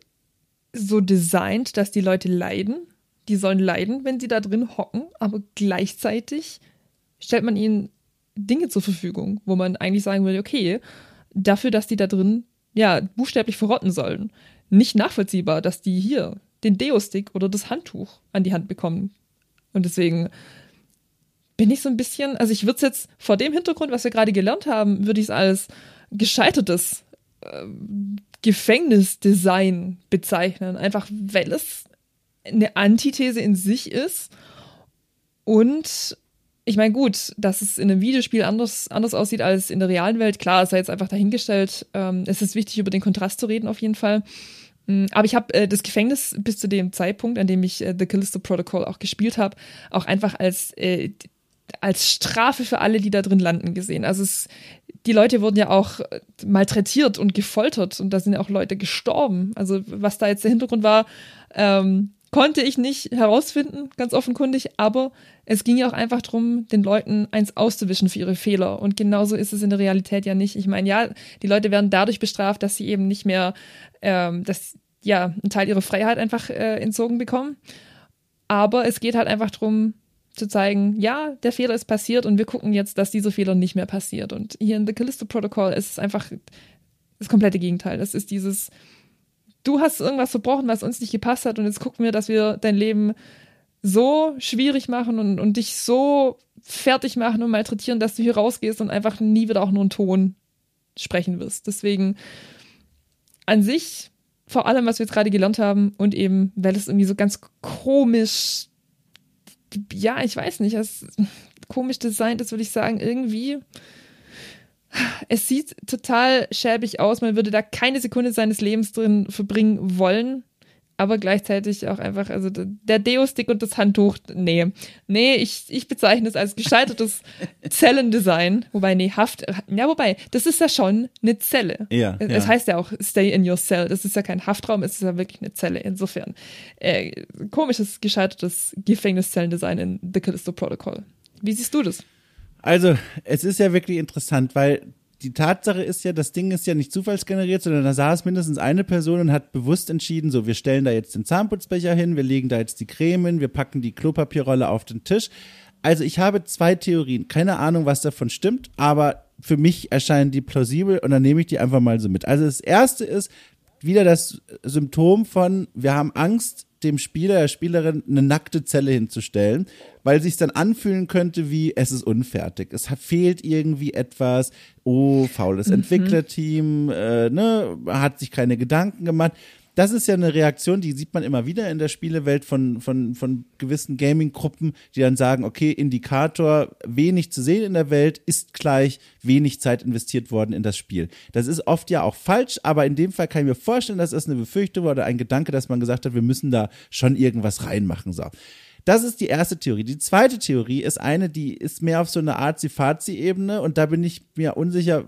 so designt, dass die Leute leiden. Die sollen leiden, wenn sie da drin hocken, aber gleichzeitig stellt man ihnen Dinge zur Verfügung, wo man eigentlich sagen würde, okay, dafür, dass die da drin ja buchstäblich verrotten sollen, nicht nachvollziehbar, dass die hier den Deo-Stick oder das Handtuch an die Hand bekommen. Und deswegen bin ich so ein bisschen, also ich würde es jetzt vor dem Hintergrund, was wir gerade gelernt haben, würde ich es als gescheitertes äh, Gefängnisdesign bezeichnen. Einfach weil es eine Antithese in sich ist. Und ich meine, gut, dass es in einem Videospiel anders, anders aussieht als in der realen Welt, klar, ja jetzt einfach dahingestellt. Ähm, es ist wichtig, über den Kontrast zu reden, auf jeden Fall. Mm, aber ich habe äh, das Gefängnis bis zu dem Zeitpunkt, an dem ich äh, The Callisto Protocol auch gespielt habe, auch einfach als, äh, als Strafe für alle, die da drin landen, gesehen. Also es, die Leute wurden ja auch äh, malträtiert und gefoltert und da sind ja auch Leute gestorben. Also was da jetzt der Hintergrund war, ähm, konnte ich nicht herausfinden, ganz offenkundig, aber es ging ja auch einfach darum, den Leuten eins auszuwischen für ihre Fehler. Und genauso ist es in der Realität ja nicht. Ich meine, ja, die Leute werden dadurch bestraft, dass sie eben nicht mehr, ähm, dass ja, einen Teil ihrer Freiheit einfach äh, entzogen bekommen. Aber es geht halt einfach darum, zu zeigen, ja, der Fehler ist passiert und wir gucken jetzt, dass dieser Fehler nicht mehr passiert. Und hier in The Callisto Protocol ist es einfach das komplette Gegenteil. Das ist dieses, du hast irgendwas verbrochen, was uns nicht gepasst hat und jetzt gucken wir, dass wir dein Leben so schwierig machen und, und dich so fertig machen und malträtieren, dass du hier rausgehst und einfach nie wieder auch nur einen Ton sprechen wirst. Deswegen an sich, vor allem, was wir jetzt gerade gelernt haben und eben, weil es irgendwie so ganz komisch, ja, ich weiß nicht, es komisch designt ist, würde ich sagen, irgendwie es sieht total schäbig aus. Man würde da keine Sekunde seines Lebens drin verbringen wollen. Aber gleichzeitig auch einfach, also der Deo-Stick und das Handtuch, nee. Nee, ich, ich bezeichne es als gescheitertes Zellendesign. Wobei, nee, Haft, ja, wobei, das ist ja schon eine Zelle. Ja. Es ja. heißt ja auch Stay in your cell. Das ist ja kein Haftraum, es ist ja wirklich eine Zelle. Insofern, äh, komisches, gescheitertes Gefängniszellendesign in The Callisto Protocol. Wie siehst du das? Also, es ist ja wirklich interessant, weil die Tatsache ist ja, das Ding ist ja nicht zufallsgeneriert, sondern da saß mindestens eine Person und hat bewusst entschieden, so, wir stellen da jetzt den Zahnputzbecher hin, wir legen da jetzt die Creme hin, wir packen die Klopapierrolle auf den Tisch. Also ich habe zwei Theorien. Keine Ahnung, was davon stimmt, aber für mich erscheinen die plausibel und dann nehme ich die einfach mal so mit. Also das erste ist wieder das Symptom von, wir haben Angst, dem Spieler, der Spielerin eine nackte Zelle hinzustellen, weil sich dann anfühlen könnte wie, es ist unfertig. Es fehlt irgendwie etwas, oh, faules mhm. Entwicklerteam, äh, ne, hat sich keine Gedanken gemacht. Das ist ja eine Reaktion, die sieht man immer wieder in der Spielewelt von, von, von gewissen Gaming-Gruppen, die dann sagen, okay, Indikator, wenig zu sehen in der Welt ist gleich wenig Zeit investiert worden in das Spiel. Das ist oft ja auch falsch, aber in dem Fall kann ich mir vorstellen, dass das eine Befürchtung war oder ein Gedanke, dass man gesagt hat, wir müssen da schon irgendwas reinmachen. So. Das ist die erste Theorie. Die zweite Theorie ist eine, die ist mehr auf so eine Arzi-Fazi-Ebene und da bin ich mir unsicher,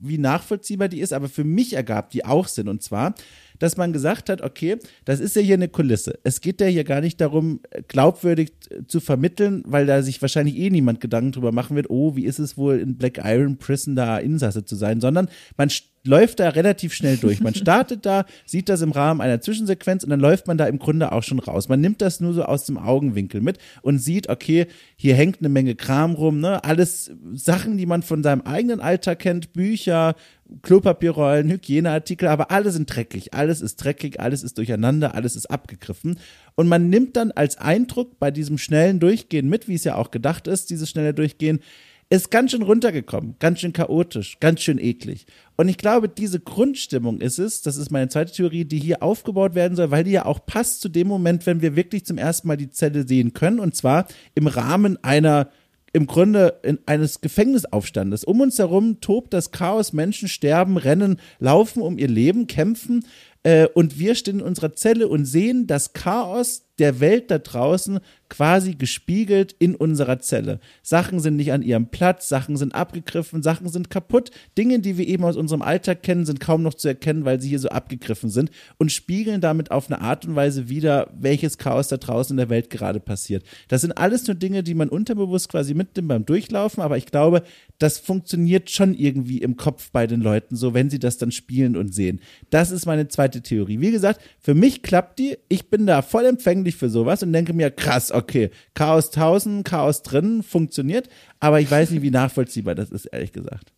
wie nachvollziehbar die ist, aber für mich ergab die auch Sinn. Und zwar, dass man gesagt hat, okay, das ist ja hier eine Kulisse. Es geht ja hier gar nicht darum, glaubwürdig zu vermitteln, weil da sich wahrscheinlich eh niemand Gedanken drüber machen wird, oh, wie ist es wohl in Black Iron Prison da Insasse zu sein, sondern man läuft da relativ schnell durch. Man startet da, sieht das im Rahmen einer Zwischensequenz und dann läuft man da im Grunde auch schon raus. Man nimmt das nur so aus dem Augenwinkel mit und sieht, okay, hier hängt eine Menge Kram rum, ne? Alles Sachen, die man von seinem eigenen Alltag kennt, Bücher, Klopapierrollen, Hygieneartikel, aber alle sind dreckig. Alles ist dreckig, alles ist durcheinander, alles ist abgegriffen. Und man nimmt dann als Eindruck bei diesem schnellen Durchgehen mit, wie es ja auch gedacht ist, dieses schnelle Durchgehen, ist ganz schön runtergekommen, ganz schön chaotisch, ganz schön eklig. Und ich glaube, diese Grundstimmung ist es, das ist meine zweite Theorie, die hier aufgebaut werden soll, weil die ja auch passt zu dem Moment, wenn wir wirklich zum ersten Mal die Zelle sehen können, und zwar im Rahmen einer im Grunde in eines Gefängnisaufstandes. Um uns herum tobt das Chaos, Menschen sterben, rennen, laufen um ihr Leben, kämpfen äh, und wir stehen in unserer Zelle und sehen das Chaos der Welt da draußen quasi gespiegelt in unserer Zelle. Sachen sind nicht an ihrem Platz, Sachen sind abgegriffen, Sachen sind kaputt. Dinge, die wir eben aus unserem Alltag kennen, sind kaum noch zu erkennen, weil sie hier so abgegriffen sind und spiegeln damit auf eine Art und Weise wieder, welches Chaos da draußen in der Welt gerade passiert. Das sind alles nur Dinge, die man unterbewusst quasi mitnimmt beim Durchlaufen, aber ich glaube, das funktioniert schon irgendwie im Kopf bei den Leuten so, wenn sie das dann spielen und sehen. Das ist meine zweite Theorie. Wie gesagt, für mich klappt die. Ich bin da voll empfänglich empfänglich für sowas und denke mir, krass, okay, Chaos 1000, Chaos drin, funktioniert, aber ich weiß nicht, wie nachvollziehbar das ist, ehrlich gesagt.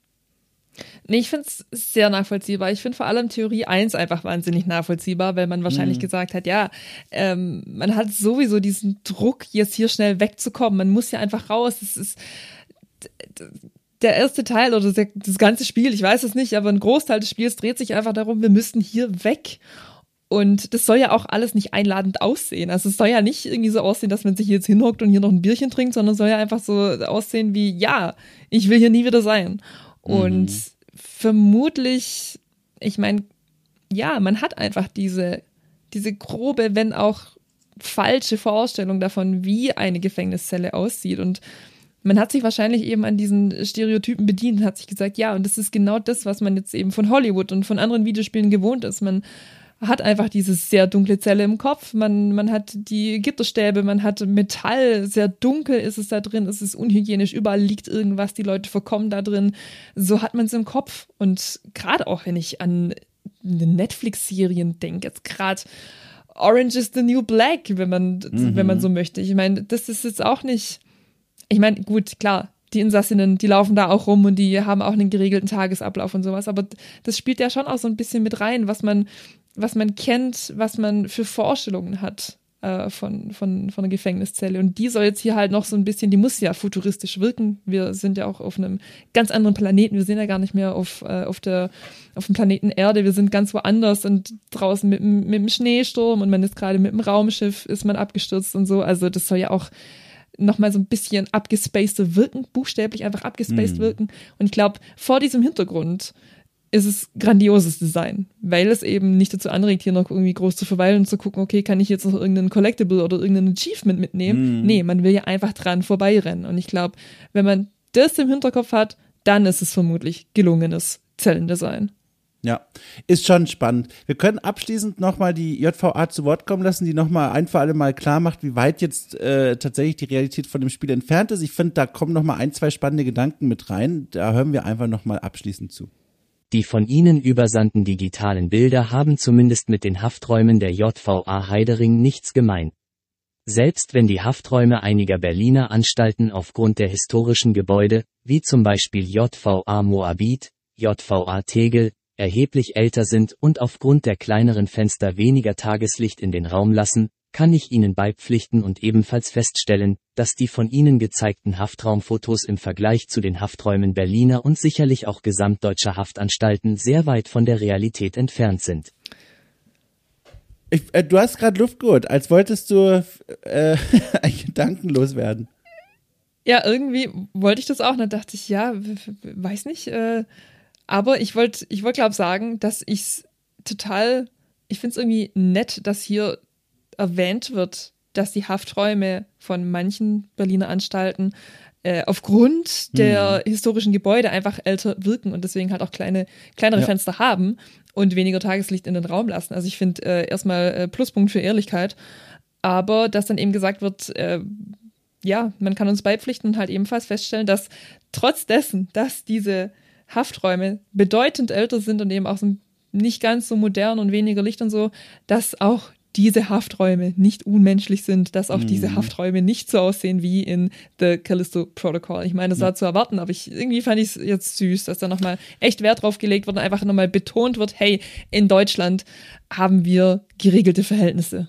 Nee, ich finde es sehr nachvollziehbar. Ich finde vor allem Theorie 1 einfach wahnsinnig nachvollziehbar, weil man wahrscheinlich mhm. gesagt hat, ja, ähm, man hat sowieso diesen Druck, jetzt hier schnell wegzukommen. Man muss ja einfach raus. Es ist der erste Teil oder das ganze Spiel, ich weiß es nicht, aber ein Großteil des Spiels dreht sich einfach darum, wir müssten hier weg. Und das soll ja auch alles nicht einladend aussehen. Also es soll ja nicht irgendwie so aussehen, dass man sich jetzt hinhockt und hier noch ein Bierchen trinkt, sondern es soll ja einfach so aussehen wie, ja, ich will hier nie wieder sein. Und mhm. vermutlich, ich meine, ja, man hat einfach diese, diese grobe, wenn auch falsche Vorstellung davon, wie eine Gefängniszelle aussieht. Und man hat sich wahrscheinlich eben an diesen Stereotypen bedient und hat sich gesagt, ja, und das ist genau das, was man jetzt eben von Hollywood und von anderen Videospielen gewohnt ist. Man hat einfach diese sehr dunkle Zelle im Kopf. Man, man hat die Gitterstäbe, man hat Metall, sehr dunkel ist es da drin, es ist unhygienisch, überall liegt irgendwas, die Leute verkommen da drin. So hat man es im Kopf. Und gerade auch, wenn ich an Netflix-Serien denke, jetzt gerade Orange is the New Black, wenn man, mhm. wenn man so möchte. Ich meine, das ist jetzt auch nicht. Ich meine, gut, klar, die Insassinnen, die laufen da auch rum und die haben auch einen geregelten Tagesablauf und sowas. Aber das spielt ja schon auch so ein bisschen mit rein, was man, was man kennt, was man für Vorstellungen hat äh, von, von, von einer Gefängniszelle. Und die soll jetzt hier halt noch so ein bisschen, die muss ja futuristisch wirken. Wir sind ja auch auf einem ganz anderen Planeten. Wir sind ja gar nicht mehr auf, äh, auf, der, auf dem Planeten Erde. Wir sind ganz woanders und draußen mit, mit dem Schneesturm und man ist gerade mit dem Raumschiff, ist man abgestürzt und so. Also das soll ja auch nochmal so ein bisschen abgespaced wirken, buchstäblich einfach abgespaced mhm. wirken. Und ich glaube, vor diesem Hintergrund ist es grandioses Design, weil es eben nicht dazu anregt, hier noch irgendwie groß zu verweilen und zu gucken, okay, kann ich jetzt noch irgendeinen Collectible oder irgendein Achievement mitnehmen? Mm. Nee, man will ja einfach dran vorbeirennen. Und ich glaube, wenn man das im Hinterkopf hat, dann ist es vermutlich gelungenes Zellendesign. Ja, ist schon spannend. Wir können abschließend nochmal die JVA zu Wort kommen lassen, die nochmal ein für alle Mal klar macht, wie weit jetzt äh, tatsächlich die Realität von dem Spiel entfernt ist. Ich finde, da kommen nochmal ein, zwei spannende Gedanken mit rein. Da hören wir einfach nochmal abschließend zu. Die von Ihnen übersandten digitalen Bilder haben zumindest mit den Hafträumen der JVA Heidering nichts gemein. Selbst wenn die Hafträume einiger Berliner Anstalten aufgrund der historischen Gebäude, wie zum Beispiel JVA Moabit, JVA Tegel, erheblich älter sind und aufgrund der kleineren Fenster weniger Tageslicht in den Raum lassen, kann ich Ihnen beipflichten und ebenfalls feststellen, dass die von Ihnen gezeigten Haftraumfotos im Vergleich zu den Hafträumen Berliner und sicherlich auch gesamtdeutscher Haftanstalten sehr weit von der Realität entfernt sind. Ich, äh, du hast gerade Luft geholt, als wolltest du äh, gedankenlos werden. Ja, irgendwie wollte ich das auch. Und dann dachte ich, ja, weiß nicht. Äh, aber ich wollte, ich wollte, glaube sagen, dass ich es total, ich finde es irgendwie nett, dass hier erwähnt wird, dass die Hafträume von manchen Berliner Anstalten äh, aufgrund der mhm. historischen Gebäude einfach älter wirken und deswegen halt auch kleine, kleinere ja. Fenster haben und weniger Tageslicht in den Raum lassen. Also ich finde äh, erstmal äh, Pluspunkt für Ehrlichkeit. Aber dass dann eben gesagt wird, äh, ja, man kann uns beipflichten und halt ebenfalls feststellen, dass trotz dessen, dass diese Hafträume bedeutend älter sind und eben auch so nicht ganz so modern und weniger Licht und so, dass auch diese Hafträume nicht unmenschlich sind, dass auch mhm. diese Hafträume nicht so aussehen wie in The Callisto Protocol. Ich meine, das war ja. zu erwarten, aber ich, irgendwie fand ich es jetzt süß, dass da nochmal echt Wert drauf gelegt wird und einfach nochmal betont wird, hey, in Deutschland haben wir geregelte Verhältnisse.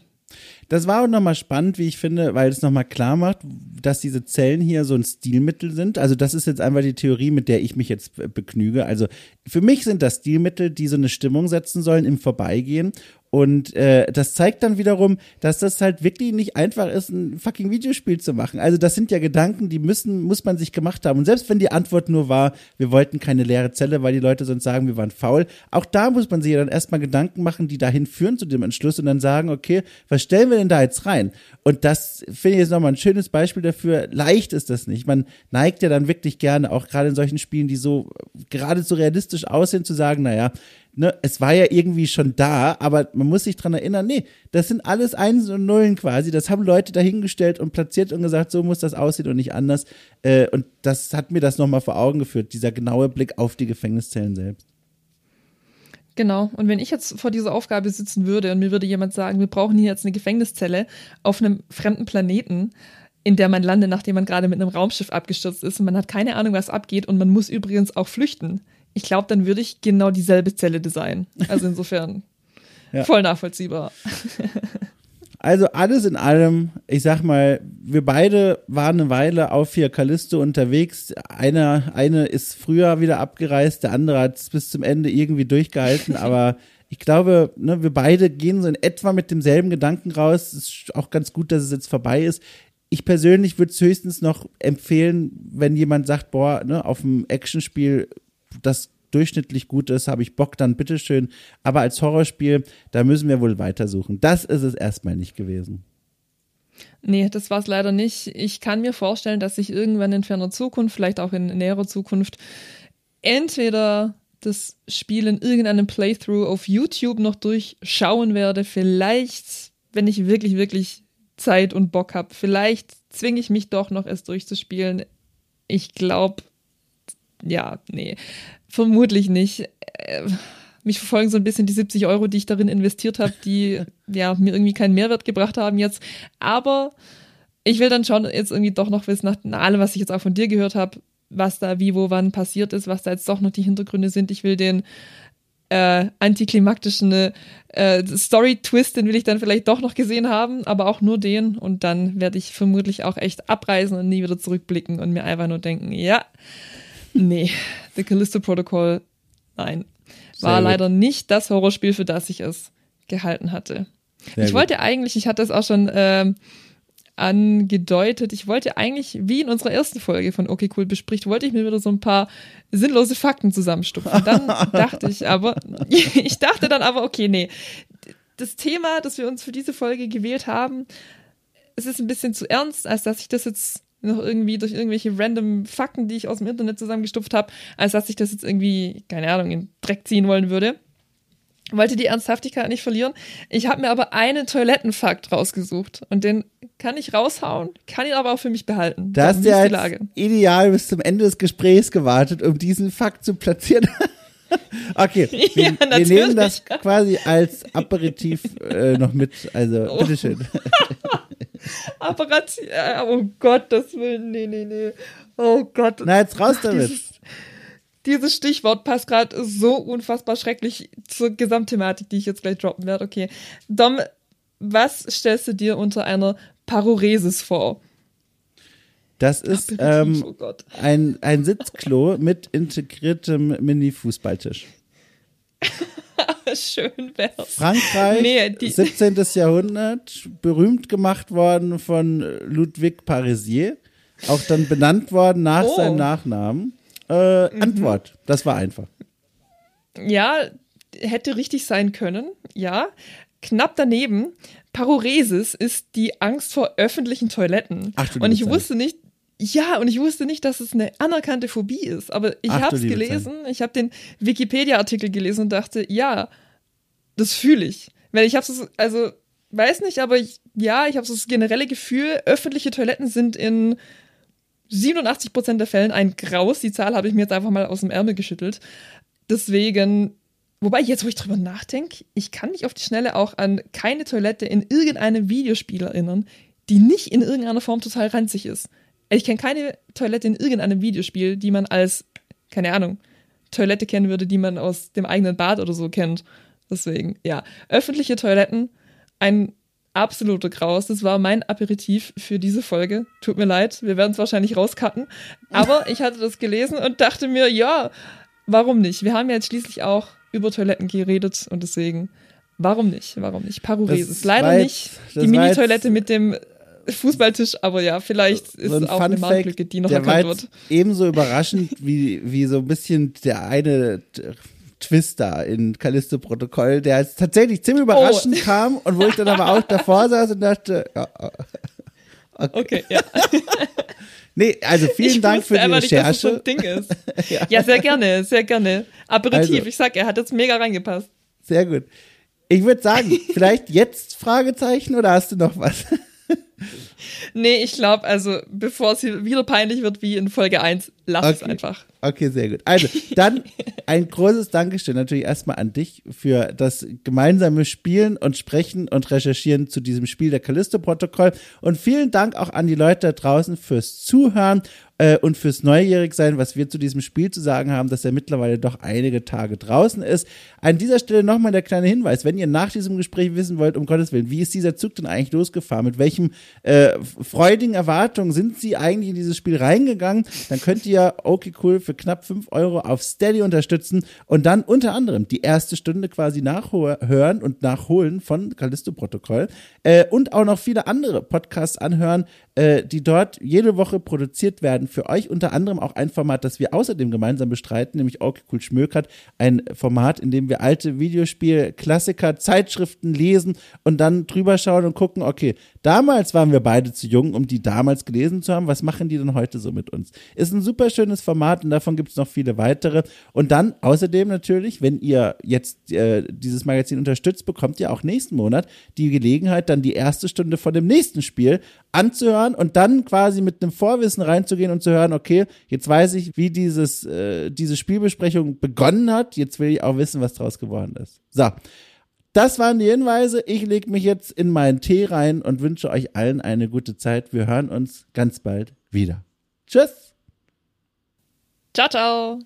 Das war auch nochmal spannend, wie ich finde, weil es nochmal klar macht, dass diese Zellen hier so ein Stilmittel sind. Also das ist jetzt einfach die Theorie, mit der ich mich jetzt begnüge. Also für mich sind das Stilmittel, die so eine Stimmung setzen sollen im Vorbeigehen und äh, das zeigt dann wiederum, dass das halt wirklich nicht einfach ist, ein fucking Videospiel zu machen. Also das sind ja Gedanken, die müssen, muss man sich gemacht haben. Und selbst wenn die Antwort nur war, wir wollten keine leere Zelle, weil die Leute sonst sagen, wir waren faul, auch da muss man sich ja dann erstmal Gedanken machen, die dahin führen zu dem Entschluss und dann sagen, okay, was stellen wir denn da jetzt rein? Und das finde ich jetzt nochmal ein schönes Beispiel dafür. Leicht ist das nicht. Man neigt ja dann wirklich gerne, auch gerade in solchen Spielen, die so geradezu realistisch aussehen, zu sagen, naja, ne, es war ja irgendwie schon da, aber man muss sich dran erinnern, nee, das sind alles Eins und Nullen quasi. Das haben Leute dahingestellt und platziert und gesagt, so muss das aussehen und nicht anders. Äh, und das hat mir das nochmal vor Augen geführt, dieser genaue Blick auf die Gefängniszellen selbst. Genau. Und wenn ich jetzt vor dieser Aufgabe sitzen würde und mir würde jemand sagen, wir brauchen hier jetzt eine Gefängniszelle auf einem fremden Planeten, in der man landet, nachdem man gerade mit einem Raumschiff abgestürzt ist und man hat keine Ahnung, was abgeht und man muss übrigens auch flüchten ich glaube, dann würde ich genau dieselbe Zelle designen. Also insofern ja. voll nachvollziehbar. Also alles in allem, ich sag mal, wir beide waren eine Weile auf hier Callisto unterwegs. Einer, eine ist früher wieder abgereist, der andere hat es bis zum Ende irgendwie durchgehalten, aber ich glaube, ne, wir beide gehen so in etwa mit demselben Gedanken raus. Es ist auch ganz gut, dass es jetzt vorbei ist. Ich persönlich würde es höchstens noch empfehlen, wenn jemand sagt, boah, ne, auf dem Actionspiel das durchschnittlich gut ist, habe ich Bock, dann bitteschön. Aber als Horrorspiel, da müssen wir wohl weitersuchen. Das ist es erstmal nicht gewesen. Nee, das war es leider nicht. Ich kann mir vorstellen, dass ich irgendwann in ferner Zukunft, vielleicht auch in näherer Zukunft, entweder das Spiel in irgendeinem Playthrough auf YouTube noch durchschauen werde. Vielleicht, wenn ich wirklich, wirklich Zeit und Bock habe. Vielleicht zwinge ich mich doch noch es durchzuspielen. Ich glaube, ja, nee, vermutlich nicht. Äh, mich verfolgen so ein bisschen die 70 Euro, die ich darin investiert habe, die ja mir irgendwie keinen Mehrwert gebracht haben jetzt. Aber ich will dann schon jetzt irgendwie doch noch wissen, nach allem, was ich jetzt auch von dir gehört habe, was da wie, wo, wann passiert ist, was da jetzt doch noch die Hintergründe sind. Ich will den äh, antiklimaktischen äh, Story-Twist, den will ich dann vielleicht doch noch gesehen haben, aber auch nur den. Und dann werde ich vermutlich auch echt abreisen und nie wieder zurückblicken und mir einfach nur denken, ja, Nee, The Callisto Protocol, nein. War leider nicht das Horrorspiel, für das ich es gehalten hatte. Sehr ich gut. wollte eigentlich, ich hatte es auch schon ähm, angedeutet, ich wollte eigentlich, wie in unserer ersten Folge von Okay Cool bespricht, wollte ich mir wieder so ein paar sinnlose Fakten zusammenstupfen. Dann dachte ich aber, ich dachte dann aber, okay, nee, das Thema, das wir uns für diese Folge gewählt haben, es ist ein bisschen zu ernst, als dass ich das jetzt noch irgendwie durch irgendwelche random Fakten, die ich aus dem Internet zusammengestupft habe, als dass ich das jetzt irgendwie, keine Ahnung, in Dreck ziehen wollen würde. Wollte die Ernsthaftigkeit nicht verlieren. Ich habe mir aber einen Toilettenfakt rausgesucht und den kann ich raushauen, kann ihn aber auch für mich behalten. Da hast du ja ideal bis zum Ende des Gesprächs gewartet, um diesen Fakt zu platzieren. okay, wir, ja, wir, nehmen das quasi als Aperitif äh, noch mit. Also, oh. bitteschön. Apparat, oh Gott, das will, nee, nee, nee. Oh Gott. Na, jetzt raus damit. Dieses, dieses Stichwort passt gerade so unfassbar schrecklich zur Gesamtthematik, die ich jetzt gleich droppen werde. Okay. Dom, was stellst du dir unter einer Paroresis vor? Das ist ähm, oh ein, ein Sitzklo mit integriertem Mini-Fußballtisch. Schön wär's. Frankreich, Nee, die- 17. Jahrhundert, berühmt gemacht worden von Ludwig Parisier, auch dann benannt worden nach Oh. seinem Nachnamen. Äh, Antwort, das war einfach. Ja, hätte richtig sein können, ja. Knapp daneben, Paruresis ist die Angst vor öffentlichen Toiletten. Ach du und ich wusste nicht, ja, und ich wusste nicht, dass es eine anerkannte Phobie ist. Aber ich habe es gelesen, ich habe den Wikipedia-Artikel gelesen und dachte, ja, das fühle ich. Weil ich habe es, also, weiß nicht, aber ich, ja, ich habe so das generelle Gefühl, öffentliche Toiletten sind in 87% der Fällen ein Graus. Die Zahl habe ich mir jetzt einfach mal aus dem Ärmel geschüttelt. Deswegen, wobei jetzt, wo ich drüber nachdenke, ich kann mich auf die Schnelle auch an keine Toilette in irgendeinem Videospiel erinnern, die nicht in irgendeiner Form total ranzig ist. Ich kenne keine Toilette in irgendeinem Videospiel, die man als, keine Ahnung, Toilette kennen würde, die man aus dem eigenen Bad oder so kennt. Deswegen, ja, öffentliche Toiletten, ein absoluter Graus. Das war mein Aperitif für diese Folge. Tut mir leid, wir werden es wahrscheinlich rauscutten. Aber ich hatte das gelesen und dachte mir, ja, warum nicht? Wir haben ja jetzt schließlich auch über Toiletten geredet und deswegen, warum nicht? Warum nicht? Paruresis. Leider nicht die Mini-Toilette mit dem Fußballtisch, aber ja, vielleicht ist so ein es auch eine Fun-Fact, Marktlücke, die noch der erkannt wird. ebenso überraschend wie, wie so ein bisschen der eine Twister in Callisto-Protokoll, der jetzt tatsächlich ziemlich überraschend kam und wo ich dann aber auch davor saß und dachte, ja, Okay, ja. nee, also vielen ich Dank für die einfach nicht, dass es so Recherche. ein Ding ist. ja. sehr gerne, sehr gerne. Aperitif, Also. ich sag, er hat jetzt mega reingepasst. Sehr gut. Ich würde sagen, vielleicht jetzt Fragezeichen oder hast du noch was? Nee, ich glaube, also bevor es hier wieder peinlich wird wie in Folge 1, lass es Okay. einfach. Okay, sehr gut. Also, dann ein großes Dankeschön natürlich erstmal an dich für das gemeinsame Spielen und Sprechen und Recherchieren zu diesem Spiel der Callisto-Protokoll. Und vielen Dank auch an die Leute da draußen fürs Zuhören äh, und fürs Neugierigsein, was wir zu diesem Spiel zu sagen haben, dass er mittlerweile doch einige Tage draußen ist. An dieser Stelle nochmal der kleine Hinweis, wenn ihr nach diesem Gespräch wissen wollt, um Gottes Willen, wie ist dieser Zug denn eigentlich losgefahren? Mit welchem äh, freudigen Erwartungen sind sie eigentlich in dieses Spiel reingegangen? Dann könnt ihr okay cool für knapp 5 Euro auf Steady unterstützen und dann unter anderem die erste Stunde quasi nachhören und nachholen von Callisto-Protokoll äh, und auch noch viele andere Podcasts anhören, äh, die dort jede Woche produziert werden für euch. Unter anderem auch ein Format, das wir außerdem gemeinsam bestreiten, nämlich cool Schmökert, ein Format, in dem wir alte Videospiel-Klassiker, Zeitschriften lesen und dann drüber schauen und gucken, okay, damals waren wir beide zu jung, um die damals gelesen zu haben. Was machen die denn heute so mit uns? Ist ein super schönes Format und davon gibt es noch viele weitere. Und dann außerdem natürlich, wenn ihr jetzt äh, dieses Magazin unterstützt, bekommt ihr auch nächsten Monat die Gelegenheit, dann die erste Stunde von dem nächsten Spiel anzuhören und dann quasi mit einem Vorwissen reinzugehen und zu hören, okay, jetzt weiß ich, wie dieses, äh, diese Spielbesprechung begonnen hat. Jetzt will ich auch wissen, was draus geworden ist. So. Das waren die Hinweise. Ich lege mich jetzt in meinen Tee rein und wünsche euch allen eine gute Zeit. Wir hören uns ganz bald wieder. Tschüss. Ciao, ciao.